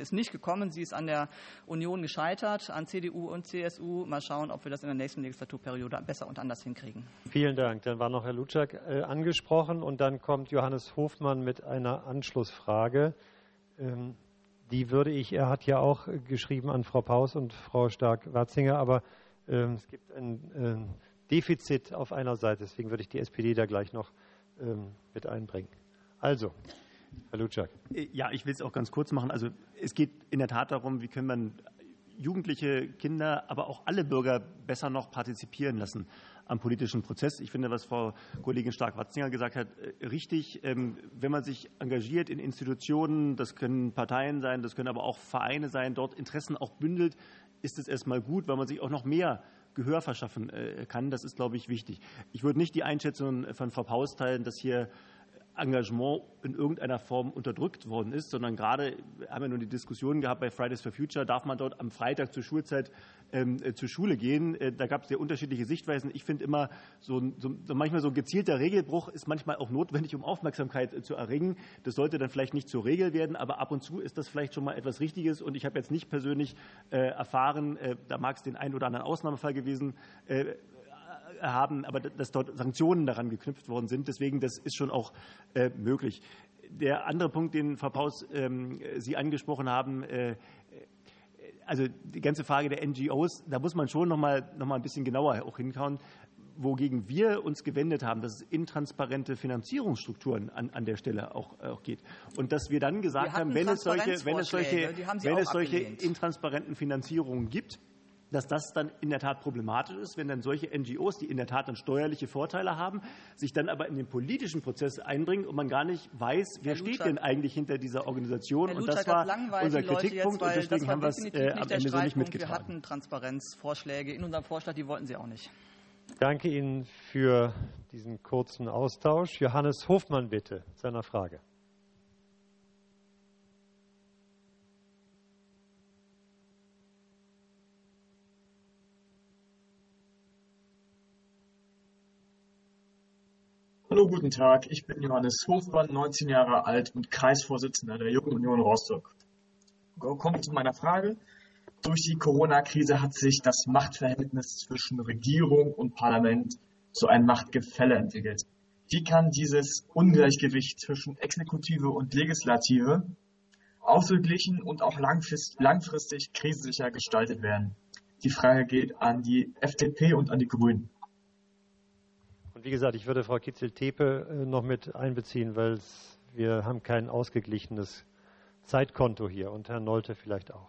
ist nicht gekommen. Sie ist an der Union gescheitert, an CDU und CSU. Mal schauen, ob wir das in der nächsten Legislaturperiode besser und anders hinkriegen. Vielen Dank. Dann war noch Herr Lutschak angesprochen und dann kommt Johannes Hofmann mit einer Anschlussfrage. Ähm, die würde ich, er hat ja auch geschrieben an Frau Paus und Frau Stark-Watzinger, aber ähm, es gibt ein ähm, Defizit auf einer Seite. Deswegen würde ich die SPD da gleich noch ähm, mit einbringen. Also, Herr Lutschak. Äh, ja, ich will es auch ganz kurz machen. Also es geht in der Tat darum, wie können man Jugendliche, Kinder, aber auch alle Bürger besser noch partizipieren lassen am politischen Prozess. Ich finde, was Frau Kollegin Stark-Watzinger gesagt hat, äh, richtig. Ähm, wenn man sich engagiert in Institutionen, das können Parteien sein, das können aber auch Vereine sein, dort Interessen auch bündelt, ist es erstmal gut, weil man sich auch noch mehr Gehör verschaffen äh, kann. Das ist, glaube ich, wichtig. Ich würde nicht die Einschätzung von Frau Paus teilen, dass hier Engagement in irgendeiner Form unterdrückt worden ist, sondern gerade haben wir nun die Diskussion gehabt bei Fridays for Future, darf man dort am Freitag zur Schulzeit ähm, äh, zur Schule gehen. Äh, da gab es sehr unterschiedliche Sichtweisen. Ich finde immer, so, so, manchmal so ein gezielter Regelbruch ist manchmal auch notwendig, um Aufmerksamkeit äh, zu erringen. Das sollte dann vielleicht nicht zur Regel werden, aber ab und zu ist das vielleicht schon mal etwas Richtiges. Und ich habe jetzt nicht persönlich erfahren, da mag es den einen oder anderen Ausnahmefall gewesen haben, aber dass dort Sanktionen daran geknüpft worden sind. Deswegen, das ist schon auch äh, möglich. Der andere Punkt, den Frau Paus ähm, Sie angesprochen haben, äh, also die ganze Frage der NGOs, da muss man schon noch mal, noch mal ein bisschen genauer auch hinkauen. Wogegen wir uns gewendet haben, dass es intransparente Finanzierungsstrukturen an, an der Stelle auch, auch geht. Und dass wir dann gesagt wir haben, wenn es solche, wenn es solche, wenn es solche intransparenten Finanzierungen gibt, dass das dann in der Tat problematisch ist, wenn dann solche NGOs, die in der Tat dann steuerliche Vorteile haben, sich dann aber in den politischen Prozess einbringen und man gar nicht weiß, wer steht denn eigentlich hinter dieser Organisation. und das war unser Kritikpunkt jetzt, und deswegen haben wir es äh, am Ende so nicht mitgetragen. Wir hatten Transparenzvorschläge in unserem Vorschlag, die wollten Sie auch nicht. Danke Ihnen für diesen kurzen Austausch. Johannes Hofmann bitte, seiner Frage. Hallo, guten Tag. Ich bin Johannes Hofmann, 19 Jahre alt und Kreisvorsitzender der Jungen Union Rostock. Kommt zu meiner Frage. Durch die Corona-Krise hat sich das Machtverhältnis zwischen Regierung und Parlament zu einem Machtgefälle entwickelt. Wie kann dieses Ungleichgewicht zwischen Exekutive und Legislative ausgeglichen und auch langfristig krisensicher gestaltet werden? Die Frage geht an die FDP und an die Grünen wie gesagt, ich würde Frau Kitzel-Tepe äh, noch mit einbeziehen, weil wir haben kein ausgeglichenes Zeitkonto hier und Herrn Nolte vielleicht auch.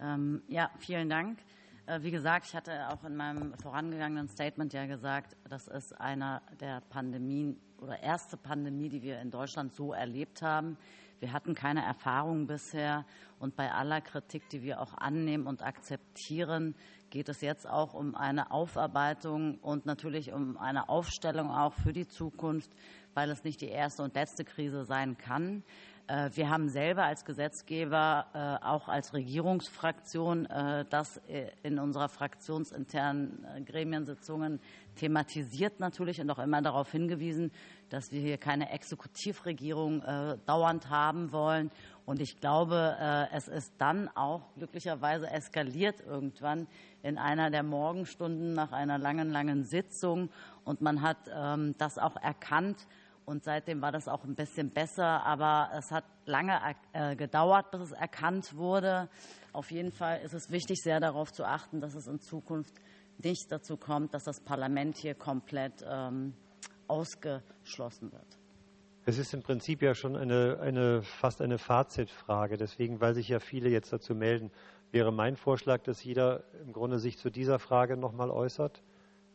Ähm, ja, vielen Dank. Äh, wie gesagt, ich hatte auch in meinem vorangegangenen Statement ja gesagt, das ist einer der Pandemien oder erste Pandemie, die wir in Deutschland so erlebt haben. Wir hatten keine Erfahrung bisher. Und bei aller Kritik, die wir auch annehmen und akzeptieren, geht es jetzt auch um eine Aufarbeitung und natürlich um eine Aufstellung auch für die Zukunft, weil es nicht die erste und letzte Krise sein kann. Äh, wir haben selber als Gesetzgeber, äh, auch als Regierungsfraktion, äh, das in unserer fraktionsinternen Gremiensitzungen thematisiert natürlich und auch immer darauf hingewiesen, dass wir hier keine Exekutivregierung dauernd haben wollen. Und ich glaube, es ist dann auch glücklicherweise eskaliert irgendwann in einer der Morgenstunden nach einer langen, langen Sitzung. Und man hat ähm, das auch erkannt, und seitdem war das auch ein bisschen besser, aber es hat lange äh, gedauert, bis es erkannt wurde. Auf jeden Fall ist es wichtig, sehr darauf zu achten, dass es in Zukunft nicht dazu kommt, dass das Parlament hier komplett ähm, ausgeschlossen wird. Es ist im Prinzip ja schon eine, eine, fast eine Fazitfrage. Deswegen, weil sich ja viele jetzt dazu melden, wäre mein Vorschlag, dass jeder im Grunde sich zu dieser Frage nochmal äußert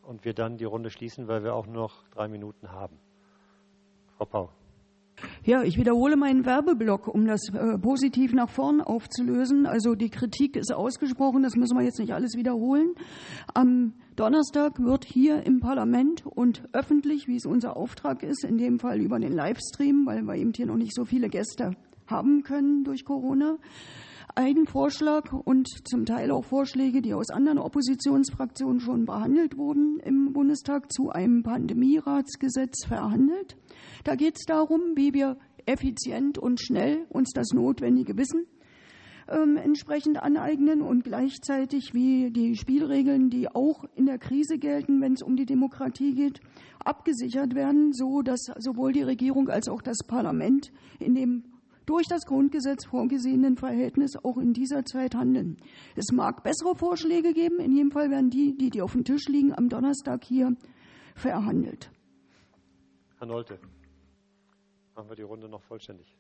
und wir dann die Runde schließen, weil wir auch noch drei Minuten haben. Frau Pau. Ja, ich wiederhole meinen Werbeblock, um das äh, positiv nach vorn aufzulösen. Also die Kritik ist ausgesprochen, das müssen wir jetzt nicht alles wiederholen. Am Donnerstag wird hier im Parlament und öffentlich, wie es unser Auftrag ist, in dem Fall über den Livestream, weil wir eben hier noch nicht so viele Gäste haben können durch Corona, Ein Vorschlag und zum Teil auch Vorschläge, die aus anderen Oppositionsfraktionen schon behandelt wurden im Bundestag, zu einem Pandemieratsgesetz verhandelt. Da geht es darum, wie wir effizient und schnell uns das notwendige Wissen ähm, entsprechend aneignen und gleichzeitig wie die Spielregeln, die auch in der Krise gelten, wenn es um die Demokratie geht, abgesichert werden, so dass sowohl die Regierung als auch das Parlament in dem durch das Grundgesetz vorgesehenen Verhältnis auch in dieser Zeit handeln. Es mag bessere Vorschläge geben, in jedem Fall werden die, die, die auf dem Tisch liegen, am Donnerstag hier verhandelt. Herr Nolte, machen wir die Runde noch vollständig.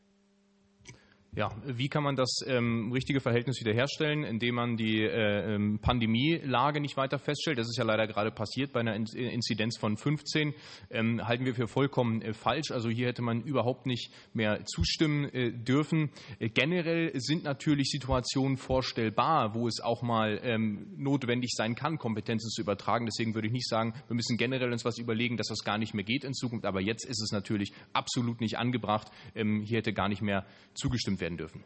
Ja, wie kann man das ähm, richtige Verhältnis wiederherstellen, indem man die äh, ähm, Pandemielage nicht weiter feststellt? Das ist ja leider gerade passiert bei einer Inzidenz von 15. Ähm, halten wir für vollkommen äh, falsch. Also hier hätte man überhaupt nicht mehr zustimmen äh, dürfen. Äh, generell sind natürlich Situationen vorstellbar, wo es auch mal ähm, notwendig sein kann, Kompetenzen zu übertragen. Deswegen würde ich nicht sagen, wir müssen generell uns was überlegen, dass das gar nicht mehr geht in Zukunft. Aber jetzt ist es natürlich absolut nicht angebracht. Ähm, hier hätte gar nicht mehr zugestimmt werden dürfen.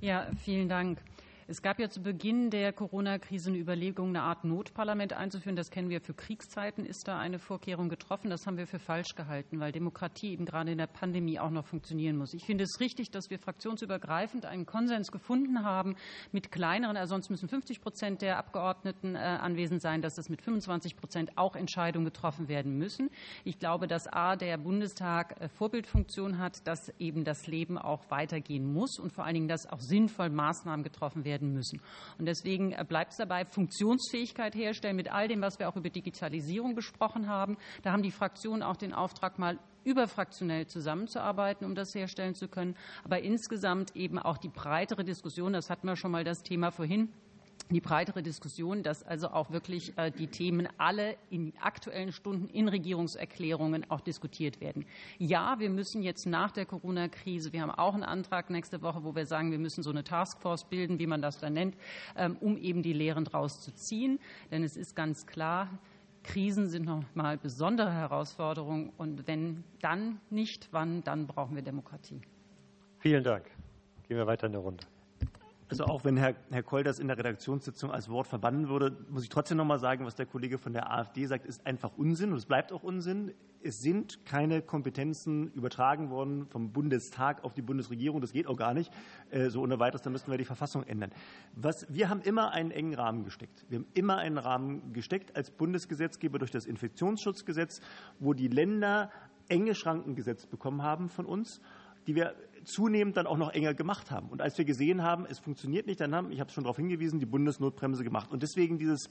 Ja, vielen Dank. Es gab ja zu Beginn der Corona-Krise eine Überlegung, eine Art Notparlament einzuführen. Das kennen wir für Kriegszeiten, ist da eine Vorkehrung getroffen. Das haben wir für falsch gehalten, weil Demokratie eben gerade in der Pandemie auch noch funktionieren muss. Ich finde es richtig, dass wir fraktionsübergreifend einen Konsens gefunden haben mit kleineren, also sonst müssen 50 Prozent der Abgeordneten äh, anwesend sein, dass es mit 25 Prozent auch Entscheidungen getroffen werden müssen. Ich glaube, dass A, der Bundestag äh, Vorbildfunktion hat, dass eben das Leben auch weitergehen muss und vor allen Dingen, dass auch sinnvoll Maßnahmen getroffen werden werden müssen. Und deswegen äh, bleibt es dabei, Funktionsfähigkeit herstellen mit all dem, was wir auch über Digitalisierung besprochen haben. Da haben die Fraktionen auch den Auftrag, mal überfraktionell zusammenzuarbeiten, um das herstellen zu können. Aber insgesamt eben auch die breitere Diskussion, das hatten wir schon mal das Thema vorhin, die breitere Diskussion, dass also auch wirklich äh, die Themen alle in aktuellen Stunden in Regierungserklärungen auch diskutiert werden. Ja, wir müssen jetzt nach der Corona-Krise, wir haben auch einen Antrag nächste Woche, wo wir sagen, wir müssen so eine Taskforce bilden, wie man das dann nennt, ähm, um eben die Lehren daraus zu ziehen. Denn es ist ganz klar, Krisen sind nochmal besondere Herausforderungen. Und wenn dann nicht, wann, dann brauchen wir Demokratie. Vielen Dank. Gehen wir weiter in der Runde. Also auch wenn Herr, Herr Koll das in der Redaktionssitzung als Wort verbannen würde, muss ich trotzdem noch mal sagen, was der Kollege von der AfD sagt, ist einfach Unsinn und es bleibt auch Unsinn. Es sind keine Kompetenzen übertragen worden vom Bundestag auf die Bundesregierung. Das geht auch gar nicht. Äh, so ohne weiteres, dann müssten wir die Verfassung ändern. Was, wir haben immer einen engen Rahmen gesteckt. Wir haben immer einen Rahmen gesteckt als Bundesgesetzgeber durch das Infektionsschutzgesetz, wo die Länder enge Schranken gesetzt bekommen haben von uns die wir zunehmend dann auch noch enger gemacht haben. Und als wir gesehen haben, es funktioniert nicht, dann haben, ich habe es schon darauf hingewiesen, die Bundesnotbremse gemacht. Und deswegen dieses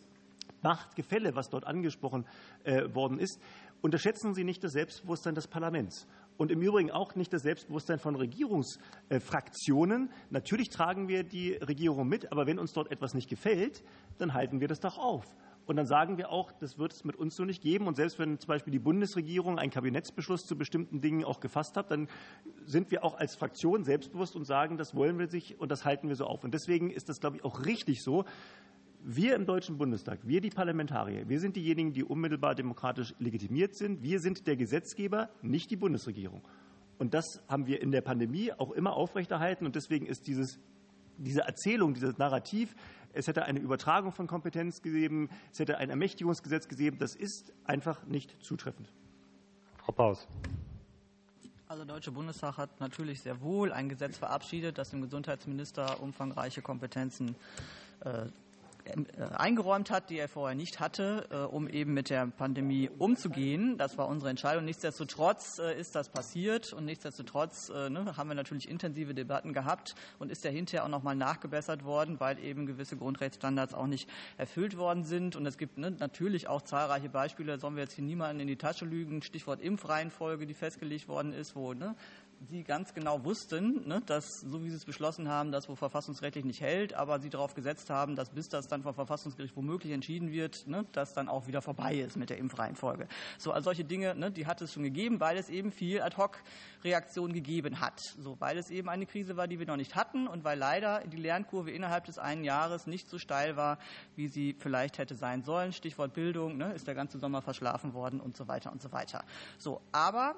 Machtgefälle, was dort angesprochen äh, worden ist, unterschätzen Sie nicht das Selbstbewusstsein des Parlaments. Und im Übrigen auch nicht das Selbstbewusstsein von Regierungsfraktionen. Natürlich tragen wir die Regierung mit, aber wenn uns dort etwas nicht gefällt, dann halten wir das doch auf. Und dann sagen wir auch, das wird es mit uns so nicht geben. Und selbst wenn zum Beispiel die Bundesregierung einen Kabinettsbeschluss zu bestimmten Dingen auch gefasst hat, dann sind wir auch als Fraktion selbstbewusst und sagen, das wollen wir sich und das halten wir so auf. Und deswegen ist das, glaube ich, auch richtig so. Wir im Deutschen Bundestag, wir die Parlamentarier, wir sind diejenigen, die unmittelbar demokratisch legitimiert sind. Wir sind der Gesetzgeber, nicht die Bundesregierung. Und das haben wir in der Pandemie auch immer aufrechterhalten. Und deswegen ist dieses diese Erzählung, dieses Narrativ, es hätte eine Übertragung von Kompetenz gegeben, es hätte ein Ermächtigungsgesetz gegeben, das ist einfach nicht zutreffend. Frau Paus. Also der Deutsche Bundestag hat natürlich sehr wohl ein Gesetz verabschiedet, das dem Gesundheitsminister umfangreiche Kompetenzen äh, eingeräumt hat, die er vorher nicht hatte, äh, um eben mit der Pandemie umzugehen. Das war unsere Entscheidung. Nichtsdestotrotz äh, ist das passiert und nichtsdestotrotz ne, haben wir natürlich intensive Debatten gehabt und ist ja hinterher auch nochmal nachgebessert worden, weil eben gewisse Grundrechtsstandards auch nicht erfüllt worden sind. Und es gibt ne, natürlich auch zahlreiche Beispiele, da sollen wir jetzt hier niemanden in die Tasche lügen. Stichwort Impfreihenfolge, die festgelegt worden ist, wo ne, Sie ganz genau wussten, ne, dass, so wie Sie es beschlossen haben, das wo verfassungsrechtlich nicht hält, aber Sie darauf gesetzt haben, dass bis das dann vom Verfassungsgericht womöglich entschieden wird, ne, das dann auch wieder vorbei ist mit der Impfreihenfolge. So, also solche Dinge, ne, die hat es schon gegeben, weil es eben viel Ad-Hoc-Reaktion gegeben hat. So, weil es eben eine Krise war, die wir noch nicht hatten und weil leider die Lernkurve innerhalb des einen Jahres nicht so steil war, wie sie vielleicht hätte sein sollen. Stichwort Bildung, ne, ist der ganze Sommer verschlafen worden und so weiter und so weiter. So, aber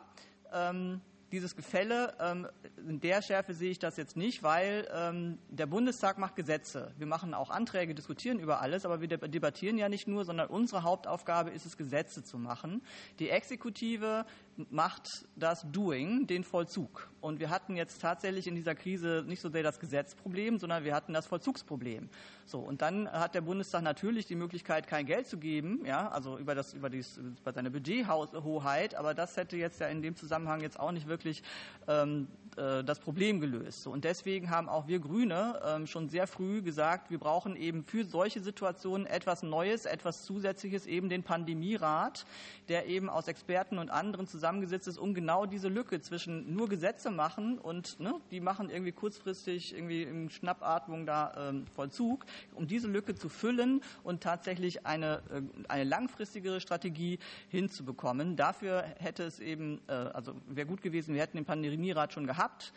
ähm, dieses Gefälle, ähm, in der Schärfe sehe ich das jetzt nicht, weil ähm, der Bundestag macht Gesetze. Wir machen auch Anträge, diskutieren über alles, aber wir debattieren ja nicht nur, sondern unsere Hauptaufgabe ist es, Gesetze zu machen. Die Exekutive macht das Doing, den Vollzug. Und wir hatten jetzt tatsächlich in dieser Krise nicht so sehr das Gesetzproblem, sondern wir hatten das Vollzugsproblem. So, und dann hat der Bundestag natürlich die Möglichkeit, kein Geld zu geben, ja, also über, das, über, dies, über seine Budgethoheit, aber das hätte jetzt ja in dem Zusammenhang jetzt auch nicht wirklich ähm, äh, das Problem gelöst. So, und deswegen haben auch wir Grüne ähm, schon sehr früh gesagt, wir brauchen eben für solche Situationen etwas Neues, etwas Zusätzliches, eben den Pandemierat, der eben aus Experten und anderen zusammengesetzt ist, um genau diese Lücke zwischen nur Gesetze machen und ne, die machen irgendwie kurzfristig irgendwie in Schnappatmung da ähm, Vollzug, um diese Lücke zu füllen und tatsächlich eine, äh, eine langfristigere Strategie hinzubekommen. Dafür hätte es eben, äh, also wäre gut gewesen, wir hätten den Pandemierat schon gehabt.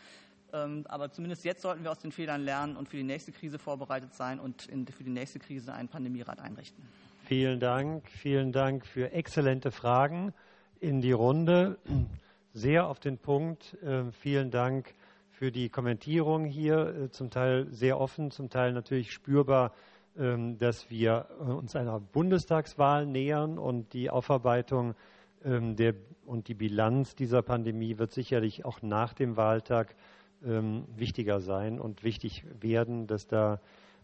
Ähm, aber zumindest jetzt sollten wir aus den Fehlern lernen und für die nächste Krise vorbereitet sein und für die nächste Krise einen Pandemierat einrichten. Vielen Dank. Vielen Dank für exzellente Fragen in die Runde. Sehr auf den Punkt. Ähm, vielen Dank für die Kommentierung hier, äh, zum Teil sehr offen, zum Teil natürlich spürbar, ähm, dass wir äh, uns einer Bundestagswahl nähern und die Aufarbeitung ähm, der, und die Bilanz dieser Pandemie wird sicherlich auch nach dem Wahltag wichtiger sein und wichtig werden, dass da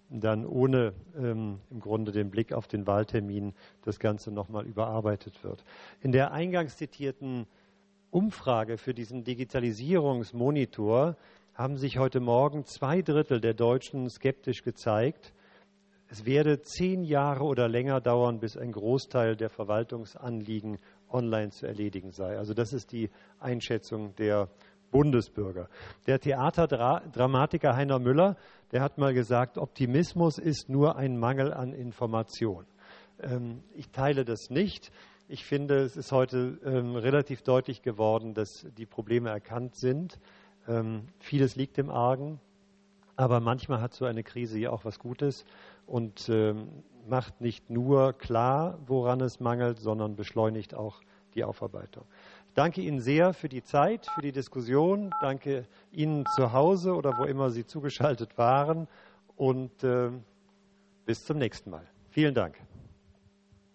dann ohne ähm, im Grunde den Blick auf den Wahltermin das Ganze nochmal überarbeitet wird. In der eingangs zitierten Umfrage für diesen Digitalisierungsmonitor haben sich heute Morgen zwei Drittel der Deutschen skeptisch gezeigt. Es werde zehn Jahre oder länger dauern, bis ein Großteil der Verwaltungsanliegen online zu erledigen sei. Also das ist die Einschätzung der Bundesbürger. Der Theaterdramatiker Heiner Müller, der hat mal gesagt, Optimismus ist nur ein Mangel an Information. Ähm, ich teile das nicht. Ich finde, es ist heute ähm, relativ deutlich geworden, dass die Probleme erkannt sind. Ähm, vieles liegt im Argen, aber manchmal hat so eine Krise ja auch was Gutes und macht nicht nur klar, woran es mangelt, sondern beschleunigt auch die Aufarbeitung. Danke Ihnen sehr für die Zeit, für die Diskussion. Danke Ihnen zu Hause oder wo immer Sie zugeschaltet waren und äh, bis zum nächsten Mal. Vielen Dank.